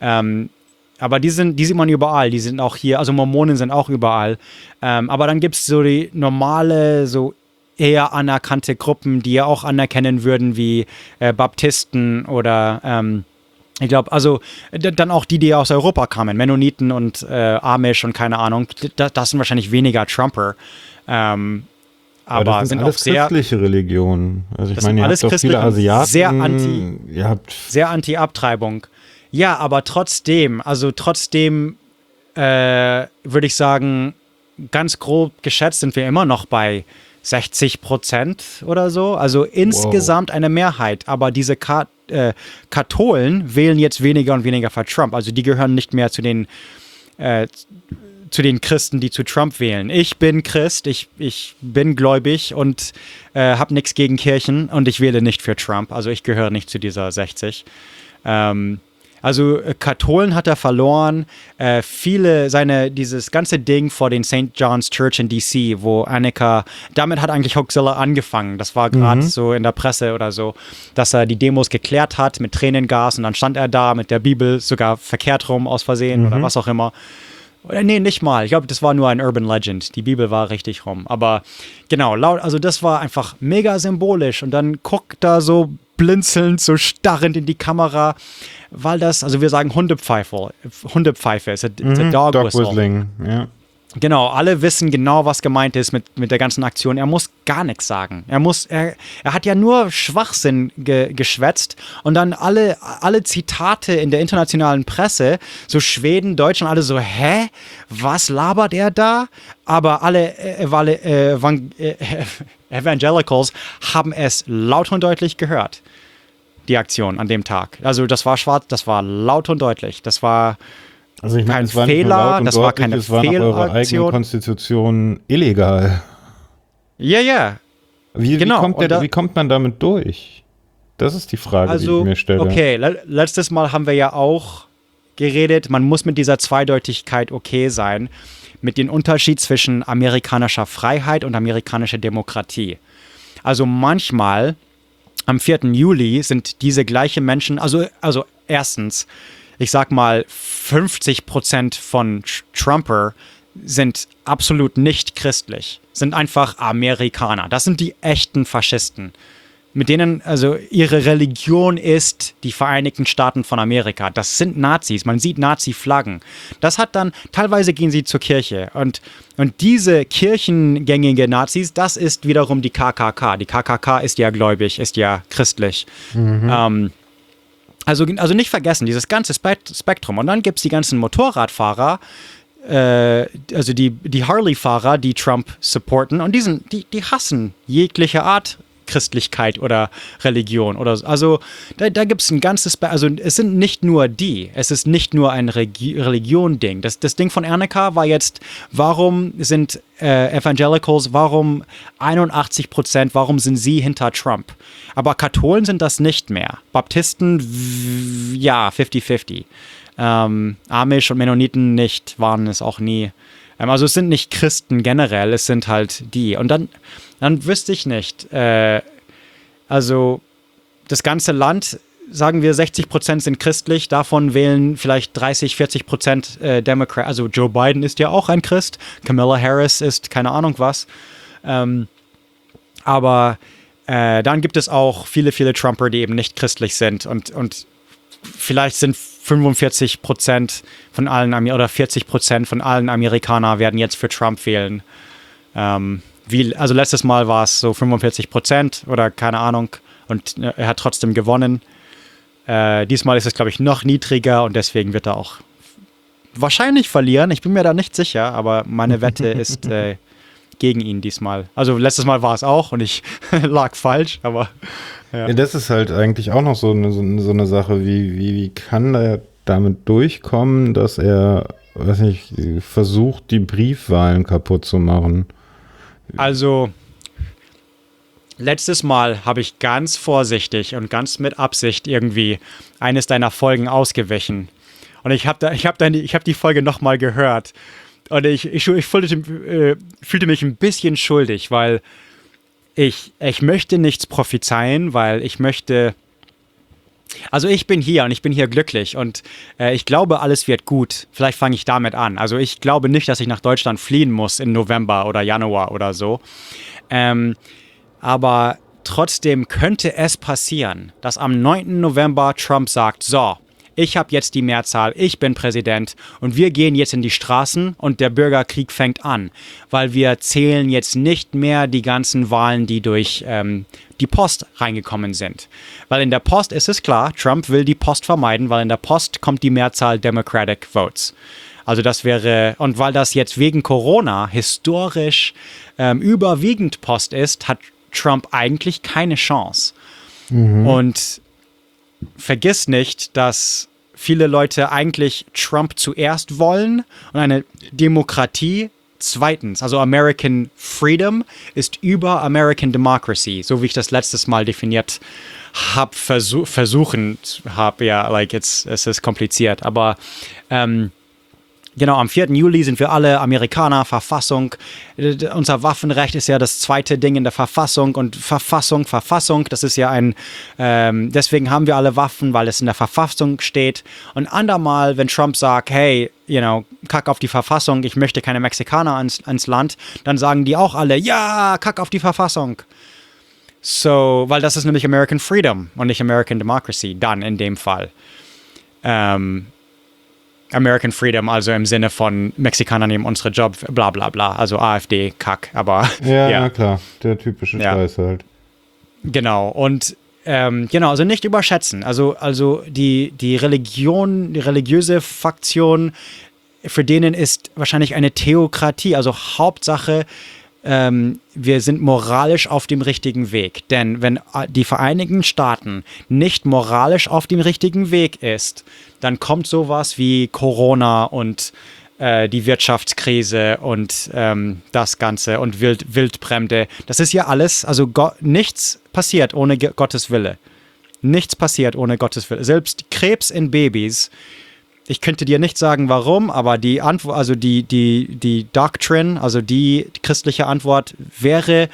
Ähm, aber die sind, die sieht man überall, die sind auch hier, also Mormonen sind auch überall. Ähm, aber dann gibt es so die normale, so eher anerkannte Gruppen, die ja auch anerkennen würden, wie äh, Baptisten oder ähm, ich glaube, also dann auch die, die aus Europa kamen, Mennoniten und äh, Amish und keine Ahnung, das, das sind wahrscheinlich weniger Trumper. Ähm, aber, aber das sind, sind alles auch sehr, christliche Religionen. Also ich meine, ihr habt doch viele Asiaten. Sehr anti, ihr habt sehr anti-Abtreibung. Ja, aber trotzdem, also trotzdem äh, würde ich sagen, ganz grob geschätzt sind wir immer noch bei 60 Prozent oder so. Also insgesamt wow. eine Mehrheit. Aber diese Ka äh, Katholen wählen jetzt weniger und weniger für Trump. Also die gehören nicht mehr zu den, äh, zu den Christen, die zu Trump wählen. Ich bin Christ, ich, ich bin gläubig und äh, habe nichts gegen Kirchen und ich wähle nicht für Trump. Also ich gehöre nicht zu dieser 60. Ähm, also äh, Katholen hat er verloren. Äh, viele, seine, dieses ganze Ding vor den St. John's Church in DC, wo Annika, damit hat eigentlich Hoaxilla angefangen. Das war gerade mhm. so in der Presse oder so, dass er die Demos geklärt hat mit Tränengas und dann stand er da mit der Bibel sogar verkehrt rum aus Versehen mhm. oder was auch immer. Oder nee, nicht mal. Ich glaube, das war nur ein Urban Legend. Die Bibel war richtig rum. Aber genau, laut, also das war einfach mega symbolisch. Und dann guckt da so blinzelnd, so starrend in die Kamera, weil das, also wir sagen Hundepfeife, Hundepfeife, it's a, it's a dog, dog whistle. Whistling, ja. Genau, alle wissen genau, was gemeint ist mit, mit der ganzen Aktion. Er muss gar nichts sagen. Er muss, er, er hat ja nur Schwachsinn ge, geschwätzt und dann alle, alle Zitate in der internationalen Presse, so Schweden, Deutschland, alle so, hä? Was labert er da? Aber alle äh, äh, äh, Evangelicals haben es laut und deutlich gehört die Aktion an dem Tag. Also das war schwarz, das war laut und deutlich. Das war also ich kein meine, Fehler, das war keine es war eure eigene Konstitution illegal. Ja, ja. Wie, genau. wie, kommt der, da, wie kommt man damit durch? Das ist die Frage, also, die ich mir stelle. Okay, letztes Mal haben wir ja auch geredet, man muss mit dieser Zweideutigkeit okay sein, mit dem Unterschied zwischen amerikanischer Freiheit und amerikanischer Demokratie. Also manchmal am 4. Juli sind diese gleichen Menschen, also, also erstens, ich sag mal, 50 Prozent von Trumper sind absolut nicht christlich, sind einfach Amerikaner. Das sind die echten Faschisten mit denen, also ihre Religion ist die Vereinigten Staaten von Amerika. Das sind Nazis. Man sieht Nazi-Flaggen. Das hat dann, teilweise gehen sie zur Kirche. Und, und diese kirchengängige Nazis, das ist wiederum die KKK. Die KKK ist ja gläubig, ist ja christlich. Mhm. Ähm, also, also nicht vergessen, dieses ganze Spektrum. Und dann gibt es die ganzen Motorradfahrer, äh, also die, die Harley-Fahrer, die Trump supporten und die, sind, die, die hassen jegliche Art Christlichkeit oder Religion oder so. Also da, da gibt es ein ganzes, also es sind nicht nur die, es ist nicht nur ein Religion-Ding. Das, das Ding von Ernika war jetzt, warum sind äh, Evangelicals, warum 81 Prozent, warum sind sie hinter Trump? Aber Katholen sind das nicht mehr. Baptisten, ja, 50-50. Ähm, Amish und Mennoniten nicht, waren es auch nie. Ähm, also es sind nicht Christen generell, es sind halt die. Und dann, dann wüsste ich nicht. Äh, also das ganze Land, sagen wir 60 Prozent sind christlich, davon wählen vielleicht 30, 40 Prozent äh, Democrat. Also Joe Biden ist ja auch ein Christ, Camilla Harris ist keine Ahnung was. Ähm, aber äh, dann gibt es auch viele, viele Trumper, die eben nicht christlich sind und, und vielleicht sind 45 Prozent von allen oder 40 Prozent von allen Amerikanern werden jetzt für Trump wählen. Ähm, wie, also letztes Mal war es so 45 Prozent oder keine Ahnung und äh, er hat trotzdem gewonnen. Äh, diesmal ist es, glaube ich, noch niedriger und deswegen wird er auch wahrscheinlich verlieren. Ich bin mir da nicht sicher, aber meine Wette ist äh, gegen ihn diesmal. Also letztes Mal war es auch und ich lag falsch, aber ja. ja. das ist halt eigentlich auch noch so eine, so eine Sache, wie, wie, wie kann er damit durchkommen, dass er, weiß nicht, versucht, die Briefwahlen kaputt zu machen? Also, letztes Mal habe ich ganz vorsichtig und ganz mit Absicht irgendwie eines deiner Folgen ausgewichen. Und ich habe hab hab die Folge nochmal gehört. Und ich, ich, ich fühlte, äh, fühlte mich ein bisschen schuldig, weil ich, ich möchte nichts prophezeien, weil ich möchte. Also ich bin hier und ich bin hier glücklich und äh, ich glaube, alles wird gut. Vielleicht fange ich damit an. Also ich glaube nicht, dass ich nach Deutschland fliehen muss im November oder Januar oder so. Ähm, aber trotzdem könnte es passieren, dass am 9. November Trump sagt, so, ich habe jetzt die Mehrzahl, ich bin Präsident und wir gehen jetzt in die Straßen und der Bürgerkrieg fängt an, weil wir zählen jetzt nicht mehr die ganzen Wahlen, die durch ähm, die Post reingekommen sind. Weil in der Post ist es klar, Trump will die Post vermeiden, weil in der Post kommt die Mehrzahl Democratic Votes. Also das wäre, und weil das jetzt wegen Corona historisch ähm, überwiegend Post ist, hat Trump eigentlich keine Chance. Mhm. Und vergiss nicht, dass viele Leute eigentlich Trump zuerst wollen und eine Demokratie zweitens. Also American Freedom ist über American Democracy, so wie ich das letztes Mal definiert habe, versuch, versuchen habe. Ja, like, it's, es ist kompliziert, aber ähm, Genau, am 4. Juli sind wir alle Amerikaner, Verfassung. Unser Waffenrecht ist ja das zweite Ding in der Verfassung und Verfassung, Verfassung, das ist ja ein, ähm, deswegen haben wir alle Waffen, weil es in der Verfassung steht. Und andermal, wenn Trump sagt, hey, you know, kack auf die Verfassung, ich möchte keine Mexikaner ans, ans Land, dann sagen die auch alle, ja, kack auf die Verfassung. So, weil das ist nämlich American Freedom und nicht American Democracy, dann in dem Fall. Ähm, American Freedom, also im Sinne von Mexikaner nehmen unsere Job, bla bla bla, also AfD, Kack, aber. Ja, ja. klar, der typische ja. Scheiß halt. Genau, und ähm, genau, also nicht überschätzen. Also, also die, die Religion, die religiöse Faktion, für denen ist wahrscheinlich eine Theokratie, also Hauptsache, ähm, wir sind moralisch auf dem richtigen Weg. Denn wenn äh, die Vereinigten Staaten nicht moralisch auf dem richtigen Weg ist, dann kommt sowas wie Corona und äh, die Wirtschaftskrise und ähm, das Ganze und Wild, Wildbrände. Das ist ja alles, also Go nichts passiert ohne Gottes Wille. Nichts passiert ohne Gottes Wille. Selbst Krebs in Babys ich könnte dir nicht sagen, warum, aber die Antwort, also die, die, die Doctrine, also die christliche Antwort wäre,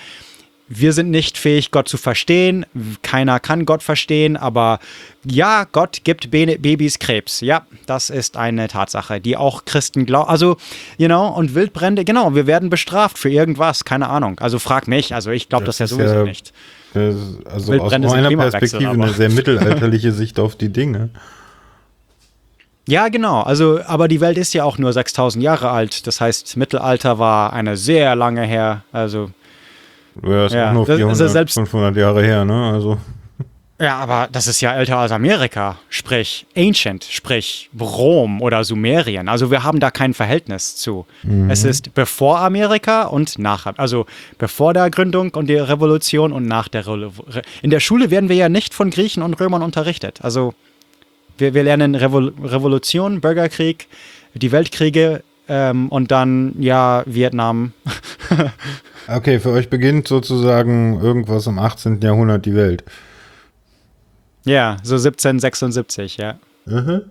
wir sind nicht fähig, Gott zu verstehen. Keiner kann Gott verstehen, aber ja, Gott gibt Babys Krebs. Ja, das ist eine Tatsache, die auch Christen glauben. Also, you know, und Wildbrände, genau, wir werden bestraft für irgendwas, keine Ahnung. Also frag mich, also ich glaube das, das ja sowieso ja, nicht. Also Wildbrände aus meiner Perspektive eine sehr mittelalterliche Sicht auf die Dinge. Ja, genau. Also, aber die Welt ist ja auch nur 6000 Jahre alt. Das heißt, Mittelalter war eine sehr lange her. Also, ja, ist ja, auch nur 400, also selbst, 500 Jahre her, ne? Also. Ja, aber das ist ja älter als Amerika, sprich Ancient, sprich Rom oder Sumerien. Also wir haben da kein Verhältnis zu. Mhm. Es ist bevor Amerika und nach, also bevor der Gründung und der Revolution und nach der Revolution. In der Schule werden wir ja nicht von Griechen und Römern unterrichtet. Also wir, wir lernen Revol Revolution, Bürgerkrieg, die Weltkriege ähm, und dann, ja, Vietnam. okay, für euch beginnt sozusagen irgendwas im 18. Jahrhundert die Welt. Ja, so 1776, ja. Mhm.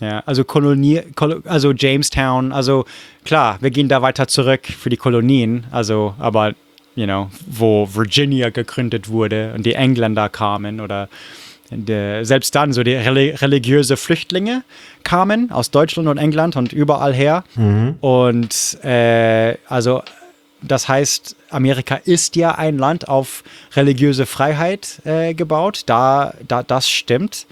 Ja, also Kolonie, also Jamestown, also klar, wir gehen da weiter zurück für die Kolonien, also, aber, you know, wo Virginia gegründet wurde und die Engländer kamen oder der, selbst dann so die religiöse Flüchtlinge kamen aus Deutschland und England und überall her. Mhm. Und äh, also das heißt, Amerika ist ja ein Land auf religiöse Freiheit äh, gebaut. Da, da, das stimmt.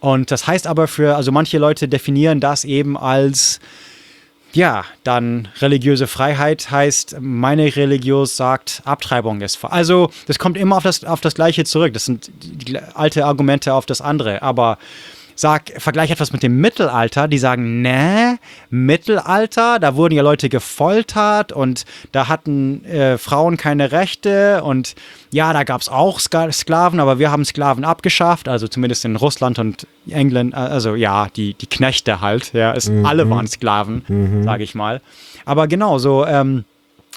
Und das heißt aber für, also manche Leute definieren das eben als ja, dann religiöse Freiheit heißt, meine Religion sagt, Abtreibung ist. Also, das kommt immer auf das, auf das Gleiche zurück. Das sind alte Argumente auf das andere. Aber sag, vergleich etwas mit dem Mittelalter, die sagen, ne, Mittelalter, da wurden ja Leute gefoltert und da hatten äh, Frauen keine Rechte und ja, da gab es auch Sklaven, aber wir haben Sklaven abgeschafft, also zumindest in Russland und England, äh, also ja, die, die Knechte halt, ja, es, mhm. alle waren Sklaven, mhm. sage ich mal. Aber genau, so, ähm,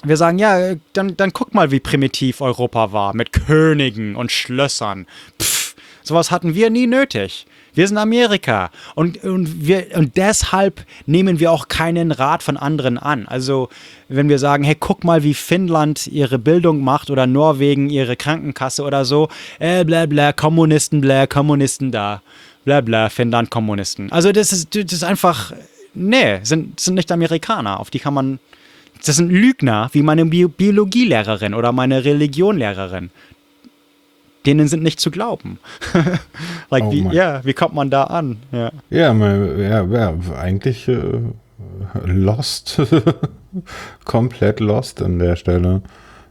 wir sagen, ja, dann, dann guck mal, wie primitiv Europa war, mit Königen und Schlössern. Pff, sowas hatten wir nie nötig. Wir sind Amerika und, und, wir, und deshalb nehmen wir auch keinen Rat von anderen an. Also wenn wir sagen, hey, guck mal, wie Finnland ihre Bildung macht oder Norwegen ihre Krankenkasse oder so, äh, bla bla, Kommunisten, bla, Kommunisten da, bla bla, Finnland, Kommunisten. Also das ist, das ist einfach, nee, sind, sind nicht Amerikaner, auf die kann man, das sind Lügner, wie meine Bi Biologielehrerin oder meine Religionlehrerin denen sind nicht zu glauben. like, oh wie, ja, wie kommt man da an? Ja, ja, ja, ja eigentlich äh, lost. Komplett lost an der Stelle.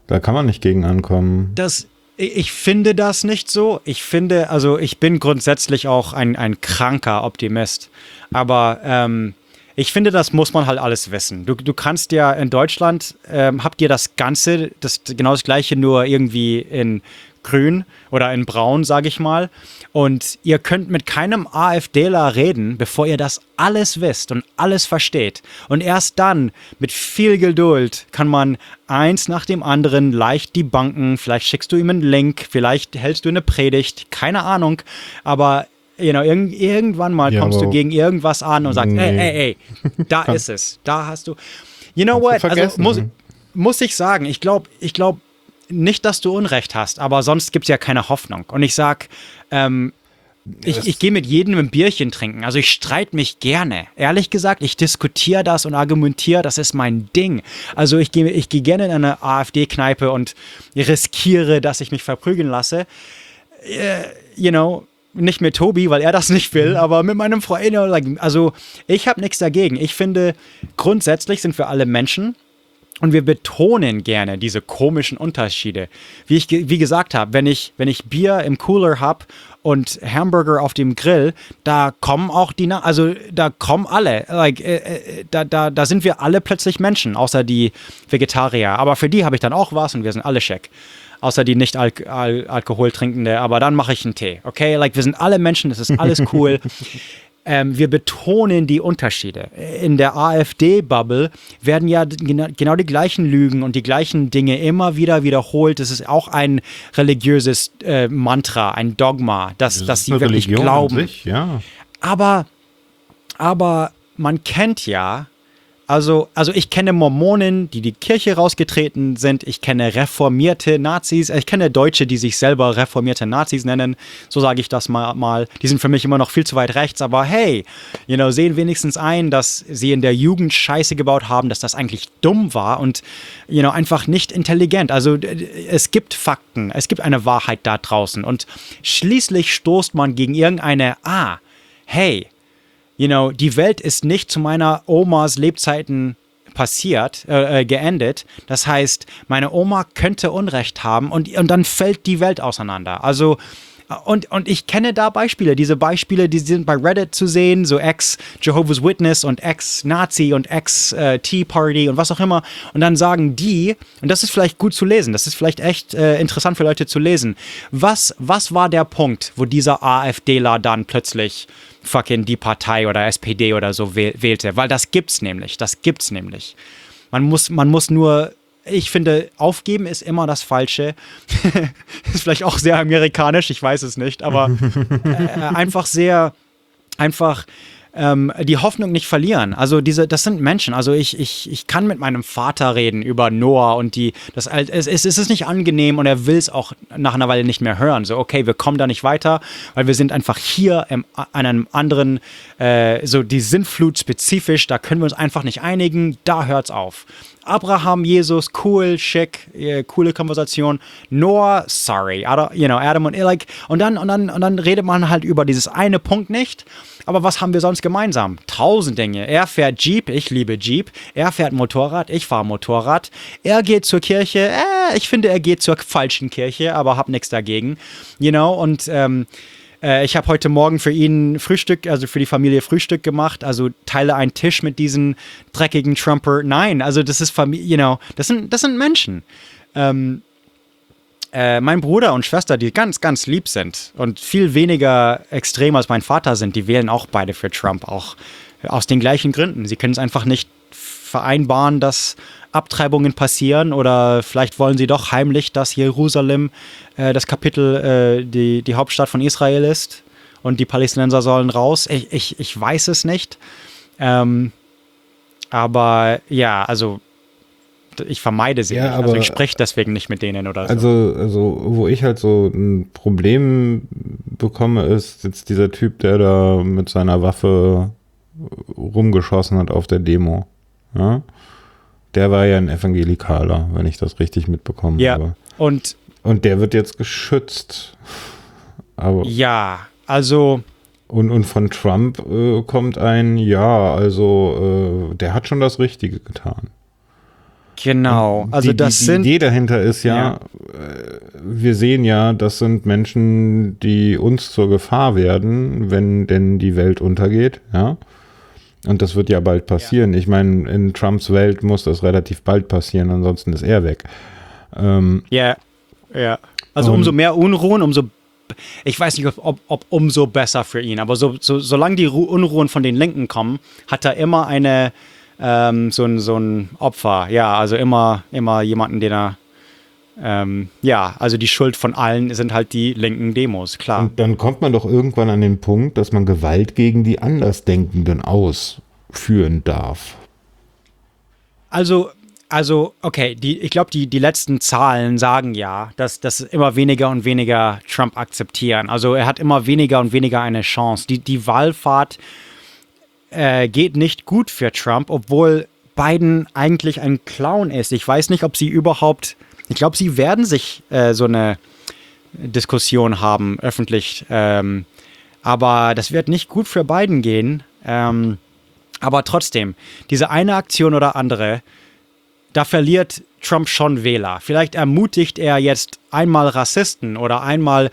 Da kann man nicht gegen ankommen. Das, ich finde das nicht so. Ich finde, also ich bin grundsätzlich auch ein, ein kranker Optimist. Aber ähm, ich finde, das muss man halt alles wissen. Du, du kannst ja in Deutschland, ähm, habt ihr das Ganze, das, genau das Gleiche, nur irgendwie in grün oder in braun, sage ich mal. Und ihr könnt mit keinem AfDler reden, bevor ihr das alles wisst und alles versteht. Und erst dann, mit viel Geduld, kann man eins nach dem anderen leicht die Banken, vielleicht schickst du ihm einen Link, vielleicht hältst du eine Predigt, keine Ahnung, aber you know, irg irgendwann mal ja, kommst du gegen irgendwas an und sagst, nee. ey, ey, ey, da ist es, da hast du, you know what, also muss, muss ich sagen, ich glaube, ich glaube, nicht, dass du Unrecht hast, aber sonst gibt es ja keine Hoffnung. Und ich sag, ähm, ich, ich gehe mit jedem ein Bierchen trinken. Also ich streite mich gerne. Ehrlich gesagt, ich diskutiere das und argumentiere, das ist mein Ding. Also ich gehe ich geh gerne in eine AfD-Kneipe und riskiere, dass ich mich verprügeln lasse. Uh, you know, nicht mit Tobi, weil er das nicht will, mhm. aber mit meinem Freund. Also ich habe nichts dagegen. Ich finde, grundsätzlich sind wir alle Menschen und wir betonen gerne diese komischen Unterschiede. Wie ich wie gesagt habe, wenn ich, wenn ich Bier im Cooler habe und Hamburger auf dem Grill, da kommen auch die, also da kommen alle. Like, äh, äh, da, da, da sind wir alle plötzlich Menschen, außer die Vegetarier. Aber für die habe ich dann auch was und wir sind alle schick. Außer die nicht Al Al Alkoholtrinkende, aber dann mache ich einen Tee. Okay, like wir sind alle Menschen, das ist alles cool. Ähm, wir betonen die Unterschiede. In der AfD-Bubble werden ja genau die gleichen Lügen und die gleichen Dinge immer wieder wiederholt. Das ist auch ein religiöses äh, Mantra, ein Dogma, dass, das dass sie wirklich Religion glauben. Sich, ja. Aber, aber man kennt ja also, also ich kenne Mormonen, die die Kirche rausgetreten sind. Ich kenne reformierte Nazis. Ich kenne Deutsche, die sich selber reformierte Nazis nennen. So sage ich das mal, mal. Die sind für mich immer noch viel zu weit rechts. Aber hey, you know, sehen wenigstens ein, dass sie in der Jugend Scheiße gebaut haben, dass das eigentlich dumm war und you know, einfach nicht intelligent. Also es gibt Fakten, es gibt eine Wahrheit da draußen. Und schließlich stoßt man gegen irgendeine, ah, hey, you know, die Welt ist nicht zu meiner Omas Lebzeiten passiert, äh, äh, geendet. Das heißt, meine Oma könnte Unrecht haben und, und dann fällt die Welt auseinander. Also, und, und ich kenne da Beispiele. Diese Beispiele, die sind bei Reddit zu sehen, so ex-Jehovah's Witness und ex-Nazi und ex-Tea Party und was auch immer. Und dann sagen die, und das ist vielleicht gut zu lesen, das ist vielleicht echt äh, interessant für Leute zu lesen, was, was war der Punkt, wo dieser AfDler dann plötzlich fucking die Partei oder SPD oder so wählte, weil das gibt's nämlich, das gibt's nämlich. Man muss, man muss nur, ich finde, aufgeben ist immer das Falsche. ist vielleicht auch sehr amerikanisch, ich weiß es nicht, aber äh, einfach sehr, einfach ähm, die Hoffnung nicht verlieren. Also diese, das sind Menschen. Also ich, ich, ich kann mit meinem Vater reden über Noah und die, das, es, es ist nicht angenehm und er will es auch nach einer Weile nicht mehr hören. So, okay, wir kommen da nicht weiter, weil wir sind einfach hier im, an einem anderen, äh, so die Sintflut spezifisch, da können wir uns einfach nicht einigen, da hört's auf. Abraham, Jesus, cool, schick, äh, coole Konversation. Noah, sorry, Adam, you know, Adam und like, und dann, und dann, und dann redet man halt über dieses eine Punkt nicht. Aber was haben wir sonst gemeinsam? Tausend Dinge. Er fährt Jeep, ich liebe Jeep. Er fährt Motorrad, ich fahre Motorrad. Er geht zur Kirche, äh, ich finde, er geht zur falschen Kirche, aber hab nichts dagegen. You know, und ähm, äh, ich habe heute Morgen für ihn Frühstück, also für die Familie Frühstück gemacht. Also teile einen Tisch mit diesen dreckigen Trumper. Nein, also das ist Familie, you know, das sind, das sind Menschen. Ähm, äh, mein Bruder und Schwester, die ganz, ganz lieb sind und viel weniger extrem als mein Vater sind, die wählen auch beide für Trump, auch aus den gleichen Gründen. Sie können es einfach nicht vereinbaren, dass Abtreibungen passieren oder vielleicht wollen sie doch heimlich, dass Jerusalem äh, das Kapitel, äh, die, die Hauptstadt von Israel ist und die Palästinenser sollen raus. Ich, ich, ich weiß es nicht. Ähm, aber ja, also ich vermeide sie ja, nicht. Also ich spreche deswegen nicht mit denen oder so. Also, also, wo ich halt so ein Problem bekomme, ist jetzt dieser Typ, der da mit seiner Waffe rumgeschossen hat auf der Demo. Ja? Der war ja ein Evangelikaler, wenn ich das richtig mitbekommen ja, habe. Und, und der wird jetzt geschützt. Aber ja, also. Und, und von Trump äh, kommt ein, ja, also äh, der hat schon das Richtige getan. Genau, also die, das die, sind. Die Idee dahinter ist ja, ja, äh, wir sehen ja, das sind Menschen, die uns zur Gefahr werden, wenn denn die Welt untergeht, ja. Und das wird ja bald passieren. Ja. Ich meine, in Trumps Welt muss das relativ bald passieren, ansonsten ist er weg. Ähm, ja, ja. Also umso mehr Unruhen, umso ich weiß nicht, ob, ob umso besser für ihn, aber so, so, solange die Unruhen von den Linken kommen, hat er immer eine, ähm, so, ein, so ein Opfer. Ja, also immer, immer jemanden, den er ähm, ja, also die Schuld von allen sind halt die linken Demos, klar. Und dann kommt man doch irgendwann an den Punkt, dass man Gewalt gegen die Andersdenkenden ausführen darf. Also, also, okay, die, ich glaube, die, die letzten Zahlen sagen ja, dass, dass immer weniger und weniger Trump akzeptieren. Also er hat immer weniger und weniger eine Chance. Die, die Wahlfahrt äh, geht nicht gut für Trump, obwohl Biden eigentlich ein Clown ist. Ich weiß nicht, ob sie überhaupt ich glaube, sie werden sich äh, so eine Diskussion haben, öffentlich. Ähm, aber das wird nicht gut für Biden gehen. Ähm, aber trotzdem, diese eine Aktion oder andere, da verliert Trump schon Wähler. Vielleicht ermutigt er jetzt einmal Rassisten oder einmal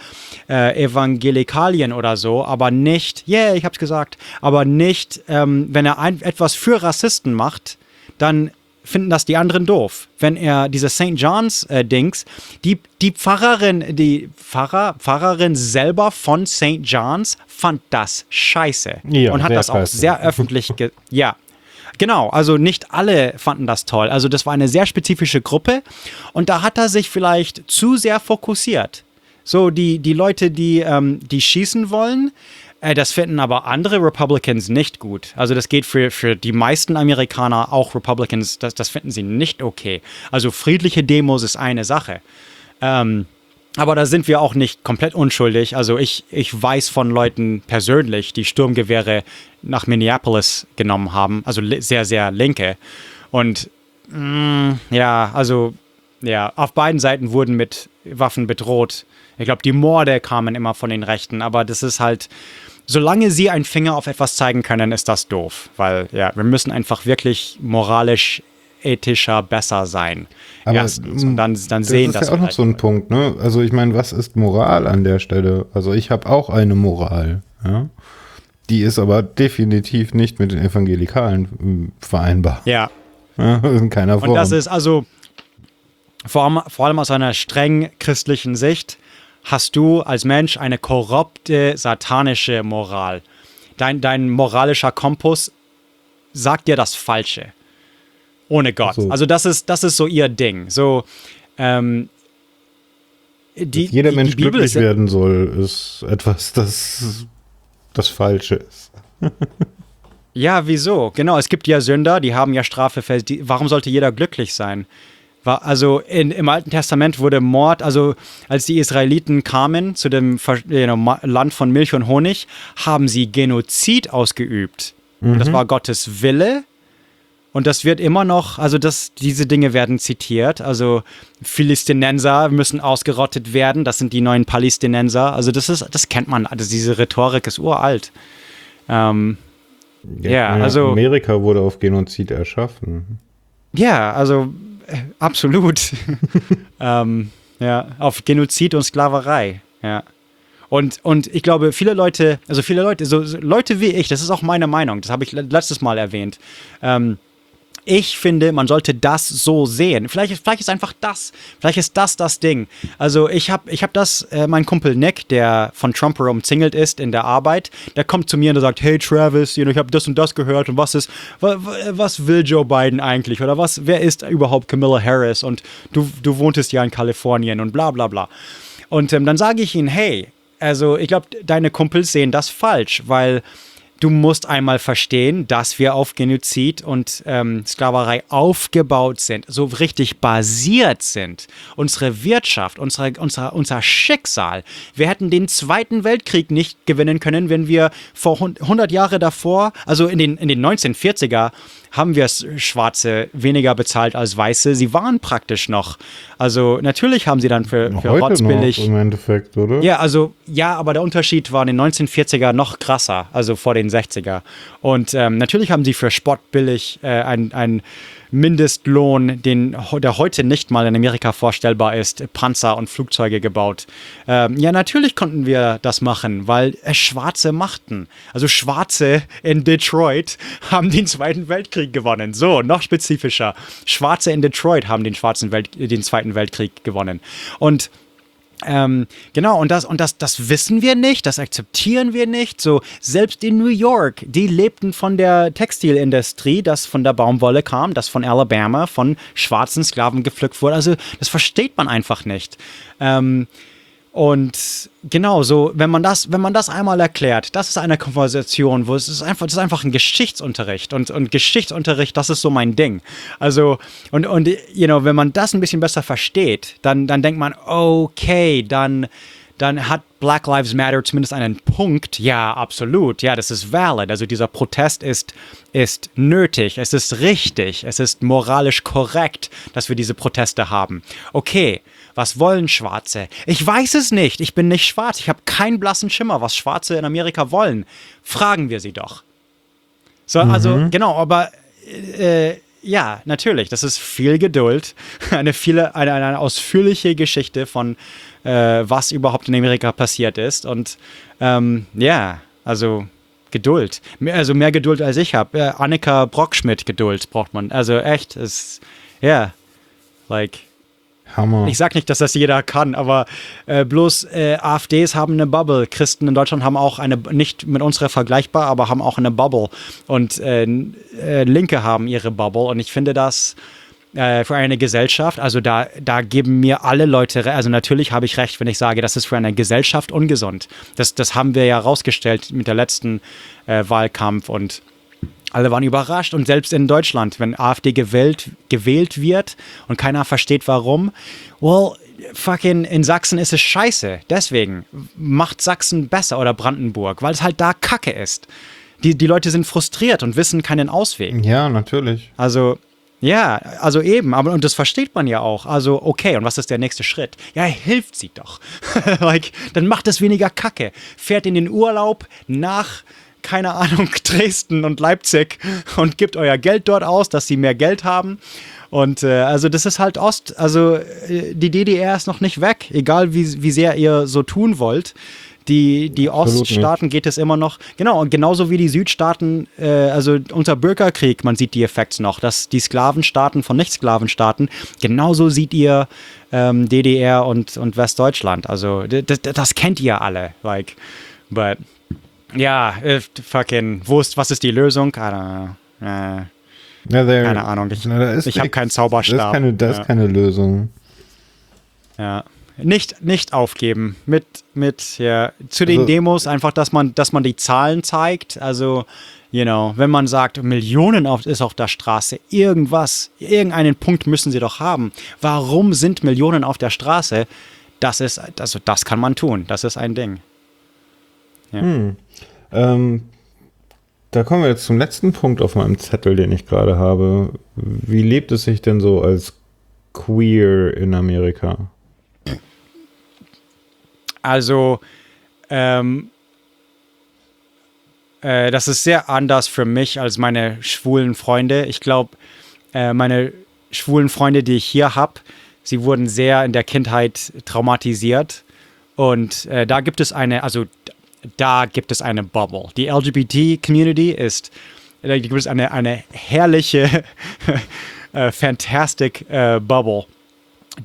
äh, Evangelikalien oder so, aber nicht, yeah, ich hab's gesagt, aber nicht, ähm, wenn er ein, etwas für Rassisten macht, dann finden das die anderen doof. Wenn er diese St. John's äh, Dings, die, die Pfarrerin, die Pfarrer, Pfarrerin selber von St. John's fand das scheiße ja, und hat das auch sehr öffentlich, ja. Genau, also nicht alle fanden das toll. Also das war eine sehr spezifische Gruppe und da hat er sich vielleicht zu sehr fokussiert. So die, die Leute, die, ähm, die schießen wollen, äh, das finden aber andere Republicans nicht gut. Also das geht für, für die meisten Amerikaner, auch Republicans, das, das finden sie nicht okay. Also friedliche Demos ist eine Sache. Ähm, aber da sind wir auch nicht komplett unschuldig. Also ich, ich weiß von Leuten persönlich, die Sturmgewehre nach Minneapolis genommen haben. Also sehr, sehr linke. Und mm, ja, also ja, auf beiden Seiten wurden mit Waffen bedroht. Ich glaube, die Morde kamen immer von den Rechten, aber das ist halt, solange sie einen Finger auf etwas zeigen können, ist das doof. Weil, ja, wir müssen einfach wirklich moralisch, ethischer besser sein. Aber Erstens. Und dann, dann sehen das. Ist ja auch noch so ein Punkt, ne? Also, ich meine, was ist Moral an der Stelle? Also, ich habe auch eine Moral, ja. Die ist aber definitiv nicht mit den Evangelikalen vereinbar. Ja. ja in keiner Form. Und das ist also vor allem, vor allem aus einer streng christlichen Sicht hast du als Mensch eine korrupte, satanische Moral. Dein, dein moralischer Kompass sagt dir das Falsche. Ohne Gott. So. Also das ist, das ist so ihr Ding. So, ähm, die, jeder die, Mensch die glücklich werden soll, ist etwas, das das Falsche ist. ja, wieso? Genau, es gibt ja Sünder, die haben ja Strafe. Warum sollte jeder glücklich sein? War, also in, im Alten Testament wurde Mord, also als die Israeliten kamen zu dem you know, Land von Milch und Honig, haben sie Genozid ausgeübt. Mhm. Das war Gottes Wille. Und das wird immer noch, also das, diese Dinge werden zitiert. Also Philistenenser müssen ausgerottet werden. Das sind die neuen Palästinenser. Also das ist, das kennt man. Also diese Rhetorik ist uralt. Ähm, ja, ja, also Amerika wurde auf Genozid erschaffen. Ja, also absolut. ähm, ja, auf Genozid und Sklaverei. Ja. Und, und ich glaube, viele Leute, also viele Leute, so, so Leute wie ich, das ist auch meine Meinung, das habe ich letztes Mal erwähnt, ähm, ich finde, man sollte das so sehen. Vielleicht, vielleicht ist einfach das, vielleicht ist das das Ding. Also ich habe ich hab das, äh, mein Kumpel Nick, der von Trump umzingelt ist in der Arbeit, der kommt zu mir und sagt, hey Travis, you know, ich habe das und das gehört und was ist, was will Joe Biden eigentlich oder was, wer ist überhaupt Camilla Harris und du, du wohntest ja in Kalifornien und bla bla bla. Und ähm, dann sage ich ihm, hey, also ich glaube, deine Kumpels sehen das falsch, weil du musst einmal verstehen, dass wir auf Genozid und ähm, Sklaverei aufgebaut sind, so richtig basiert sind. Unsere Wirtschaft, unsere, unser, unser Schicksal. Wir hätten den Zweiten Weltkrieg nicht gewinnen können, wenn wir vor 100 Jahre davor, also in den, in den 1940er, haben wir Schwarze weniger bezahlt als Weiße. Sie waren praktisch noch. Also natürlich haben sie dann für, für Heute Rotzbillig. Noch Im Endeffekt, oder? Ja, also ja, aber der Unterschied war in den 1940er noch krasser, also vor den 60er. Und ähm, natürlich haben sie für Sportbillig äh, ein, ein Mindestlohn, den, der heute nicht mal in Amerika vorstellbar ist, Panzer und Flugzeuge gebaut. Ähm, ja, natürlich konnten wir das machen, weil es Schwarze machten. Also Schwarze in Detroit haben den Zweiten Weltkrieg gewonnen. So, noch spezifischer. Schwarze in Detroit haben den, Schwarzen Welt, den Zweiten Weltkrieg gewonnen. Und Ähm, genau, und das, und das, das wissen wir nicht, das akzeptieren wir nicht. So, selbst in New York, die lebten von der Textilindustrie, das von der Baumwolle kam, das von Alabama, von schwarzen Sklaven gepflückt wurde. Also, das versteht man einfach nicht. Ähm, und genau so, wenn man das, wenn man das einmal erklärt, das ist eine Konversation, wo es ist einfach, das ist einfach ein Geschichtsunterricht und, und Geschichtsunterricht, das ist so mein Ding. Also, und, und, you know, wenn man das ein bisschen besser versteht, dann, dann denkt man, okay, dann, dann hat Black Lives Matter zumindest einen Punkt. Ja, absolut. Ja, das ist valid. Also dieser Protest ist, ist nötig. Es ist richtig. Es ist moralisch korrekt, dass wir diese Proteste haben. Okay, was wollen Schwarze? Ich weiß es nicht. Ich bin nicht schwarz. Ich habe keinen blassen Schimmer, was Schwarze in Amerika wollen. Fragen wir sie doch. So, also, mhm. also genau, aber äh, ja, natürlich. Das ist viel Geduld, eine viele, eine, eine ausführliche Geschichte von äh, was überhaupt in Amerika passiert ist und ähm, ja, also Geduld. Also mehr Geduld als ich habe. Äh, Annika Brockschmidt Geduld braucht man. Also echt, ist ja, yeah, like Hammer. Ich sag nicht, dass das jeder kann, aber äh, bloß äh, AfDs haben eine Bubble. Christen in Deutschland haben auch eine, nicht mit unserer vergleichbar, aber haben auch eine Bubble. Und äh, äh Linke haben ihre Bubble. Und ich finde das äh, für eine Gesellschaft, also da, da geben mir alle Leute, also natürlich habe ich recht, wenn ich sage, das ist für eine Gesellschaft ungesund. Das, das haben wir ja rausgestellt mit der letzten äh, Wahlkampf und alle waren überrascht und selbst in Deutschland, wenn AfD gewählt, gewählt wird und keiner versteht warum, well, fucking in Sachsen ist es scheiße. Deswegen macht Sachsen besser oder Brandenburg, weil es halt da Kacke ist. Die, die Leute sind frustriert und wissen keinen Ausweg. Ja, natürlich. Also, ja, also eben, aber und das versteht man ja auch. Also, okay, und was ist der nächste Schritt? Ja, hilft sie doch. like, dann macht es weniger Kacke. Fährt in den Urlaub nach keine Ahnung, Dresden und Leipzig und gebt euer Geld dort aus, dass sie mehr Geld haben. Und äh, also das ist halt Ost, also äh, die DDR ist noch nicht weg, egal wie, wie sehr ihr so tun wollt. Die, die Oststaaten nicht. geht es immer noch, genau, und genauso wie die Südstaaten, äh, also unter Bürgerkrieg, man sieht die Effekte noch, dass die Sklavenstaaten von Nicht-Sklavenstaaten, genauso sieht ihr ähm, DDR und, und Westdeutschland. Also das, das kennt ihr alle, like, but ja, äh, fucking, wo ist, was ist die Lösung? I don't know. Äh, ja, there, keine Ahnung. Ich, ich habe keinen Zauberstab. Das ist keine, das ja. ist keine Lösung. Ja. Nicht, nicht aufgeben. Mit, mit, ja. Zu den also, Demos einfach, dass man, dass man die Zahlen zeigt. Also, you know, wenn man sagt, Millionen auf, ist auf der Straße, irgendwas, irgendeinen Punkt müssen sie doch haben. Warum sind Millionen auf der Straße? Das ist, also das kann man tun. Das ist ein Ding. Ja. Hm. Ähm, da kommen wir jetzt zum letzten Punkt auf meinem Zettel, den ich gerade habe. Wie lebt es sich denn so als queer in Amerika? Also, ähm, äh, das ist sehr anders für mich als meine schwulen Freunde. Ich glaube, äh, meine schwulen Freunde, die ich hier habe, sie wurden sehr in der Kindheit traumatisiert. Und äh, da gibt es eine, also da gibt es eine Bubble. Die LGBT-Community ist, da gibt es eine, eine herrliche, äh, fantastic äh, Bubble,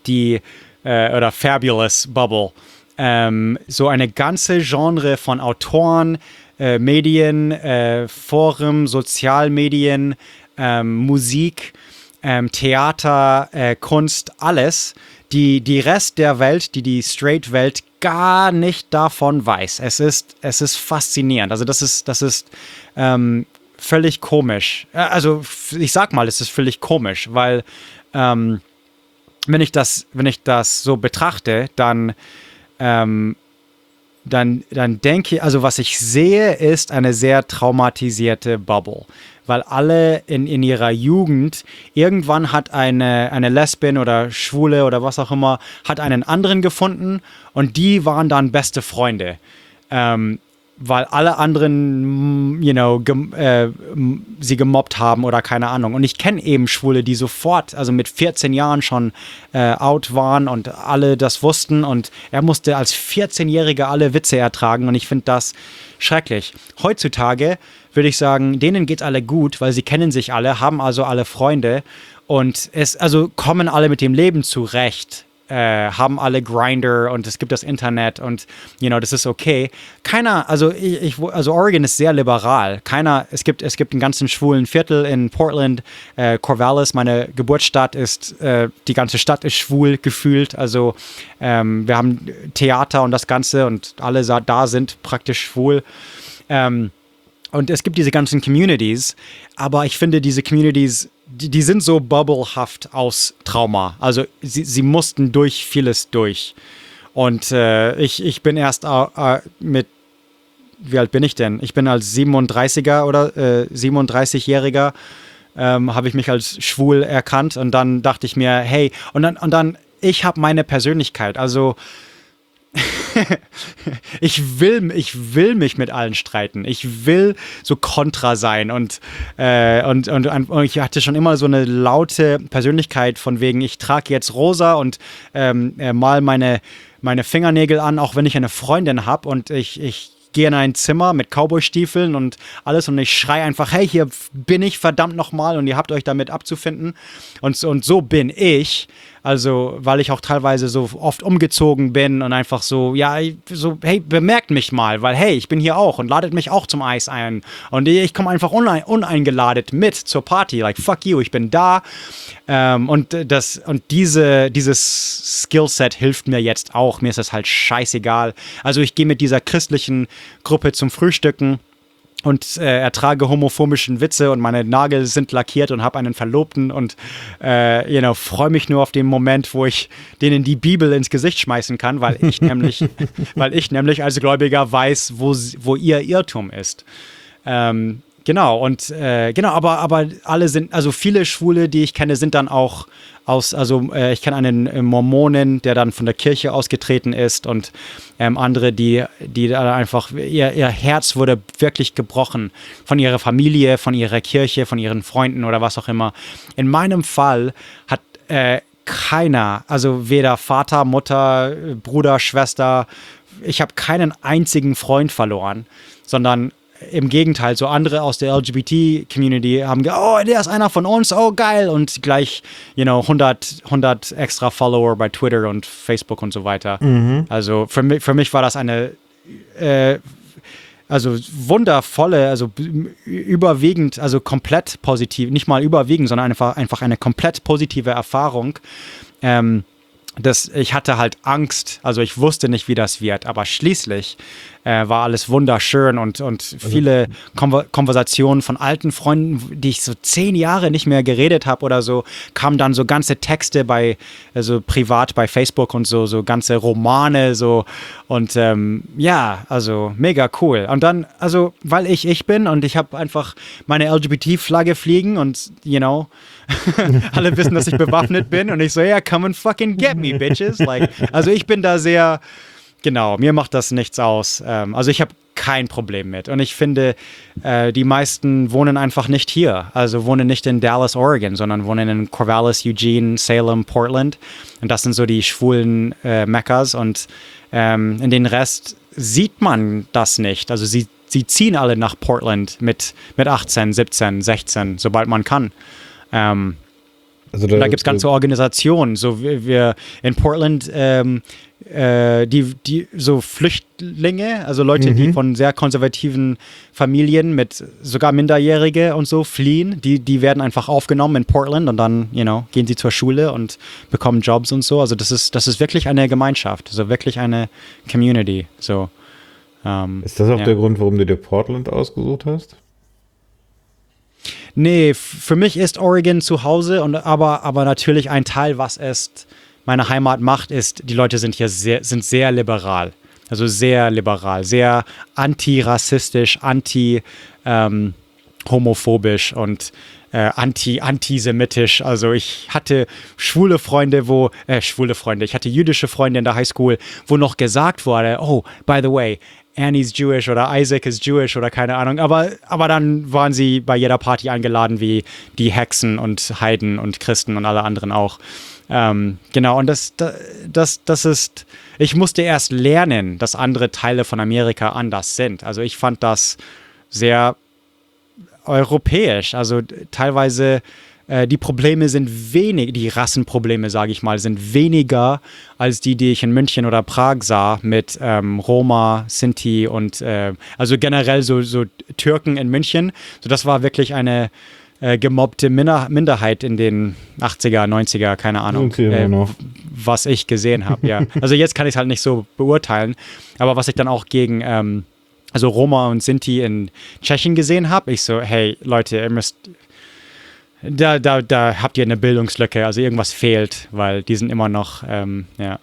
die, äh, oder fabulous Bubble. Ähm, so eine ganze Genre von Autoren, äh, Medien, äh, Foren, Sozialmedien, ähm, Musik, ähm, Theater, äh, Kunst, alles. Die, die Rest der Welt, die die Straight-Welt gar nicht davon weiß. Es ist, es ist faszinierend. Also das ist, das ist ähm, völlig komisch. Äh, also ich sag mal, es ist völlig komisch, weil ähm, wenn ich das, wenn ich das so betrachte, dann ähm, dann, dann denke ich, also was ich sehe, ist eine sehr traumatisierte Bubble weil alle in, in ihrer Jugend, irgendwann hat eine, eine Lesbin oder Schwule oder was auch immer, hat einen anderen gefunden und die waren dann beste Freunde. Ähm, weil alle anderen, mm, you know, gem, äh, sie gemobbt haben oder keine Ahnung. Und ich kenne eben Schwule, die sofort, also mit 14 Jahren schon äh, out waren und alle das wussten. Und er musste als 14-Jähriger alle Witze ertragen. Und ich finde das schrecklich. Heutzutage würde ich sagen, denen geht alle gut, weil sie kennen sich alle, haben also alle Freunde und es, also kommen alle mit dem Leben zurecht äh, haben alle Grinder und es gibt das Internet und you know, das ist okay. Keiner, also ich, also Oregon ist sehr liberal. Keiner, es gibt, es gibt einen ganzen schwulen Viertel in Portland. Äh, Corvallis, meine Geburtsstadt, ist, äh, die ganze Stadt ist schwul gefühlt. Also ähm, wir haben Theater und das Ganze und alle da sind praktisch schwul. Ähm, und es gibt diese ganzen Communities, aber ich finde, diese Communities, die, die sind so bubblehaft aus Trauma. Also sie, sie mussten durch vieles durch. Und äh, ich, ich bin erst äh, mit, wie alt bin ich denn? Ich bin als 37er oder äh, 37-Jähriger, ähm, habe ich mich als schwul erkannt und dann dachte ich mir, hey, und dann, und dann ich habe meine Persönlichkeit. Also ich will, ich will mich mit allen streiten. Ich will so kontra sein und, äh, und, und, und, ich hatte schon immer so eine laute Persönlichkeit von wegen, ich trage jetzt rosa und ähm, äh, mal meine, meine Fingernägel an, auch wenn ich eine Freundin habe und ich, ich gehe in ein Zimmer mit Cowboy-Stiefeln und alles und ich schreie einfach, hey, hier bin ich verdammt nochmal und ihr habt euch damit abzufinden. Und, und so bin ich. Also, weil ich auch teilweise so oft umgezogen bin und einfach so, ja, so, hey, bemerkt mich mal, weil hey, ich bin hier auch und ladet mich auch zum Eis ein. Und ich komme einfach unein, uneingeladen mit zur Party. Like, fuck you, ich bin da. Ähm, und das, und diese, dieses Skillset hilft mir jetzt auch. Mir ist das halt scheißegal. Also, ich gehe mit dieser christlichen Gruppe zum Frühstücken und äh, ertrage homophobischen Witze und meine Nagel sind lackiert und habe einen Verlobten und äh, you know, freue mich nur auf den Moment, wo ich denen die Bibel ins Gesicht schmeißen kann, weil ich nämlich, weil ich nämlich als Gläubiger weiß, wo, wo ihr Irrtum ist. Ähm, genau, und äh, genau, aber, aber alle sind, also viele Schwule, die ich kenne, sind dann auch aus, also äh, ich kenne einen äh, Mormonen, der dann von der Kirche ausgetreten ist und ähm, andere, die, die da einfach, ihr, ihr Herz wurde wirklich gebrochen von ihrer Familie, von ihrer Kirche, von ihren Freunden oder was auch immer. In meinem Fall hat äh, keiner, also weder Vater, Mutter, Bruder, Schwester, ich habe keinen einzigen Freund verloren, sondern im Gegenteil, so andere aus der LGBT-Community haben gesagt, oh, der ist einer von uns, oh geil und gleich, you know, 100, 100 extra Follower bei Twitter und Facebook und so weiter. Mhm. Also für mich, für mich war das eine äh, also wundervolle, also überwiegend, also komplett positiv, nicht mal überwiegend, sondern einfach, einfach eine komplett positive Erfahrung. Ähm, das, ich hatte halt Angst, also ich wusste nicht, wie das wird, aber schließlich äh, war alles wunderschön und, und also viele Konver Konversationen von alten Freunden, die ich so zehn Jahre nicht mehr geredet habe oder so, kamen dann so ganze Texte bei, also privat bei Facebook und so, so ganze Romane so und ähm, ja, also mega cool. Und dann, also weil ich ich bin und ich habe einfach meine LGBT-Flagge fliegen und, you know, alle wissen, dass ich bewaffnet bin und ich so, ja, yeah, come and fucking get me, bitches. Like, also ich bin da sehr Genau, mir macht das nichts aus. Ähm, also ich habe kein Problem mit. Und ich finde, äh, die meisten wohnen einfach nicht hier. Also wohnen nicht in Dallas, Oregon, sondern wohnen in Corvallis, Eugene, Salem, Portland. Und das sind so die schwulen äh, Mekkas. Und ähm, in den Rest sieht man das nicht. Also sie, sie ziehen alle nach Portland mit, mit 18, 17, 16, sobald man kann. Ähm, also da, da gibt es ganze Organisationen. So wir, wir in Portland ähm, äh, die, die so Flüchtlinge, also Leute, mhm. die von sehr konservativen Familien mit sogar Minderjährige und so fliehen, die, die werden einfach aufgenommen in Portland und dann, you know, gehen sie zur Schule und bekommen Jobs und so. Also das ist, das ist wirklich eine Gemeinschaft, also wirklich eine Community. So. Ähm, ist das auch ja. der Grund, warum du dir Portland ausgesucht hast? Nee, für mich ist Oregon zu Hause und aber, aber natürlich ein Teil, was es meine Heimat macht, ist, die Leute sind hier sehr, sind sehr liberal. Also sehr liberal, sehr antirassistisch, anti ähm, homophobisch und äh, anti antisemitisch. Also ich hatte schwule Freunde, wo äh, schwule Freunde. Ich hatte jüdische Freunde in der Highschool, wo noch gesagt wurde, oh, by the way, Annie's Jewish oder Isaac is Jewish oder keine Ahnung. Aber, aber dann waren sie bei jeder Party eingeladen wie die Hexen und Heiden und Christen und alle anderen auch. Ähm, genau, und das, das, das ist, ich musste erst lernen, dass andere Teile von Amerika anders sind. Also ich fand das sehr europäisch. Also teilweise äh, die Probleme sind wenig, die Rassenprobleme, sage ich mal, sind weniger als die, die ich in München oder Prag sah mit ähm, Roma, Sinti und äh, also generell so, so Türken in München. So, das war wirklich eine äh, gemobbte Minder Minderheit in den 80er, 90er, keine Ahnung, äh, was ich gesehen habe. Ja. Also jetzt kann ich es halt nicht so beurteilen, aber was ich dann auch gegen ähm, also Roma und Sinti in Tschechien gesehen habe, ich so, hey Leute, ihr müsst da, da, da habt ihr eine Bildungslücke, also irgendwas fehlt, weil die sind immer noch, ähm, ja.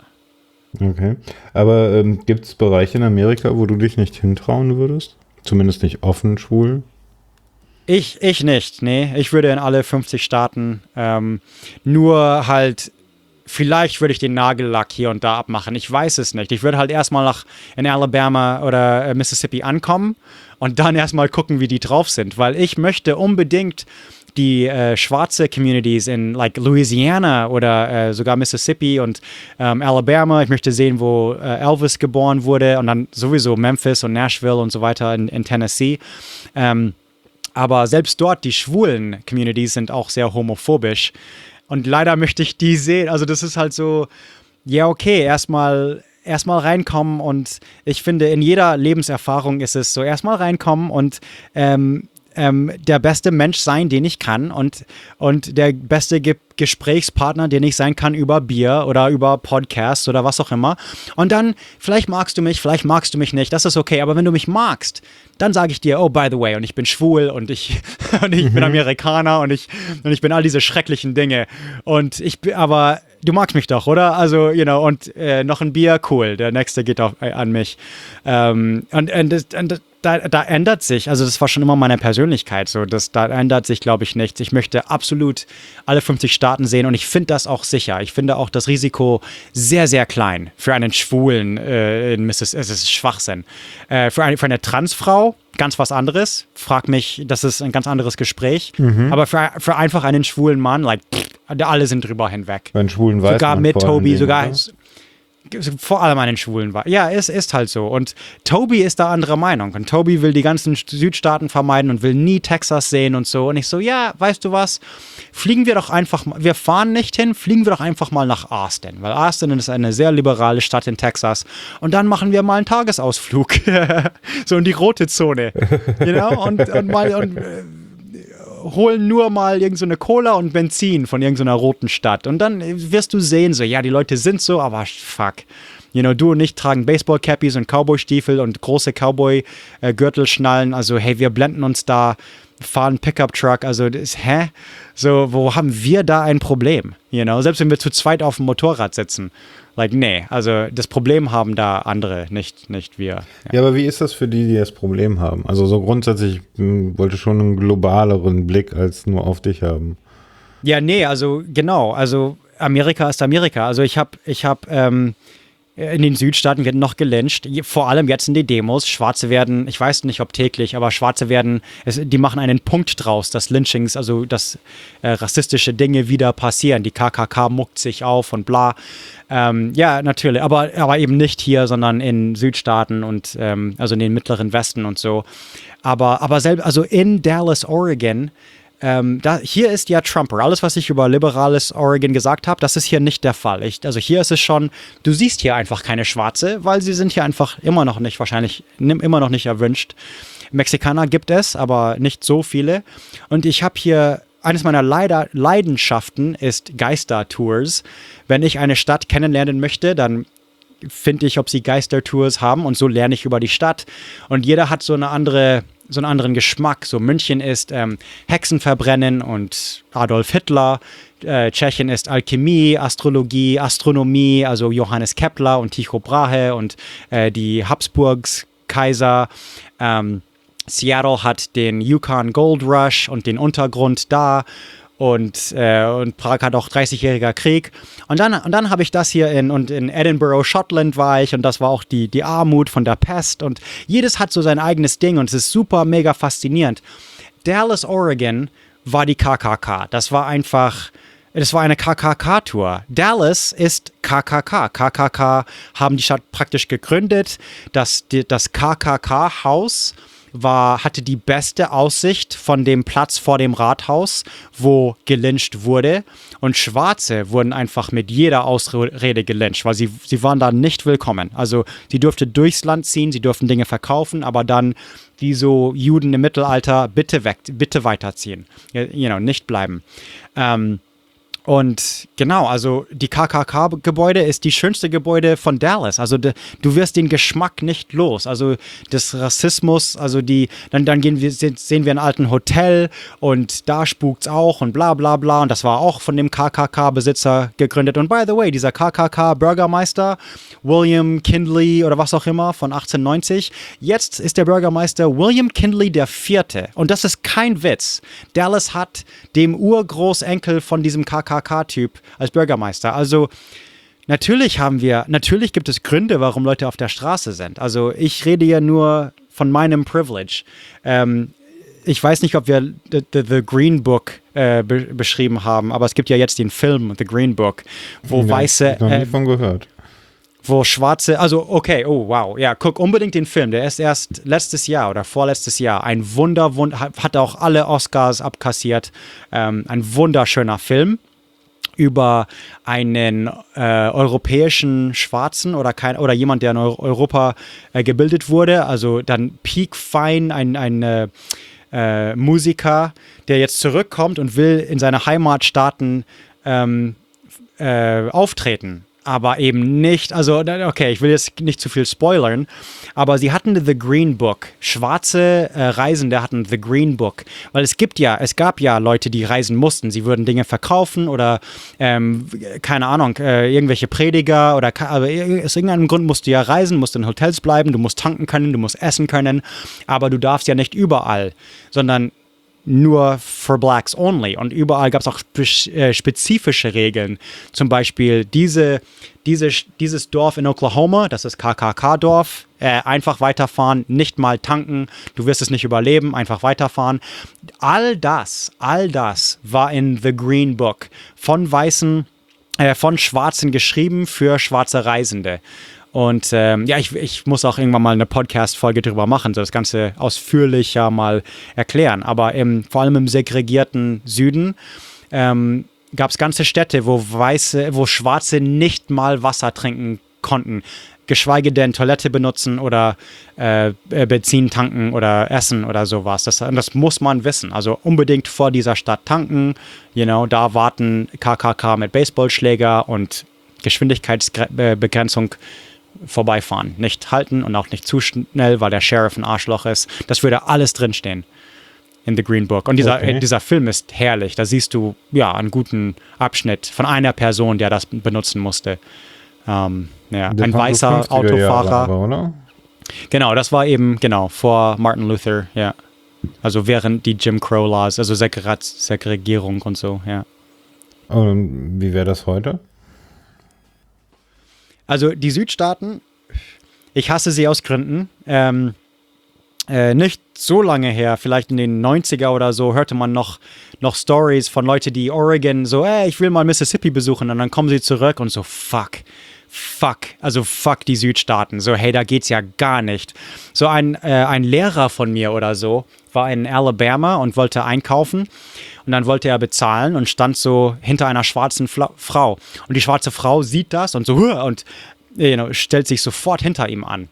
Okay. Aber ähm, gibt es Bereiche in Amerika, wo du dich nicht hintrauen würdest? Zumindest nicht offen schwul? Ich, ich nicht, nee. Ich würde in alle 50 Staaten ähm, nur halt, vielleicht würde ich den Nagellack hier und da abmachen. Ich weiß es nicht. Ich würde halt erstmal nach in Alabama oder äh, Mississippi ankommen und dann erstmal gucken, wie die drauf sind. Weil ich möchte unbedingt die äh, schwarze Communities in like Louisiana oder äh, sogar Mississippi und ähm, Alabama. Ich möchte sehen, wo äh, Elvis geboren wurde und dann sowieso Memphis und Nashville und so weiter in, in Tennessee. Ähm, aber selbst dort, die schwulen Communities sind auch sehr homophobisch. Und leider möchte ich die sehen. Also das ist halt so, ja, okay, erstmal erstmal reinkommen und ich finde, in jeder Lebenserfahrung ist es so, erstmal reinkommen und ähm, ähm, der beste Mensch sein, den ich kann und, und der beste Ge Gesprächspartner, den ich sein kann über Bier oder über Podcasts oder was auch immer. Und dann, vielleicht magst du mich, vielleicht magst du mich nicht, das ist okay, aber wenn du mich magst, dann sage ich dir, oh, by the way, und ich bin schwul und ich, und ich mhm. bin Amerikaner und ich, und ich bin all diese schrecklichen Dinge. Und ich bin, aber du magst mich doch, oder? Also, you know, und äh, noch ein Bier, cool, der nächste geht auch äh, an mich. Ähm, und, und, und da, da, ändert sich, also das war schon immer meine Persönlichkeit, so, das, da ändert sich, glaube ich, nichts. Ich möchte absolut alle 50 Staaten sehen und ich finde das auch sicher. Ich finde auch das Risiko sehr, sehr klein für einen Schwulen äh, in Mississippi. Es ist Schwachsinn. Äh, für, eine, für eine Transfrau ganz was anderes. Frag mich, das ist ein ganz anderes Gespräch. Mhm. Aber für, für einfach einen schwulen Mann, like, pff, alle sind drüber hinweg. Bei schwulen Weiß Sogar mit Toby, sogar. Oder? Vor allem an den Schwulen war. Ja, es ist halt so. Und Toby ist da anderer Meinung. Und Toby will die ganzen Südstaaten vermeiden und will nie Texas sehen und so. Und ich so, ja, weißt du was? Fliegen wir doch einfach, wir fahren nicht hin, fliegen wir doch einfach mal nach Austin. Weil Austin ist eine sehr liberale Stadt in Texas. Und dann machen wir mal einen Tagesausflug. so in die rote Zone. You know? Und, und mal, und, äh, holen nur mal irgendeine so Cola und Benzin von irgendeiner so roten Stadt. Und dann wirst du sehen, so, ja, die Leute sind so, aber fuck. You know, du und ich tragen Baseball-Cappies und Cowboy-Stiefel und große Cowboy-Gürtelschnallen. Also, hey, wir blenden uns da, fahren Pickup-Truck. Also, das, hä? So, wo haben wir da ein Problem? You know, selbst wenn wir zu zweit auf dem Motorrad sitzen. Like, nee, also das Problem haben da andere, nicht, nicht wir. Ja. ja aber wie ist das für die, die das Problem haben? Also so grundsätzlich hm, wollte schon einen globaleren Blick als nur auf dich haben. Ja, nee, also genau, also Amerika ist Amerika. Also ich habe, ich habe, ähm, in den Südstaaten wird noch gelyncht, vor allem jetzt in den Demos. Schwarze werden, ich weiß nicht, ob täglich, aber Schwarze werden, es, die machen einen Punkt draus, dass Lynchings, also dass äh, rassistische Dinge wieder passieren. Die KKK muckt sich auf und bla. Ähm, ja, natürlich, aber, aber eben nicht hier, sondern in Südstaaten und ähm, also in den mittleren Westen und so. Aber, aber selbst, also in Dallas, Oregon, ähm, da, hier ist ja Trumper. Alles, was ich über liberales Oregon gesagt habe, das ist hier nicht der Fall. Ich, also hier ist es schon, du siehst hier einfach keine Schwarze, weil sie sind hier einfach immer noch nicht, wahrscheinlich immer noch nicht erwünscht. Mexikaner gibt es, aber nicht so viele. Und ich habe hier eines meiner Leider Leidenschaften ist Geistertours. Wenn ich eine Stadt kennenlernen möchte, dann finde ich, ob sie Geistertours haben und so lerne ich über die Stadt. Und jeder hat so eine andere so einen anderen Geschmack. So München ist ähm, Hexen verbrennen und Adolf Hitler. Äh, Tschechien ist Alchemie, Astrologie, Astronomie, also Johannes Kepler und Tycho Brahe und äh, die Habsburgs Kaiser. Ähm, Seattle hat den Yukon Gold Rush und den Untergrund da und, äh, und Prag hat auch 30-jähriger Krieg. Und dann, und dann habe ich das hier in, und in Edinburgh, Schottland war ich und das war auch die, die Armut von der Pest und jedes hat so sein eigenes Ding und es ist super, mega faszinierend. Dallas, Oregon war die KKK. Das war einfach, das war eine KKK-Tour. Dallas ist KKK. KKK haben die Stadt praktisch gegründet. Das, das KKK-Haus war, hatte die beste Aussicht von dem Platz vor dem Rathaus, wo gelyncht wurde. Und Schwarze wurden einfach mit jeder Ausrede gelyncht, weil sie, sie waren da nicht willkommen. Also sie durfte durchs Land ziehen, sie durften Dinge verkaufen, aber dann wie so Juden im Mittelalter, bitte weg, bitte weiterziehen. You know, nicht bleiben. Ähm, und genau, also die KKK-Gebäude ist die schönste Gebäude von Dallas. Also de, du wirst den Geschmack nicht los. Also des Rassismus, also die, dann, dann gehen wir, sehen wir ein alten Hotel und da spukt's auch und bla bla bla. Und das war auch von dem KKK-Besitzer gegründet. Und by the way, dieser KKK-Bürgermeister, William Kindley oder was auch immer von 1890, jetzt ist der Bürgermeister William Kindley der Vierte. Und das ist kein Witz. Dallas hat dem Urgroßenkel von diesem KKK KK-Typ als Bürgermeister. Also natürlich haben wir, natürlich gibt es Gründe, warum Leute auf der Straße sind. Also ich rede ja nur von meinem Privilege. Ähm, ich weiß nicht, ob wir The, the, the Green Book äh, be beschrieben haben, aber es gibt ja jetzt den Film The Green Book, wo ja, weiße. Ich noch nie äh, von gehört. Wo schwarze, also okay, oh wow, ja, guck unbedingt den Film. Der ist erst letztes Jahr oder vorletztes Jahr ein Wunder, Wunder hat auch alle Oscars abkassiert. Ähm, ein wunderschöner Film über einen äh, europäischen Schwarzen oder, kein, oder jemand, der in Europa äh, gebildet wurde. Also dann Peak Fine, ein, ein äh, äh, Musiker, der jetzt zurückkommt und will in seine Heimatstaaten ähm, äh, auftreten aber eben nicht, also okay, ich will jetzt nicht zu viel spoilern, aber sie hatten The Green Book. Schwarze äh, Reisende hatten The Green Book, weil es gibt ja, es gab ja Leute, die reisen mussten. Sie würden Dinge verkaufen oder ähm, keine Ahnung, äh, irgendwelche Prediger oder also, aus irgendeinem Grund musst du ja reisen, musst in Hotels bleiben, du musst tanken können, du musst essen können, aber du darfst ja nicht überall, sondern nur für Blacks only. Und überall gab es auch äh, spezifische Regeln. Zum Beispiel diese, diese, dieses Dorf in Oklahoma, das ist KKK-Dorf, äh, einfach weiterfahren, nicht mal tanken, du wirst es nicht überleben, einfach weiterfahren. All das, all das war in The Green Book von Weißen, äh, von Schwarzen geschrieben für schwarze Reisende. Und ähm, ja, ich, ich muss auch irgendwann mal eine Podcast-Folge drüber machen, so das Ganze ausführlicher mal erklären. Aber im, vor allem im segregierten Süden ähm, gab es ganze Städte, wo Weiße, wo Schwarze nicht mal Wasser trinken konnten, geschweige denn Toilette benutzen oder äh, Benzin tanken oder essen oder sowas. Das, das muss man wissen. Also unbedingt vor dieser Stadt tanken. You know, da warten KKK mit Baseballschläger und Geschwindigkeitsbegrenzung vorbeifahren. Nicht halten und auch nicht zu schnell, weil der Sheriff ein Arschloch ist. Das würde alles drinstehen in The Green Book. Und dieser, okay. dieser Film ist herrlich. Da siehst du ja einen guten Abschnitt von einer Person, der das benutzen musste. Ähm, ja, ein weißer Autofahrer. Jahre, genau, das war eben genau vor Martin Luther. Ja, also während die Jim Crow Laws, also Segregierung und so. Ja. Und wie wäre das heute? Also die Südstaaten, ich hasse sie aus Gründen. Ähm, äh, nicht so lange her, vielleicht in den 90er oder so, hörte man noch, noch Stories von Leuten, die Oregon so, ey, ich will mal Mississippi besuchen und dann kommen sie zurück und so, fuck, fuck, also fuck die Südstaaten. So, hey, da geht's ja gar nicht. So ein, äh, ein Lehrer von mir oder so war in Alabama und wollte einkaufen und dann wollte er bezahlen und stand so hinter einer schwarzen Fla Frau. Und die schwarze Frau sieht das und so und you know, stellt sich sofort hinter ihm an.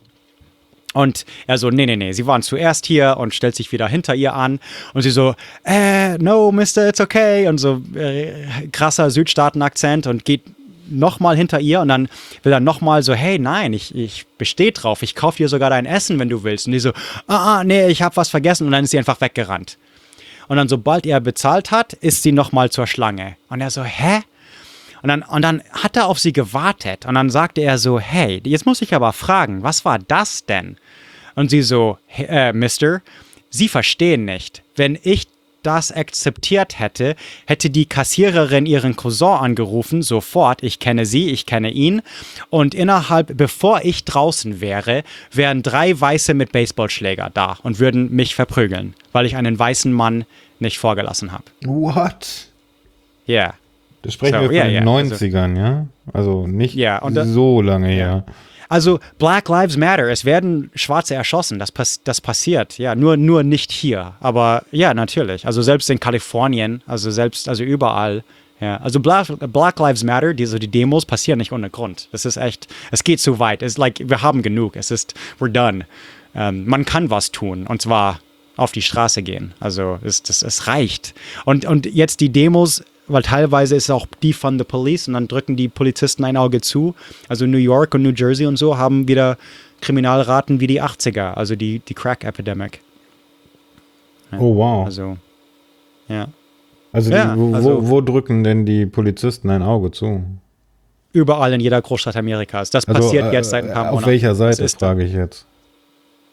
Und er so, nee, nee, nee, sie waren zuerst hier und stellt sich wieder hinter ihr an. Und sie so, äh, no, Mister, it's okay. Und so äh, krasser Südstaaten-Akzent und geht nochmal hinter ihr und dann will er nochmal so, hey, nein, ich, ich bestehe drauf, ich kaufe dir sogar dein Essen, wenn du willst. Und die so, ah, ah nee, ich habe was vergessen. Und dann ist sie einfach weggerannt. Und dann, sobald er bezahlt hat, ist sie nochmal zur Schlange. Und er so, hä? Und dann, und dann hat er auf sie gewartet. Und dann sagte er so, hey, jetzt muss ich aber fragen, was war das denn? Und sie so, äh, Mister, Sie verstehen nicht. Wenn ich das akzeptiert hätte, hätte die Kassiererin ihren Cousin angerufen, sofort, ich kenne sie, ich kenne ihn. Und innerhalb, bevor ich draußen wäre, wären drei Weiße mit Baseballschläger da und würden mich verprügeln, weil ich einen weißen Mann nicht vorgelassen habe. What? Ja. Yeah. Das sprechen so, wir von yeah, den yeah. 90ern, also, ja? Also nicht yeah, so lange her. Also Black Lives Matter, es werden Schwarze erschossen, das, pass das passiert, ja, nur, nur nicht hier, aber ja, natürlich, also selbst in Kalifornien, also selbst, also überall, ja, also Black, Black Lives Matter, diese die Demos passieren nicht ohne Grund, es ist echt, es geht zu weit, es ist like, wir haben genug, es ist, we're done, ähm, man kann was tun. Und zwar auf die Straße gehen, also es, das, es reicht. Und, und jetzt die Demos weil teilweise ist auch die von the Police und dann drücken die Polizisten ein Auge zu. Also New York und New Jersey und so haben wieder Kriminalraten wie die 80er, also die, die Crack-Epidemic. Ja, oh wow. Also, ja. Also, die, wo, also wo, drücken denn die Polizisten ein Auge zu? Überall in jeder Großstadt Amerikas. Das also, passiert äh, jetzt seit ein paar Monaten. Auf welcher Seite, frage ich jetzt?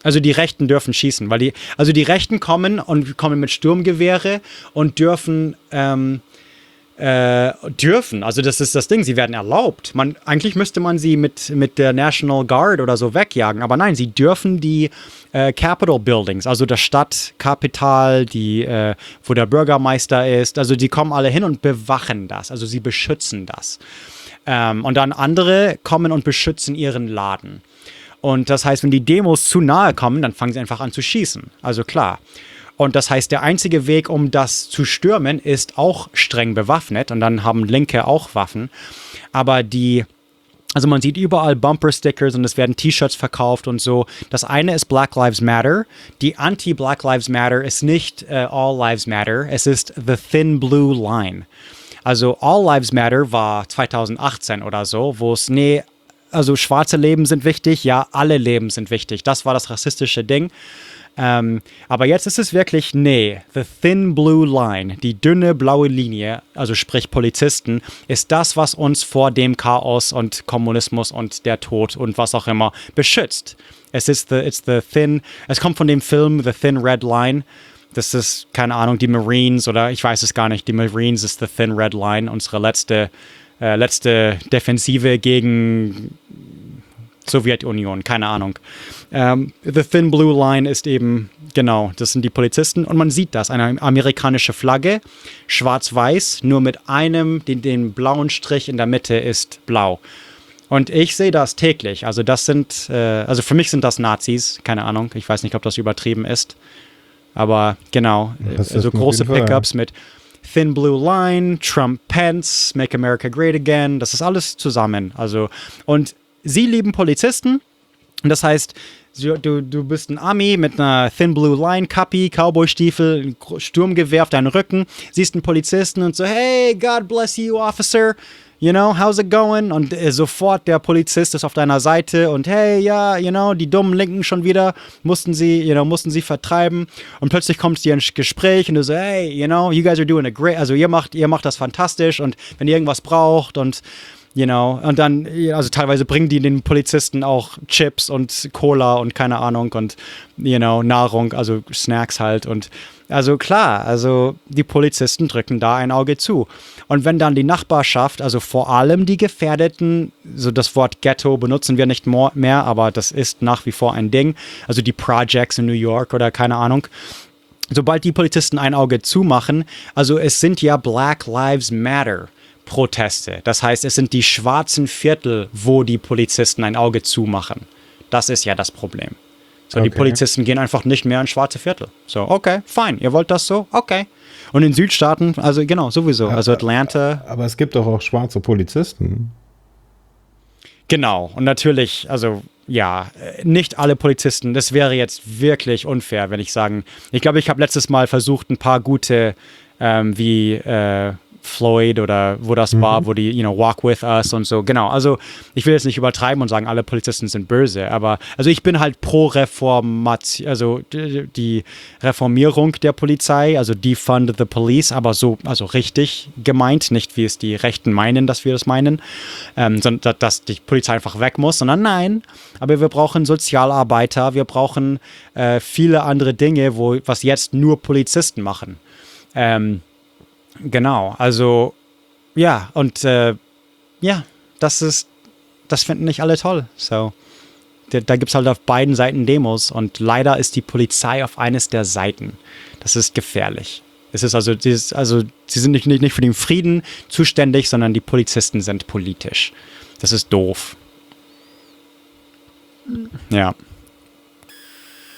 Also die Rechten dürfen schießen, weil die, also die Rechten kommen und kommen mit Sturmgewehre und dürfen ähm, äh, dürfen. Also das ist das Ding, sie werden erlaubt. Man, eigentlich müsste man sie mit, mit der National Guard oder so wegjagen, aber nein, sie dürfen die äh, Capitol Buildings, also das Stadtkapital, die, äh, wo der Bürgermeister ist, also die kommen alle hin und bewachen das, also sie beschützen das. Ähm, und dann andere kommen und beschützen ihren Laden. Und das heißt, wenn die Demos zu nahe kommen, dann fangen sie einfach an zu schießen. Also klar. Und das heißt, der einzige Weg, um das zu stürmen, ist auch streng bewaffnet. Und dann haben Linke auch Waffen. Aber die also man sieht überall Bumper-Stickers und es werden T-Shirts verkauft und so. Das eine ist Black Lives Matter. Die Anti-Black Lives Matter ist nicht äh, All Lives Matter. Es ist The Thin Blue Line. Also All Lives Matter war 2018 oder so, wo es, nee, also schwarze Leben sind wichtig, ja, alle Leben sind wichtig. Das war das rassistische Ding. Ähm, aber jetzt ist es wirklich, nee, the thin blue line, die dünne blaue Linie, also sprich Polizisten, ist das, was uns vor dem Chaos und Kommunismus und der Tod und was auch immer beschützt. Es ist the, it's the thin, es kommt von dem Film The Thin Red Line. Das ist, keine Ahnung, die Marines oder ich weiß es gar nicht, die Marines ist the Thin Red Line, unsere letzte, äh, letzte Defensive gegen Sowjetunion, keine Ahnung. Ähm, the Thin Blue Line ist eben, genau, das sind die Polizisten und man sieht das, eine amerikanische Flagge, schwarz-weiß, nur mit einem, den, den blauen Strich in der Mitte ist blau. Und ich sehe das täglich. Also das sind, äh, also für mich sind das Nazis, keine Ahnung, ich weiß nicht, ob das übertrieben ist. Aber genau, so also große Pickups mit Thin Blue Line, Trump Pence, Make America Great Again, das ist alles zusammen. Also, und sie lieben Polizisten. Das heißt, du, du bist ein Ami mit einer Thin Blue Line Kappy, Cowboy-Stiefel, Sturmgewehr auf deinen Rücken, siehst einen Polizisten und so, hey, God bless you, Officer. You know, how's it going? Und äh, sofort der Polizist ist auf deiner Seite und hey, ja, you know, die dummen Linken schon wieder, mussten sie, you know, mussten sie vertreiben. Und plötzlich kommst du ins Gespräch und du so, hey, you know, you guys are doing a great, also ihr macht, ihr macht das fantastisch und wenn ihr irgendwas braucht und know, und dann, also teilweise bringen die den Polizisten auch Chips und Cola und keine Ahnung und, you know, Nahrung, also Snacks halt und also klar, also die Polizisten drücken da ein Auge zu. Und wenn dann die Nachbarschaft, also vor allem die Gefährdeten, so das Wort Ghetto benutzen wir nicht mehr, aber das ist nach wie vor ein Ding, also die Projects in New York oder keine Ahnung, sobald die Polizisten ein Auge zumachen, also es sind ja Black Lives Matter. Proteste. Das heißt, es sind die schwarzen Viertel, wo die Polizisten ein Auge zumachen. Das ist ja das Problem. So, okay. die Polizisten gehen einfach nicht mehr in schwarze Viertel. So, okay, fein, ihr wollt das so? Okay. Und in Südstaaten, also genau, sowieso. Also Atlanta. Aber es gibt doch auch schwarze Polizisten. Genau. Und natürlich, also ja, nicht alle Polizisten. Das wäre jetzt wirklich unfair, wenn ich sagen. Ich glaube, ich habe letztes Mal versucht, ein paar gute ähm, wie äh, Floyd oder wo das mhm. war, wo die, you know, Walk with Us und so. Genau, also ich will jetzt nicht übertreiben und sagen, alle Polizisten sind böse, aber also ich bin halt pro Reformation, also die Reformierung der Polizei, also defund the police, aber so, also richtig gemeint, nicht wie es die Rechten meinen, dass wir das meinen, ähm, sondern dass die Polizei einfach weg muss, sondern nein, aber wir brauchen Sozialarbeiter, wir brauchen äh, viele andere Dinge, wo, was jetzt nur Polizisten machen. Ähm, Genau, also ja, und äh, ja, das ist, das finden nicht alle toll. So, da, da gibt es halt auf beiden Seiten Demos und leider ist die Polizei auf eines der Seiten. Das ist gefährlich. Es ist also, dieses, also sie sind nicht, nicht für den Frieden zuständig, sondern die Polizisten sind politisch. Das ist doof. Ja.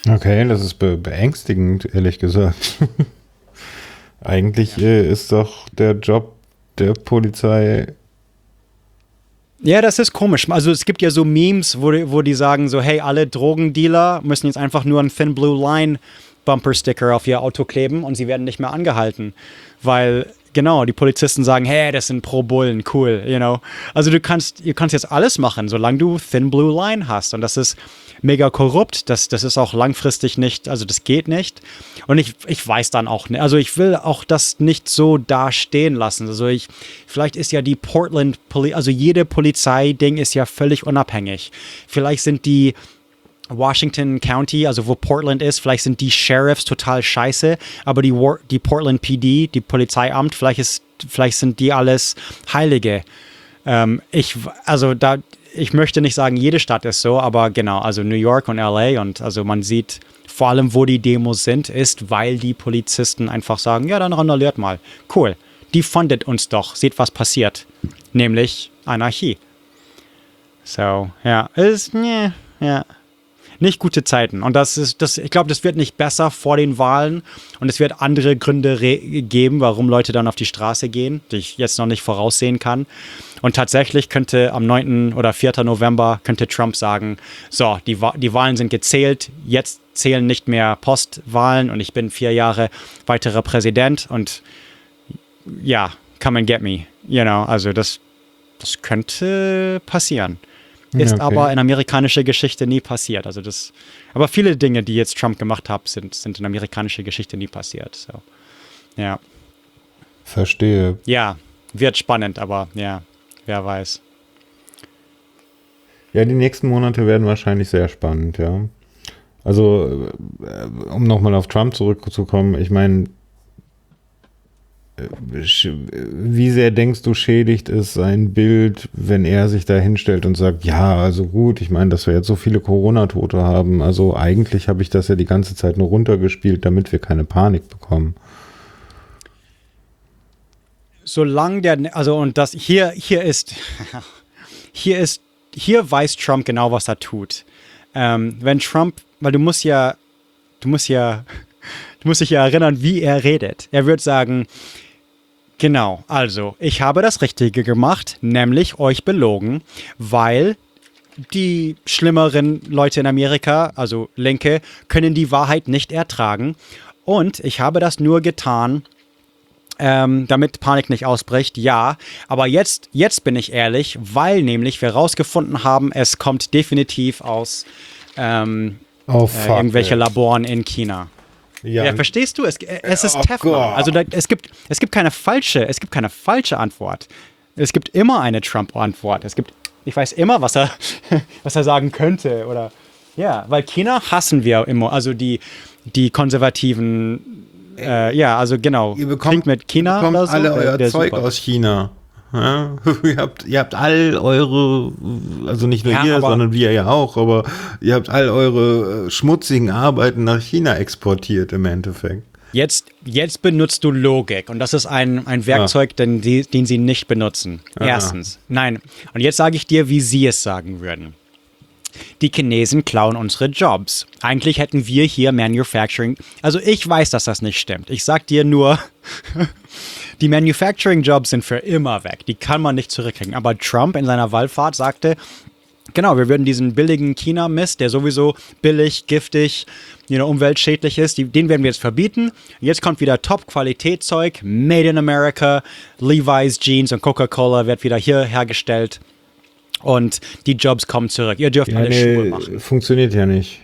Okay, das ist be beängstigend, ehrlich gesagt. Eigentlich äh, ist doch der Job der Polizei. Ja, das ist komisch. Also es gibt ja so Memes, wo, wo die sagen so, hey, alle Drogendealer müssen jetzt einfach nur einen Thin Blue Line Bumper Sticker auf ihr Auto kleben und sie werden nicht mehr angehalten, weil Genau, die Polizisten sagen, hey, das sind Pro-Bullen, cool, you know. Also du kannst, du kannst jetzt alles machen, solange du Thin Blue Line hast. Und das ist mega korrupt. Das, das ist auch langfristig nicht, also das geht nicht. Und ich, ich weiß dann auch nicht, also ich will auch das nicht so dastehen lassen. Also ich, vielleicht ist ja die Portland, Poli also jede Polizeiding ist ja völlig unabhängig. Vielleicht sind die Washington County, also wo Portland ist, vielleicht sind die Sheriffs total scheiße, aber die, die Portland PD, die Polizeiamt, vielleicht, ist, vielleicht sind die alles Heilige. Ähm, ich, also da, ich möchte nicht sagen, jede Stadt ist so, aber genau, also New York und LA und also man sieht vor allem, wo die Demos sind, ist, weil die Polizisten einfach sagen, ja, dann randaliert mal. Cool, die fundet uns doch, seht, was passiert. Nämlich Anarchie. So, ja, ist, ne, ja nicht gute Zeiten. Und das ist, das, ich glaube, das wird nicht besser vor den Wahlen. Und es wird andere Gründe geben, warum Leute dann auf die Straße gehen, die ich jetzt noch nicht voraussehen kann. Und tatsächlich könnte am 9. oder 4. November könnte Trump sagen, so, die, die Wahlen sind gezählt, jetzt zählen nicht mehr Postwahlen und ich bin vier Jahre weiterer Präsident und ja, come and get me. You know, also das, das könnte passieren ist okay. aber in amerikanischer Geschichte nie passiert. Also das, aber viele Dinge, die jetzt Trump gemacht hat, sind, sind in amerikanischer Geschichte nie passiert. So. Ja. Verstehe. Ja, wird spannend, aber ja, wer weiß. Ja, die nächsten Monate werden wahrscheinlich sehr spannend, ja. Also, äh, um nochmal auf Trump zurückzukommen, ich meine, wie sehr denkst du, schädigt es sein Bild, wenn er sich da hinstellt und sagt, ja, also gut, ich meine, dass wir jetzt so viele Corona-Tote haben, also eigentlich habe ich das ja die ganze Zeit nur runtergespielt, damit wir keine Panik bekommen. Solange der, also und das hier, hier ist, hier ist, hier weiß Trump genau, was er tut. Ähm, wenn Trump, weil du musst ja, du musst ja, du musst dich ja erinnern, wie er redet. Er wird sagen, Genau, also ich habe das Richtige gemacht, nämlich euch belogen, weil die schlimmeren Leute in Amerika, also Linke, können die Wahrheit nicht ertragen. Und ich habe das nur getan, ähm, damit Panik nicht ausbricht, ja. Aber jetzt, jetzt bin ich ehrlich, weil nämlich wir rausgefunden haben, es kommt definitiv aus ähm, oh, äh, irgendwelche Laboren in China. Ja, ja verstehst du? Es, es ist oh Teflon. Gott. Also da, es, gibt, es gibt keine falsche, es gibt keine falsche Antwort. Es gibt immer eine Trump-Antwort. Es gibt, ich weiß immer, was er, was er sagen könnte. Oder ja, weil China hassen wir immer. Also die, die konservativen, äh, ja, also genau. Ihr bekommt mit China ihr bekommt so, alle euer Zeug super. aus China. Ja, ihr, habt, ihr habt all eure, also nicht nur ja, ihr, sondern wir ja auch, aber ihr habt all eure äh, schmutzigen Arbeiten nach China exportiert im Endeffekt. Jetzt, jetzt benutzt du Logik und das ist ein, ein Werkzeug, ja. den, den sie nicht benutzen. Erstens. Nein. Und jetzt sage ich dir, wie sie es sagen würden. Die Chinesen klauen unsere Jobs. Eigentlich hätten wir hier Manufacturing. Also ich weiß, dass das nicht stimmt. Ich sag dir nur, die Manufacturing-Jobs sind für immer weg. Die kann man nicht zurückkriegen. Aber Trump in seiner Wallfahrt sagte, Genau, wir würden diesen billigen China-Mist, der sowieso billig, giftig, you know, umweltschädlich ist, die, den werden wir jetzt verbieten. Jetzt kommt wieder Top-Qualität-Zeug, Made in America, Levi's Jeans und Coca-Cola wird wieder hier hergestellt und die Jobs kommen zurück. Ihr dürft ja, alle nee, Schuhe machen. Funktioniert ja nicht.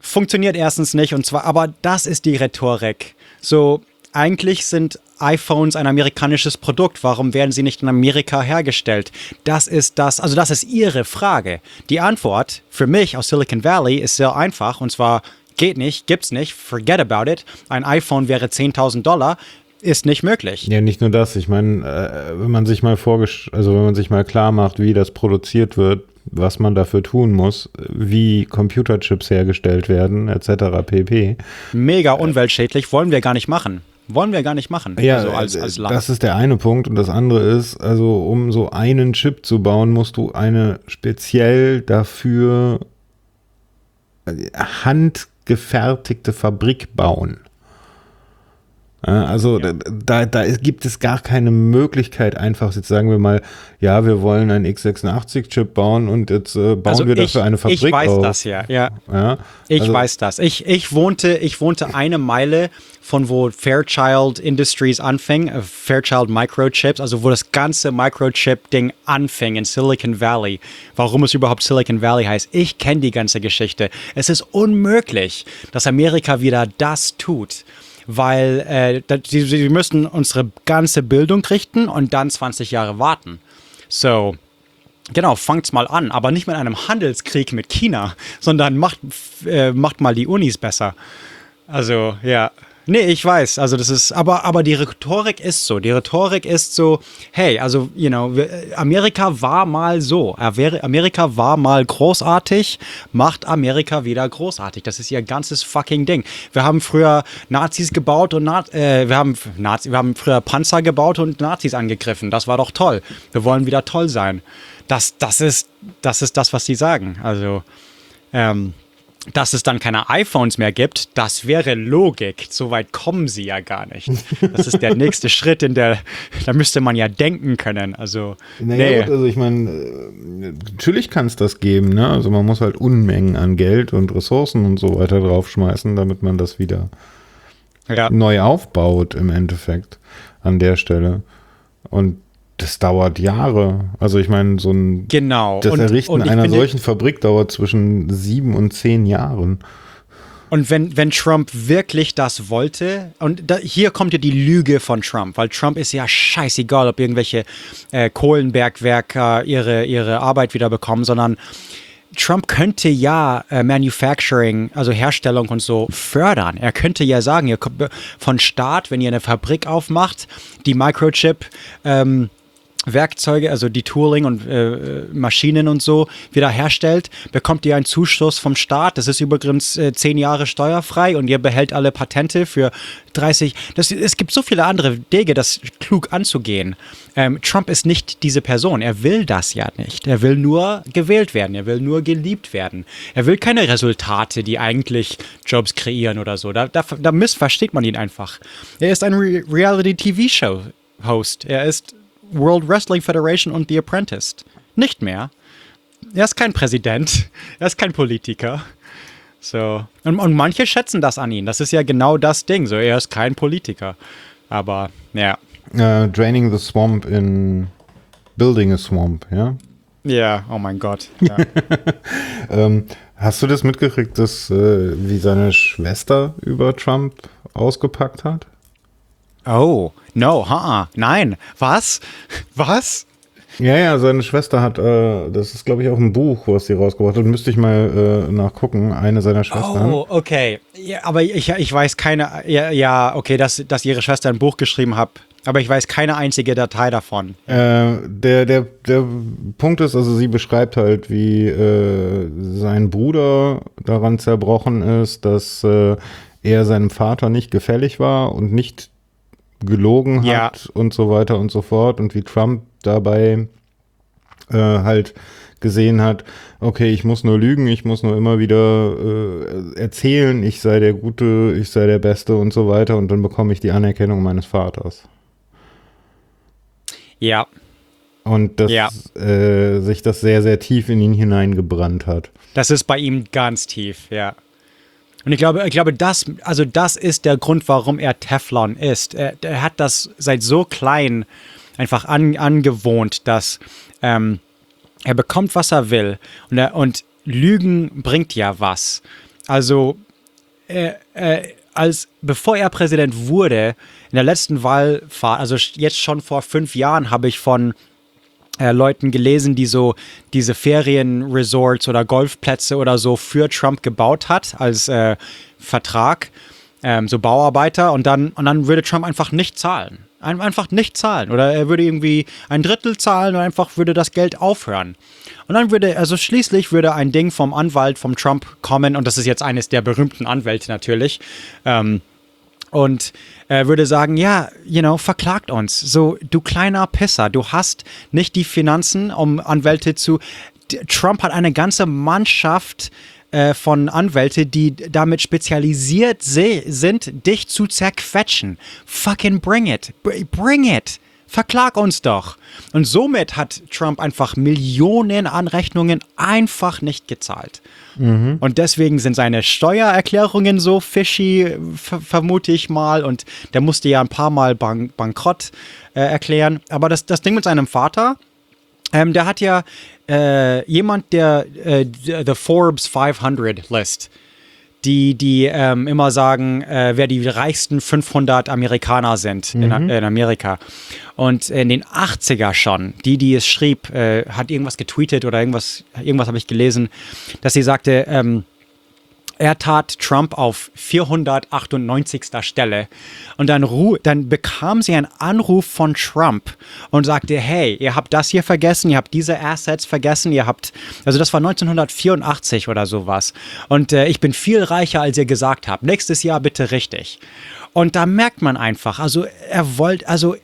Funktioniert erstens nicht und zwar, aber das ist die Rhetorik. So, eigentlich sind iPhones ein amerikanisches Produkt. Warum werden sie nicht in Amerika hergestellt? Das ist das, also das ist Ihre Frage. Die Antwort für mich aus Silicon Valley ist sehr einfach und zwar geht nicht, gibt's nicht, forget about it. Ein iPhone wäre 10.000 Dollar ist nicht möglich. Ja, nicht nur das. Ich meine, äh, wenn man sich mal vorgesch also wenn man sich mal klar macht, wie das produziert wird, was man dafür tun muss, wie Computerchips hergestellt werden, etc. pp. Mega umweltschädlich, wollen wir gar nicht machen. Wollen wir gar nicht machen. Ja, also als, als Land. das ist der eine Punkt. Und das andere ist, also um so einen Chip zu bauen, musst du eine speziell dafür handgefertigte Fabrik bauen. Also ja. da, da gibt es gar keine Möglichkeit, einfach jetzt sagen wir mal, ja, wir wollen einen x86-Chip bauen und jetzt äh, bauen also wir ich, dafür eine Fabrik Ich weiß auf. das ja, ja. ja ich also, weiß das. Ich, ich, wohnte, ich wohnte eine Meile von wo Fairchild Industries anfing, äh, Fairchild Microchips, also wo das ganze Microchip-Ding anfing in Silicon Valley. Warum es überhaupt Silicon Valley heißt, ich kenne die ganze Geschichte. Es ist unmöglich, dass Amerika wieder das tut weil äh, müssen unsere ganze Bildung richten und dann 20 Jahre warten. So, Genau, fangt's mal an, aber nicht mit einem Handelskrieg mit China, sondern macht, äh, macht mal die Unis besser. Also, ja. Nee, ich weiß. Also das ist, aber, aber die Rhetorik ist so. Die Rhetorik ist so, hey, also, you know, Amerika war mal so. Amerika war mal großartig, macht Amerika wieder großartig. Das ist ihr ganzes fucking Ding. Wir haben früher Nazis gebaut und Na äh, wir haben Nazi, wir haben früher Panzer gebaut und Nazis angegriffen. Das war doch toll. Wir wollen wieder toll sein. Das, das ist, das ist das, was sie sagen. Also, ähm, dass es dann keine iPhones mehr gibt, das wäre Logik. So weit kommen sie ja gar nicht. Das ist der nächste Schritt, in der, da müsste man ja denken können. Also, naja, nee. gut, also ich meine, äh, natürlich kann es das geben, ne? Also man muss halt Unmengen an Geld und Ressourcen und so weiter draufschmeißen, damit man das wieder ja. neu aufbaut im Endeffekt an der Stelle. Und das dauert Jahre. Also ich meine, so ein genau. das und, Errichten und einer solchen Fabrik dauert zwischen sieben und zehn Jahren. Und wenn, wenn Trump wirklich das wollte, und da, hier kommt ja die Lüge von Trump, weil Trump ist ja scheißegal, ob irgendwelche äh, Kohlenbergwerker ihre, ihre Arbeit wieder bekommen, sondern Trump könnte ja äh, Manufacturing, also Herstellung und so fördern. Er könnte ja sagen, ihr kommt von Staat, wenn ihr eine Fabrik aufmacht, die Microchip ähm, Werkzeuge, also die Tooling und äh, Maschinen und so wiederherstellt, bekommt ihr einen Zuschuss vom Staat. Das ist übrigens äh, zehn Jahre steuerfrei und ihr behält alle Patente für 30. Das, es gibt so viele andere Wege, das klug anzugehen. Ähm, Trump ist nicht diese Person. Er will das ja nicht. Er will nur gewählt werden. Er will nur geliebt werden. Er will keine Resultate, die eigentlich Jobs kreieren oder so. Da, da, da missversteht man ihn einfach. Er ist ein Re Reality-TV-Show-Host. Er ist World Wrestling Federation und The Apprentice. Nicht mehr. Er ist kein Präsident. Er ist kein Politiker. So. Und, und manche schätzen das an ihn. Das ist ja genau das Ding. So, er ist kein Politiker. Aber, ja. Uh, draining the swamp in building a swamp, ja? Ja, oh mein Gott. Ja. ähm, hast du das mitgekriegt, dass äh, wie seine Schwester über Trump ausgepackt hat? Oh, no, ha, nein. Was? Was? Ja, ja, seine Schwester hat, äh, das ist glaube ich auch ein Buch, was sie rausgebracht hat. Müsste ich mal äh, nachgucken, eine seiner Schwestern. Oh, okay. Ja, aber ich, ich weiß keine, ja, ja, okay, dass, dass ihre Schwester ein Buch geschrieben hat. Aber ich weiß keine einzige Datei davon. Äh, der, der, der Punkt ist, also sie beschreibt halt, wie äh, sein Bruder daran zerbrochen ist, dass äh, er seinem Vater nicht gefällig war und nicht gelogen hat ja. und so weiter und so fort und wie Trump dabei äh, halt gesehen hat, okay, ich muss nur lügen, ich muss nur immer wieder äh, erzählen, ich sei der Gute, ich sei der Beste und so weiter und dann bekomme ich die Anerkennung meines Vaters. Ja. Und dass ja. äh, sich das sehr, sehr tief in ihn hineingebrannt hat. Das ist bei ihm ganz tief, ja. Und ich glaube, ich glaube, das, also das ist der Grund, warum er Teflon ist. Er, er hat das seit so klein einfach an, angewohnt, dass ähm, er bekommt, was er will. Und, er, und Lügen bringt ja was. Also, äh, als bevor er Präsident wurde, in der letzten Wahlfahrt, also jetzt schon vor fünf Jahren, habe ich von äh, Leuten gelesen, die so diese Ferienresorts oder Golfplätze oder so für Trump gebaut hat als äh, Vertrag, ähm, so Bauarbeiter und dann, und dann würde Trump einfach nicht zahlen. Ein, einfach nicht zahlen. Oder er würde irgendwie ein Drittel zahlen und einfach würde das Geld aufhören. Und dann würde, also schließlich würde ein Ding vom Anwalt vom Trump kommen, und das ist jetzt eines der berühmten Anwälte natürlich, ähm, und äh, würde sagen, ja, you know, verklagt uns. So, du kleiner Pisser, du hast nicht die Finanzen, um Anwälte zu. Trump hat eine ganze Mannschaft äh, von Anwälten, die damit spezialisiert sind, dich zu zerquetschen. Fucking bring it. Bring it. Verklag uns doch. Und somit hat Trump einfach Millionen an Rechnungen einfach nicht gezahlt. Mhm. Und deswegen sind seine Steuererklärungen so fishy, vermute ich mal. Und der musste ja ein paar Mal bank bankrott äh, erklären. Aber das, das Ding mit seinem Vater, ähm, der hat ja äh, jemand, der äh, The Forbes 500 List, die, die ähm, immer sagen, äh, wer die reichsten 500 Amerikaner sind mhm. in, in, Amerika. Und in den 80er schon, die, die es schrieb, äh, hat irgendwas getweetet oder irgendwas, irgendwas habe ich gelesen, dass sie sagte, ähm, er tat Trump auf 498. Stelle und dann, dann bekam sie einen Anruf von Trump und sagte, hey, ihr habt das hier vergessen, ihr habt diese Assets vergessen, ihr habt, also das war 1984 oder sowas und äh, ich bin viel reicher, als ihr gesagt habt. Nächstes Jahr bitte richtig. Und da merkt man einfach, also er wollte, also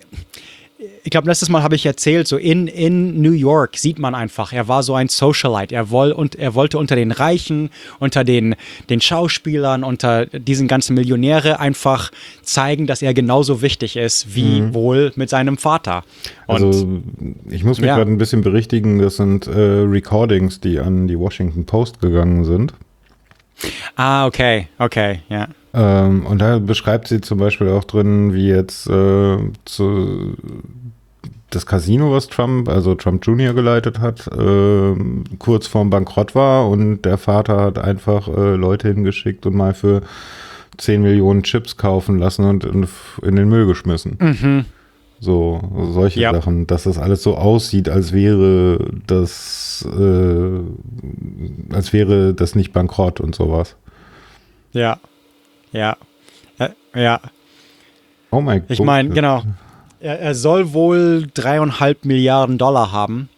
ich glaube, letztes Mal habe ich erzählt, so in, in New York sieht man einfach, er war so ein Socialite. Er, woll, und, er wollte unter den Reichen, unter den, den Schauspielern, unter diesen ganzen Millionäre einfach zeigen, dass er genauso wichtig ist wie mhm. wohl mit seinem Vater. Und, also, ich muss mich ja. gerade ein bisschen berichtigen, das sind äh, Recordings, die an die Washington Post gegangen sind. Ah, okay, okay, ja. Ähm, und da beschreibt sie zum Beispiel auch drin, wie jetzt äh, zu, das Casino, was Trump, also Trump Jr. geleitet hat, äh, kurz vorm Bankrott war und der Vater hat einfach äh, Leute hingeschickt und mal für 10 Millionen Chips kaufen lassen und in, in den Müll geschmissen. Mhm. So, solche ja. Sachen, dass das alles so aussieht, als wäre das, äh, als wäre das nicht bankrott und sowas. Ja, ja, äh, ja. Oh mein Gott. Ich meine, genau. Er, er, soll wohl dreieinhalb Milliarden Dollar haben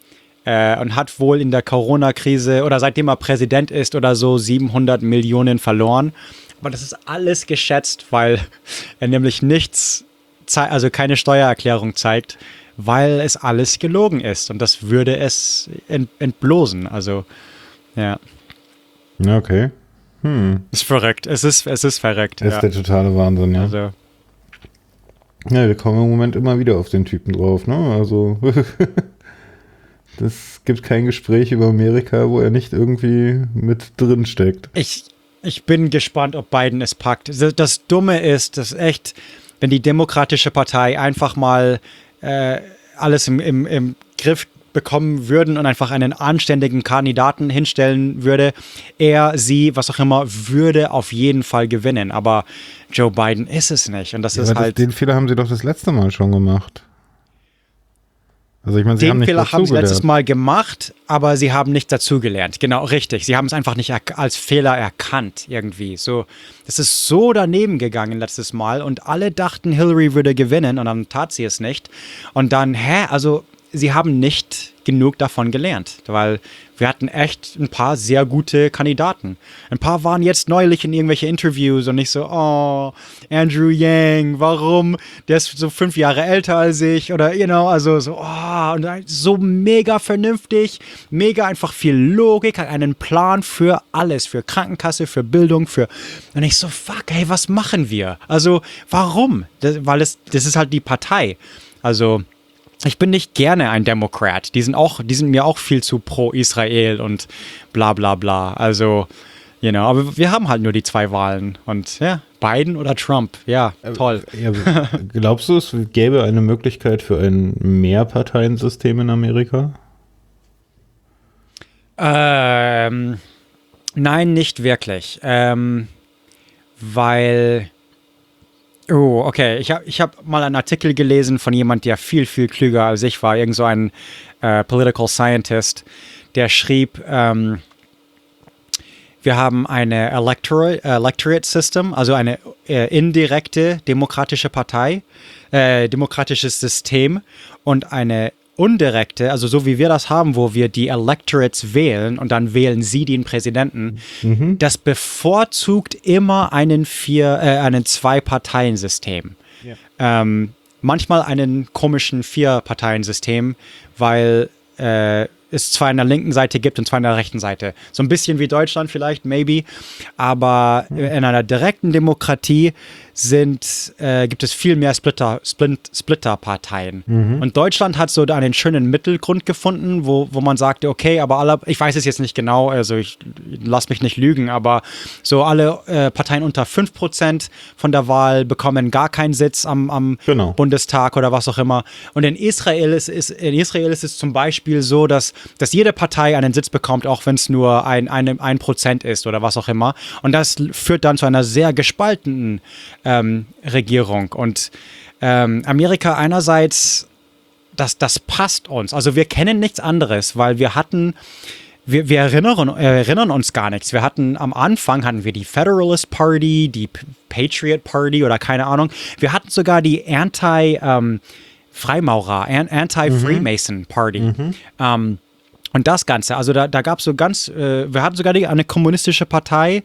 äh, und hat wohl in der Corona-Krise oder seitdem er Präsident ist oder so 700 Millionen verloren. Aber das ist alles geschätzt, weil er nämlich nichts also keine Steuererklärung zeigt, weil es alles gelogen ist. Und das würde es ent entblosen. Also, ja. Okay. Hm. Ist verrückt. Es ist, es ist verrückt. Das ist der totale Wahnsinn, ja. Also. Ja, wir kommen im Moment immer wieder auf den Typen drauf, ne? Also. das gibt kein Gespräch über Amerika, wo er nicht irgendwie mit drin steckt. Ich, ich bin gespannt, ob Biden es packt. Das Dumme ist, dass echt wenn die Demokratische Partei einfach mal äh, alles im, im, im Griff bekommen würden und einfach einen anständigen Kandidaten hinstellen würde, er, sie, was auch immer, würde auf jeden Fall gewinnen. Aber Joe Biden ist es nicht. Und das ja, ist halt. Den Fehler haben sie doch das letzte Mal schon gemacht. Also ich meine, sie Den haben nicht Fehler haben sie letztes Mal gemacht, aber sie haben nicht dazugelernt. Genau, richtig. Sie haben es einfach nicht als Fehler erkannt irgendwie. So, das ist so daneben gegangen letztes Mal und alle dachten, Hillary würde gewinnen und dann tat sie es nicht. Und dann, hä, also sie haben nicht genug davon gelernt, weil wir hatten echt ein paar sehr gute Kandidaten. Ein paar waren jetzt neulich in irgendwelche Interviews und ich so, oh, Andrew Yang, warum? Der ist so fünf Jahre älter als ich oder, you know, also so, oh, und so mega vernünftig, mega einfach viel Logik, hat einen Plan für alles, für Krankenkasse, für Bildung, für, und ich so, fuck, hey, was machen wir? Also, warum? Das, weil es, das ist halt die Partei. Also, ich bin nicht gerne ein Demokrat. Die sind auch, die sind mir auch viel zu pro Israel und bla bla bla. Also, you know, aber wir haben halt nur die zwei Wahlen. Und ja, Biden oder Trump, ja, äh, toll. Ja, glaubst du, es gäbe eine Möglichkeit für ein Mehrparteiensystem in Amerika? Ähm, nein, nicht wirklich. Ähm, weil Oh, okay. Ich habe ich hab mal einen Artikel gelesen von jemand, der viel, viel klüger als ich war, irgend so ein äh, Political Scientist, der schrieb, ähm, wir haben eine Electorate, Electorate System, also eine äh, indirekte demokratische Partei, äh, demokratisches System und eine undirekte, also so wie wir das haben, wo wir die Electorates wählen und dann wählen sie den Präsidenten, mhm. das bevorzugt immer einen vier, äh, einen Zwei-Parteien-System. Ja. Ähm, manchmal einen komischen Vier-Parteien-System, weil äh, es zwei an der linken Seite gibt und zwei an der rechten Seite. So ein bisschen wie Deutschland vielleicht, maybe. Aber in einer direkten Demokratie sind, äh, gibt es viel mehr Splitter, Splint, Splitterparteien. Mhm. Und Deutschland hat so einen schönen Mittelgrund gefunden, wo, wo man sagte, okay, aber alle, ich weiß es jetzt nicht genau, also ich lass mich nicht lügen, aber so alle äh, Parteien unter 5% von der Wahl bekommen gar keinen Sitz am, am genau. Bundestag oder was auch immer. Und in Israel ist, ist, in Israel ist es zum Beispiel so, dass, dass jede Partei einen Sitz bekommt, auch wenn es nur ein, ein, ein Prozent ist oder was auch immer. Und das führt dann zu einer sehr gespaltenen ähm, Regierung. Und ähm, Amerika einerseits, das, das passt uns. Also wir kennen nichts anderes, weil wir hatten wir, wir erinnern, äh, erinnern, uns gar nichts. Wir hatten am Anfang hatten wir die Federalist Party, die Patriot Party oder keine Ahnung. Wir hatten sogar die Anti ähm, Freimaurer, Anti Freemason mhm. Party. Mhm. Ähm, und das Ganze, also da, da gab es so ganz, äh, wir hatten sogar die, eine kommunistische Partei,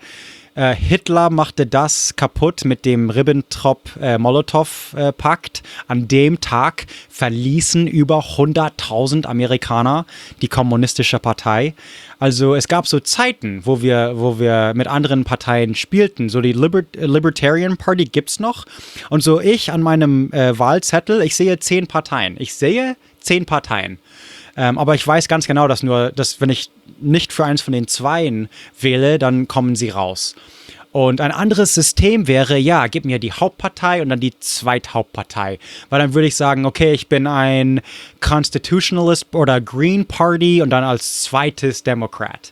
äh, Hitler machte das kaputt mit dem Ribbentrop-Molotow-Pakt. Äh, An dem Tag verließen über 100.000 Amerikaner die kommunistische Partei. Also es gab so Zeiten, wo wir, wo wir mit anderen Parteien spielten. So die Liber Libertarian Party gibt es noch. Und so ich an meinem äh, Wahlzettel, ich sehe zehn Parteien. Ich sehe zehn Parteien. Ähm, aber ich weiß ganz genau, dass nur, dass wenn ich nicht für eins von den Zweien wähle, dann kommen sie raus. Und ein anderes System wäre, ja, gib mir die Hauptpartei und dann die Zweithauptpartei. Weil dann würde ich sagen, okay, ich bin ein Constitutionalist oder Green Party und dann als zweites Democrat.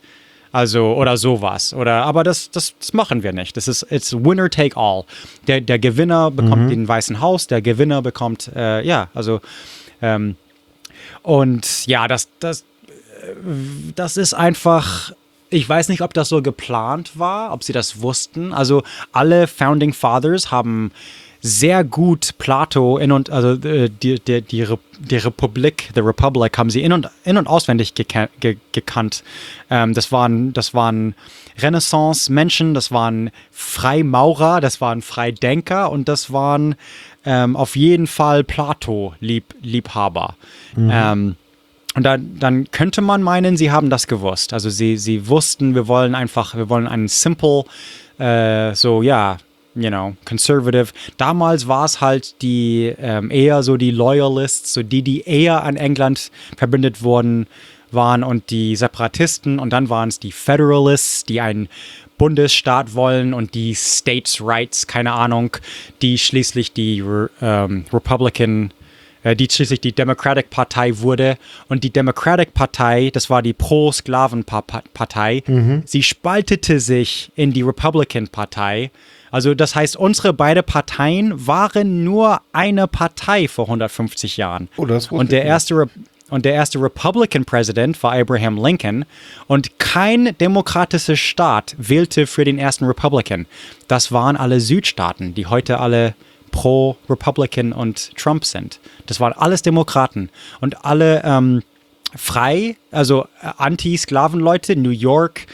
Also, oder sowas. Oder, aber das, das, das machen wir nicht. Das ist, it's winner take all. Der, der Gewinner bekommt mhm. den Weißen Haus, der Gewinner bekommt, äh, ja, also, ähm, und ja, das, das, das ist einfach. Ich weiß nicht, ob das so geplant war, ob sie das wussten. Also alle Founding Fathers haben sehr gut Plato in und also äh, die, die, die, die Republik, the Republic haben sie in und, in und auswendig geka ge gekannt. Ähm, das waren, das waren Renaissance-Menschen, das waren Freimaurer, das waren Freidenker und das waren ähm, auf jeden Fall Plato-Liebhaber. Mhm. Ähm, und dann, dann könnte man meinen, sie haben das gewusst. Also sie, sie wussten, wir wollen einfach, wir wollen einen simple, äh, so ja, you know, conservative. Damals war es halt die ähm, eher so die Loyalists, so die, die eher an England verbündet wurden, waren und die Separatisten und dann waren es die Federalists, die einen Bundesstaat wollen und die States Rights, keine Ahnung, die schließlich die ähm, Republican äh, die schließlich die Democratic Partei wurde. Und die Democratic Partei, das war die Pro-Sklaven-Partei, mhm. sie spaltete sich in die Republican Partei. Also das heißt, unsere beiden Parteien waren nur eine Partei vor 150 Jahren. Oh, das und der erste Re und der erste Republican President war Abraham Lincoln. Und kein demokratischer Staat wählte für den ersten Republican. Das waren alle Südstaaten, die heute alle pro Republican und Trump sind. Das waren alles Demokraten und alle ähm, frei, also äh, Anti-Sklaven-Leute, New York,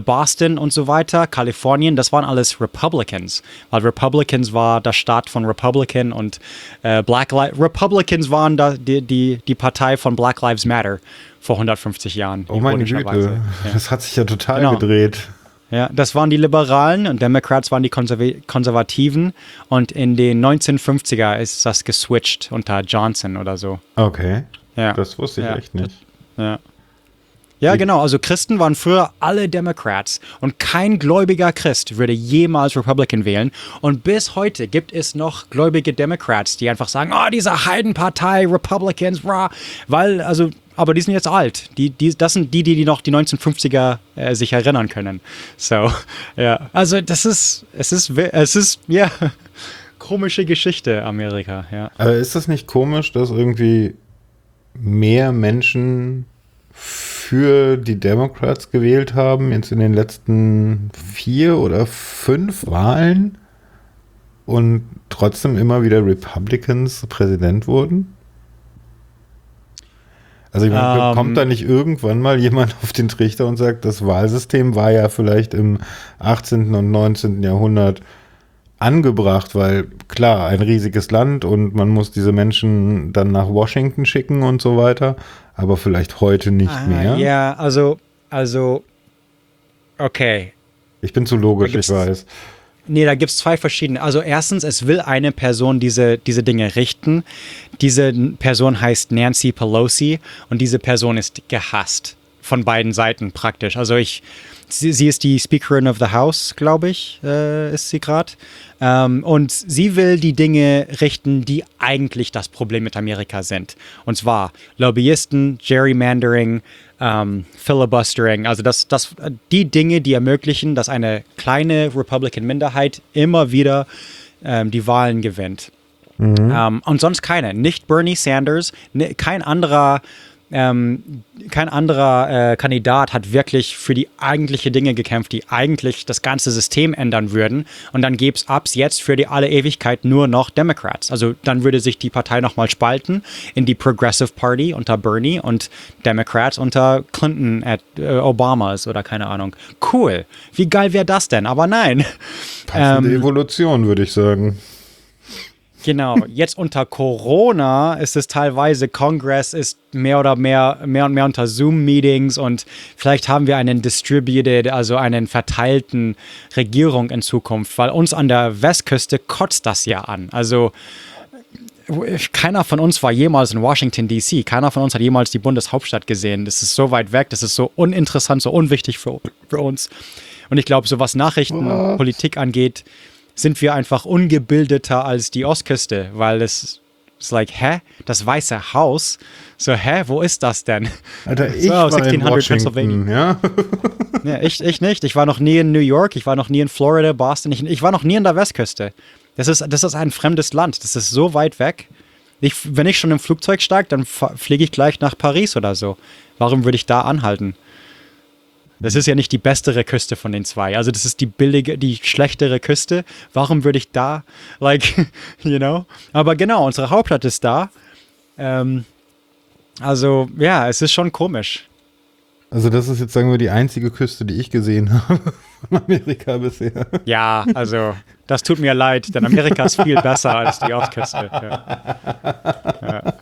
Boston und so weiter, Kalifornien, das waren alles Republicans, weil Republicans war der Staat von Republican und äh, Black Li Republicans waren da die, die, die Partei von Black Lives Matter vor 150 Jahren. Oh meine Güte, ja. das hat sich ja total genau. gedreht. Ja, das waren die Liberalen und Democrats waren die Konserv Konservativen und in den 1950er ist das geswitcht unter Johnson oder so. Okay. Ja. Das wusste ich ja. echt nicht. Ja. Ja, genau. Also Christen waren früher alle Democrats und kein gläubiger Christ würde jemals Republican wählen. Und bis heute gibt es noch gläubige Democrats, die einfach sagen, oh, diese Heidenpartei, Republicans, rah, weil, also aber die sind jetzt alt. Die, die, das sind die, die noch die 1950er äh, sich erinnern können. So, ja. Also das ist, es ist, es ist, ja, komische Geschichte, Amerika, ja. Aber ist das nicht komisch, dass irgendwie mehr Menschen für die Democrats gewählt haben, jetzt in den letzten vier oder fünf Wahlen und trotzdem immer wieder Republicans Präsident wurden? Also ich meine, ähm, kommt da nicht irgendwann mal jemand auf den Trichter und sagt, das Wahlsystem war ja vielleicht im 18. und 19. Jahrhundert angebracht, weil klar, ein riesiges Land und man muss diese Menschen dann nach Washington schicken und so weiter, aber vielleicht heute nicht ah, mehr. Ja, also, also, okay. Ich bin zu logisch, ich weiß. Nee, da gibt es zwei verschiedene. Also erstens, es will eine Person diese, diese Dinge richten. Diese Person heißt Nancy Pelosi und diese Person ist gehasst von beiden Seiten praktisch. Also ich, sie, sie ist die Speakerin of the House, glaube ich, äh, ist sie gerade. Ähm, und sie will die Dinge richten, die eigentlich das Problem mit Amerika sind. Und zwar Lobbyisten, Gerrymandering, ähm, Filibustering, also das, das, die Dinge, die ermöglichen, dass eine kleine Republican-Minderheit immer wieder ähm, die Wahlen gewinnt. Mhm. Ähm, und sonst keine. Nicht Bernie Sanders, ne, kein anderer ähm, kein anderer äh, Kandidat hat wirklich für die eigentliche Dinge gekämpft, die eigentlich das ganze System ändern würden. Und dann gäbe es ab jetzt für die alle Ewigkeit nur noch Democrats. Also dann würde sich die Partei nochmal spalten in die Progressive Party unter Bernie und Democrats unter Clinton, äh, Obamas oder keine Ahnung. Cool. Wie geil wäre das denn? Aber nein. Passende ähm, Evolution, würde ich sagen. Genau, jetzt unter Corona ist es teilweise, Kongress ist mehr oder mehr, mehr und mehr unter Zoom-Meetings und vielleicht haben wir einen distributed, also einen verteilten Regierung in Zukunft, weil uns an der Westküste kotzt das ja an. Also keiner von uns war jemals in Washington, D.C., keiner von uns hat jemals die Bundeshauptstadt gesehen. Das ist so weit weg, das ist so uninteressant, so unwichtig für, für uns. Und ich glaube, so was Nachrichten und Politik angeht, sind wir einfach ungebildeter als die Ostküste, weil es ist like, hä? Das Weiße Haus? So, hä? Wo ist das denn? Alter, ich so, war 1600 in Pennsylvania. Ja? ja, ich, ich nicht. Ich war noch nie in New York, ich war noch nie in Florida, Boston. Ich, ich war noch nie in der Westküste. Das ist, das ist ein fremdes Land. Das ist so weit weg. Ich, wenn ich schon im Flugzeug steige, dann fliege ich gleich nach Paris oder so. Warum würde ich da anhalten? Das ist ja nicht die bessere Küste von den zwei. Also das ist die billige, die schlechtere Küste. Warum würde ich da, like, you know? Aber genau, unsere Hauptstadt ist da. Ähm, also ja, es ist schon komisch. Also das ist jetzt, sagen wir, die einzige Küste, die ich gesehen habe von Amerika bisher. Ja, also das tut mir leid, denn Amerika ist viel besser als die Ostküste. Ja. Ja.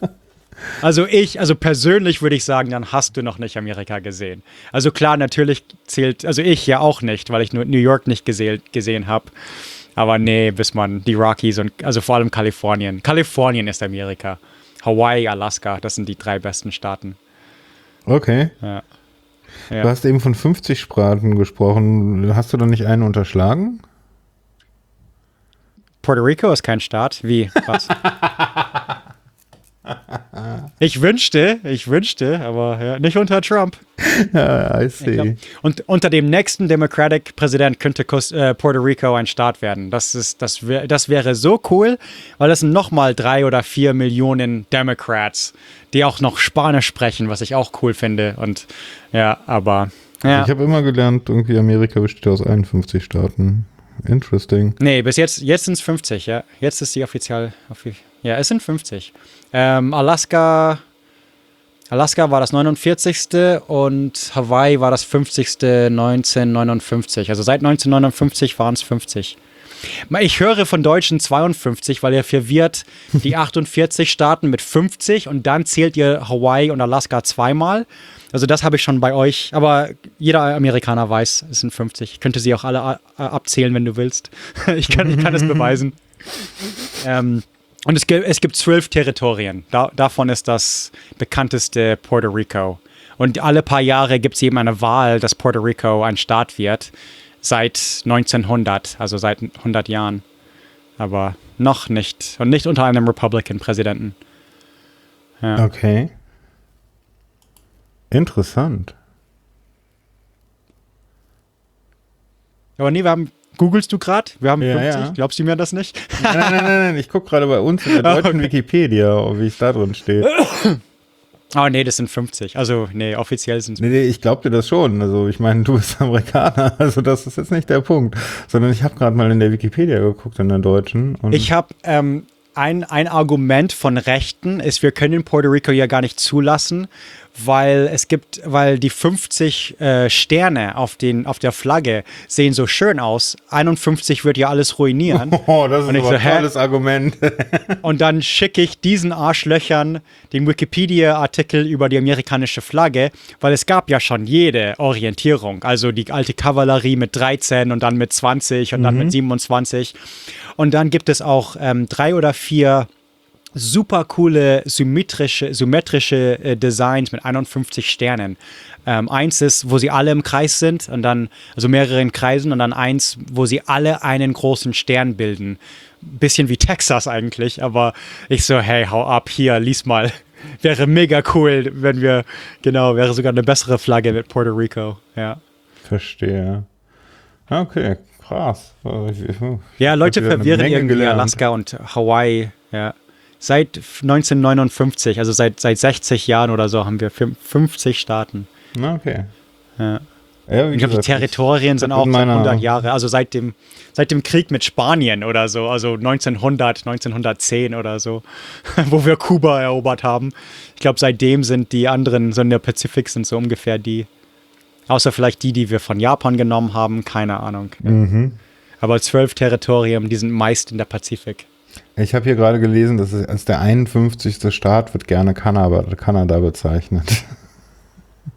Also ich, also persönlich würde ich sagen, dann hast du noch nicht Amerika gesehen. Also klar, natürlich zählt, also ich ja auch nicht, weil ich nur New York nicht gesehen, gesehen habe. Aber nee, bis man die Rockies und also vor allem Kalifornien. Kalifornien ist Amerika. Hawaii, Alaska, das sind die drei besten Staaten. Okay. Ja. Ja. Du hast eben von 50 Sprachen gesprochen. Hast du da nicht einen unterschlagen? Puerto Rico ist kein Staat. Wie? Was? Ich wünschte, ich wünschte, aber ja, nicht unter Trump. Ja, I see. Glaub, und unter dem nächsten Democratic-Präsident könnte äh, Puerto Rico ein Staat werden. Das, ist, das, wär, das wäre so cool, weil das sind nochmal drei oder vier Millionen Democrats, die auch noch Spanisch sprechen, was ich auch cool finde. Und ja, aber. Ja. Ich habe immer gelernt, irgendwie Amerika besteht aus 51 Staaten. Interesting. Nee, bis jetzt, jetzt sind es 50, ja. Jetzt ist die offiziell. Ja, es sind 50. Ähm, Alaska, Alaska war das 49. und Hawaii war das 50. 1959. Also seit 1959 waren es 50. Ich höre von Deutschen 52, weil ihr verwirrt die 48 Staaten mit 50 und dann zählt ihr Hawaii und Alaska zweimal. Also das habe ich schon bei euch, aber jeder Amerikaner weiß, es sind 50. Ich könnte sie auch alle äh, abzählen, wenn du willst. ich, kann, ich kann es beweisen. ähm, und es gibt, es gibt zwölf Territorien. Da, davon ist das bekannteste Puerto Rico. Und alle paar Jahre gibt es eben eine Wahl, dass Puerto Rico ein Staat wird. Seit 1900, also seit 100 Jahren. Aber noch nicht. Und nicht unter einem Republican-Präsidenten. Ja. Okay. Interessant. Aber nee, wir haben Googlest du gerade? Wir haben ja, 50. Ja. Glaubst du mir das nicht? nein, nein, nein, nein. Ich gucke gerade bei uns in der deutschen okay. Wikipedia, wie es da drin steht. Oh nee, das sind 50. Also nee, offiziell sind es. Nee, nee, ich glaub dir das schon. Also ich meine, du bist Amerikaner, also das ist jetzt nicht der Punkt. Sondern ich habe gerade mal in der Wikipedia geguckt, in der deutschen. ich habe ähm, ein, ein Argument von Rechten ist, wir können Puerto Rico ja gar nicht zulassen, weil es gibt, weil die 50 äh, Sterne auf, den, auf der Flagge sehen so schön aus. 51 wird ja alles ruinieren. Oh, das ist so, ein tolles Argument. und dann schicke ich diesen Arschlöchern den Wikipedia-Artikel über die amerikanische Flagge, weil es gab ja schon jede Orientierung. Also die alte Kavallerie mit 13 und dann mit 20 und mhm. dann mit 27. Und dann gibt es auch ähm, drei oder vier super coole symmetrische, symmetrische äh, Designs mit 51 Sternen. Ähm, eins ist, wo sie alle im Kreis sind und dann, also mehreren Kreisen und dann eins, wo sie alle einen großen Stern bilden. Bisschen wie Texas eigentlich, aber ich so, hey, hau ab, hier, lies mal. Wäre mega cool, wenn wir, genau, wäre sogar eine bessere Flagge mit Puerto Rico, ja. Verstehe. Okay, krass. ja, Leute verwirren irgendwie gelernt. Alaska und Hawaii, ja seit 1959, also seit, seit 60 Jahren oder so, haben wir 50 Staaten. Okay. Ja. Ja, ich glaube, die Territorien sind auch 100 Jahre, also seit dem, seit dem Krieg mit Spanien oder so, also 1900, 1910 oder so, wo wir Kuba erobert haben. Ich glaube, seitdem sind die anderen, so in der Pazifik sind so ungefähr die, außer vielleicht die, die wir von Japan genommen haben, keine Ahnung. Mhm. Aber zwölf Territorien, die sind meist in der Pazifik. Ich habe hier gerade gelesen, dass es als der 51. Staat wird gerne Kanada, Kanada bezeichnet.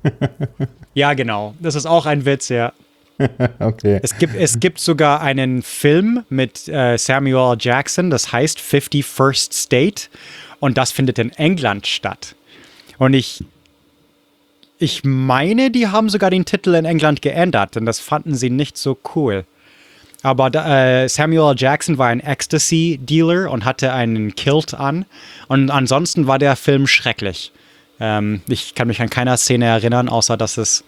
ja, genau. Das ist auch ein Witz, ja. okay. Es gibt, es gibt sogar einen Film mit äh, Samuel Jackson, das heißt 51st State. Und das findet in England statt. Und ich, ich meine, die haben sogar den Titel in England geändert, denn das fanden sie nicht so cool. Aber äh, Samuel Jackson war ein Ecstasy-Dealer und hatte einen Kilt an. Und ansonsten war der Film schrecklich. Ähm, ich kann mich an keiner Szene erinnern, außer dass es,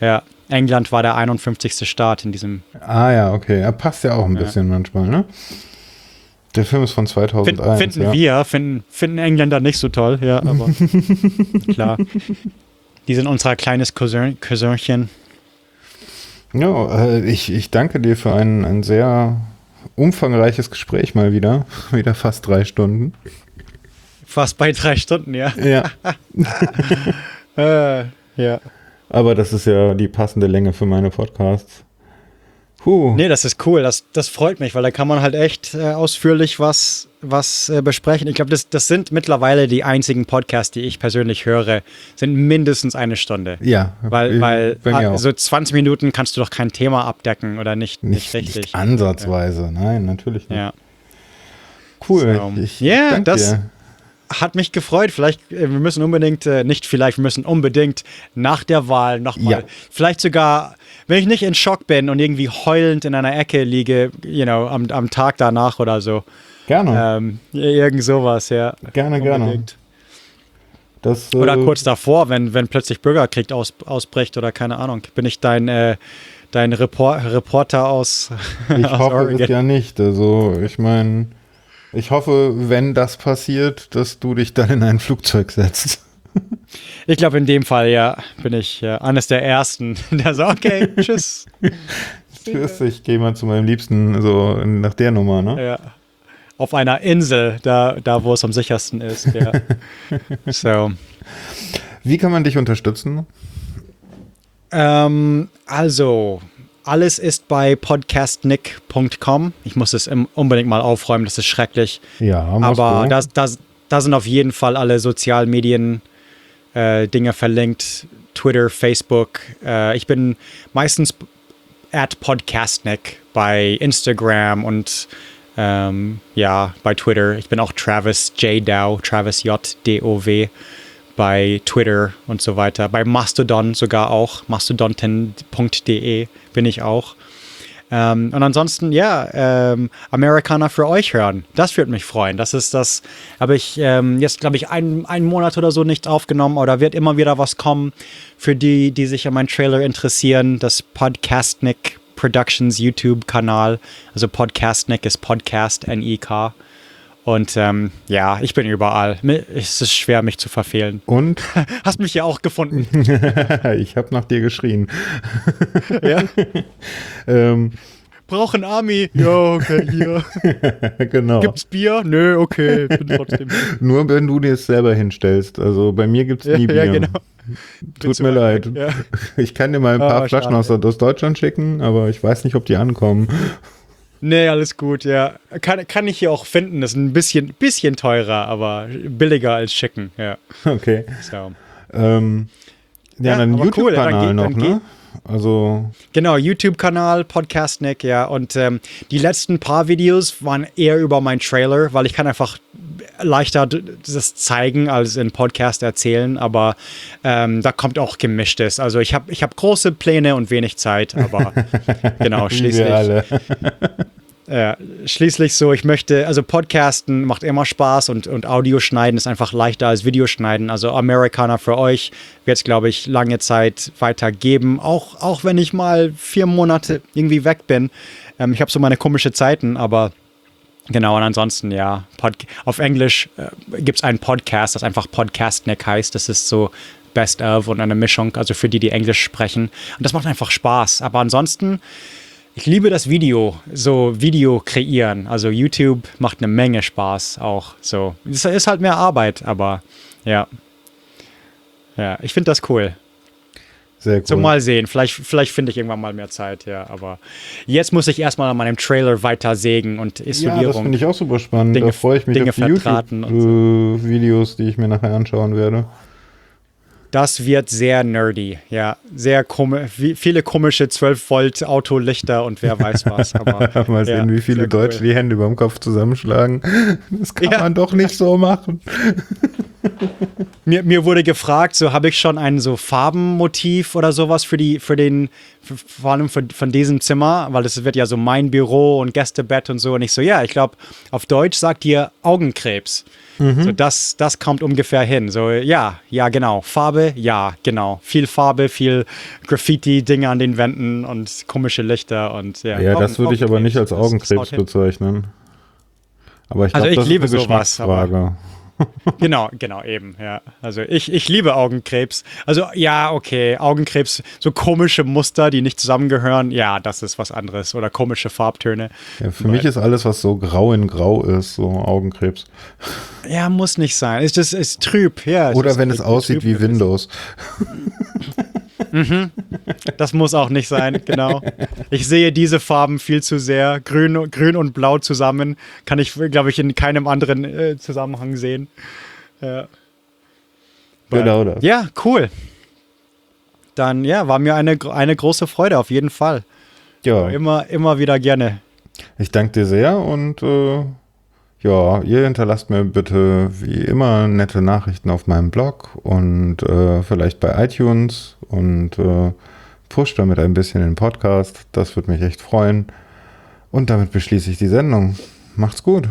ja, England war der 51. Staat in diesem. Ah ja, okay. Er passt ja auch ein ja. bisschen manchmal, ne? Der Film ist von 2001. Finden ja. wir, finden, finden Engländer nicht so toll, ja, aber klar. Die sind unser kleines Cousin, Cousinchen. Ja, äh, ich, ich danke dir für ein, ein sehr umfangreiches Gespräch mal wieder. Wieder fast drei Stunden. Fast bei drei Stunden, ja. Ja. äh, ja. Aber das ist ja die passende Länge für meine Podcasts. Puh. Nee, das ist cool. Das, das freut mich, weil da kann man halt echt äh, ausführlich was, was äh, besprechen. Ich glaube, das, das sind mittlerweile die einzigen Podcasts, die ich persönlich höre, sind mindestens eine Stunde. Ja. Weil, weil ah, so 20 Minuten kannst du doch kein Thema abdecken oder nicht, nicht, nicht richtig. Nicht ansatzweise, nein, natürlich nicht. Ja. Cool. So. Ich, yeah, das, dir hat mich gefreut. Vielleicht, äh, wir müssen unbedingt, äh, nicht vielleicht, wir müssen unbedingt nach der Wahl nochmal, ja. vielleicht sogar, wenn ich nicht in Schock bin und irgendwie heulend in einer Ecke liege, you know, am, am Tag danach oder so. Gerne. Ähm, irgend sowas, ja. Gerne, unbedingt. gerne. Das, äh, oder kurz davor, wenn, wenn plötzlich Bürgerkrieg aus, ausbricht oder keine Ahnung. Bin ich dein, äh, dein Repor Reporter aus. Ich aus hoffe Oregon. es ja nicht. Also, ich meine ich hoffe, wenn das passiert, dass du dich dann in ein Flugzeug setzt. Ich glaube, in dem Fall, ja, bin ich ja, eines der Ersten, der sagt, okay, tschüss. tschüss, ich gehe mal zu meinem Liebsten, so nach der Nummer, ne? Ja. Auf einer Insel, da, da wo es am sichersten ist, ja. so. Wie kann man dich unterstützen? Ähm, also, alles ist bei podcastnick.com. Ich muss es unbedingt mal aufräumen, das ist schrecklich. Ja, aber da das, das sind auf jeden Fall alle Sozialmedien äh, Dinge verlinkt. Twitter, Facebook. Äh, ich bin meistens at podcastnick bei Instagram und ähm, ja, bei Twitter. Ich bin auch Travis J. Dow, Travis J. D-O-W bei Twitter und so weiter, bei Mastodon sogar auch, mastodon.de bin ich auch. Ähm, und ansonsten, ja, ähm, Amerikaner für euch hören. Das würde mich freuen. Das ist das, habe ich ähm, jetzt, glaube ich, ein, einen Monat oder so nicht aufgenommen oder wird immer wieder was kommen für die, die sich an meinen Trailer interessieren. Das Podcastnik Productions YouTube-Kanal. Also Podcastnik ist Podcast, N-I-K. Und ähm, ja, ich bin überall. Es ist schwer, mich zu verfehlen. Und? Hast mich ja auch gefunden. ich habe nach dir geschrien. ja. ähm, brauchen Army. Ja, okay, hier. genau. Gibt's Bier? Nö, okay, bin trotzdem. Nur wenn du dir es selber hinstellst. Also bei mir gibt's nie Bier. Ja, genau. Tut mir leid. Ja. Ich kann dir mal ein paar oh, Flaschen aus, aus Deutschland schicken, aber ich weiß nicht, ob die ankommen. Nee, alles gut, ja. Kann, kann ich hier auch finden. Das ist ein bisschen, bisschen teurer, aber billiger als schicken, ja. Okay. So. Ähm, ja, ja, dann YouTube-Kanal cool. noch, ne? Also. Genau, YouTube-Kanal, Podcast Nick, ja. Und ähm, die letzten paar Videos waren eher über meinen Trailer, weil ich kann einfach leichter das zeigen als in Podcast erzählen, aber ähm, da kommt auch gemischtes. Also ich habe ich hab große Pläne und wenig Zeit, aber genau, schließlich. Ja, schließlich so, ich möchte, also Podcasten macht immer Spaß und, und Audioschneiden ist einfach leichter als Videoschneiden. Also Amerikaner für euch wird es, glaube ich, lange Zeit weitergeben, auch, auch wenn ich mal vier Monate irgendwie weg bin. Ähm, ich habe so meine komischen Zeiten, aber genau, und ansonsten, ja, Pod auf Englisch äh, gibt es einen Podcast, das einfach Podcast Neck heißt. Das ist so Best of und eine Mischung, also für die, die Englisch sprechen. Und das macht einfach Spaß. Aber ansonsten ich liebe das Video, so Video kreieren. Also YouTube macht eine Menge Spaß auch. So, es ist halt mehr Arbeit, aber ja. Ja, ich finde das cool. Sehr cool. So mal sehen. Vielleicht, vielleicht finde ich irgendwann mal mehr Zeit, ja. Aber jetzt muss ich erstmal an meinem Trailer weiter sägen und Isolierung. Ja, das finde ich auch super spannend. Dinge, da freue ich mich Dinge auf die YouTube-Videos, so. die ich mir nachher anschauen werde. Das wird sehr nerdy, ja. Sehr komisch, viele komische 12 Volt Autolichter und wer weiß was. Aber, Mal sehen, ja, wie viele Deutsche cool. die Hände über dem Kopf zusammenschlagen. Das kann ja. man doch nicht so machen. mir, mir wurde gefragt, so habe ich schon ein so Farbenmotiv oder sowas für die, für den, für, vor allem für, von diesem Zimmer, weil das wird ja so mein Büro und Gästebett und so. Und ich so, ja, ich glaube, auf Deutsch sagt ihr Augenkrebs. Mhm. So, das, das kommt ungefähr hin. So, ja, ja, genau. Farbe, ja, genau. Viel Farbe, viel Graffiti-Dinge an den Wänden und komische Lichter und ja. Ja, Augen, das würde ich aber nicht als Augenkrebs bezeichnen. Aber ich glaube, also ich das liebe sowas, aber genau, genau, eben, ja. Also ich, ich liebe Augenkrebs. Also ja, okay, Augenkrebs, so komische Muster, die nicht zusammengehören, ja, das ist was anderes. Oder komische Farbtöne. Ja, für Weil, mich ist alles, was so grau in grau ist, so Augenkrebs. Ja, muss nicht sein. Es ist, ist trüb, ja. Oder wenn es aussieht wie Windows. Mhm. Das muss auch nicht sein, genau. Ich sehe diese Farben viel zu sehr. Grün, grün und blau zusammen kann ich, glaube ich, in keinem anderen äh, Zusammenhang sehen. Ja. Genau das. Ja, cool. Dann, ja, war mir eine, eine große Freude, auf jeden Fall. Ja. Immer, immer wieder gerne. Ich danke dir sehr und äh, ja, ihr hinterlasst mir bitte wie immer nette Nachrichten auf meinem Blog und äh, vielleicht bei iTunes und äh, pusht damit ein bisschen den Podcast. Das würde mich echt freuen. Und damit beschließe ich die Sendung. Macht's gut.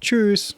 Tschüss.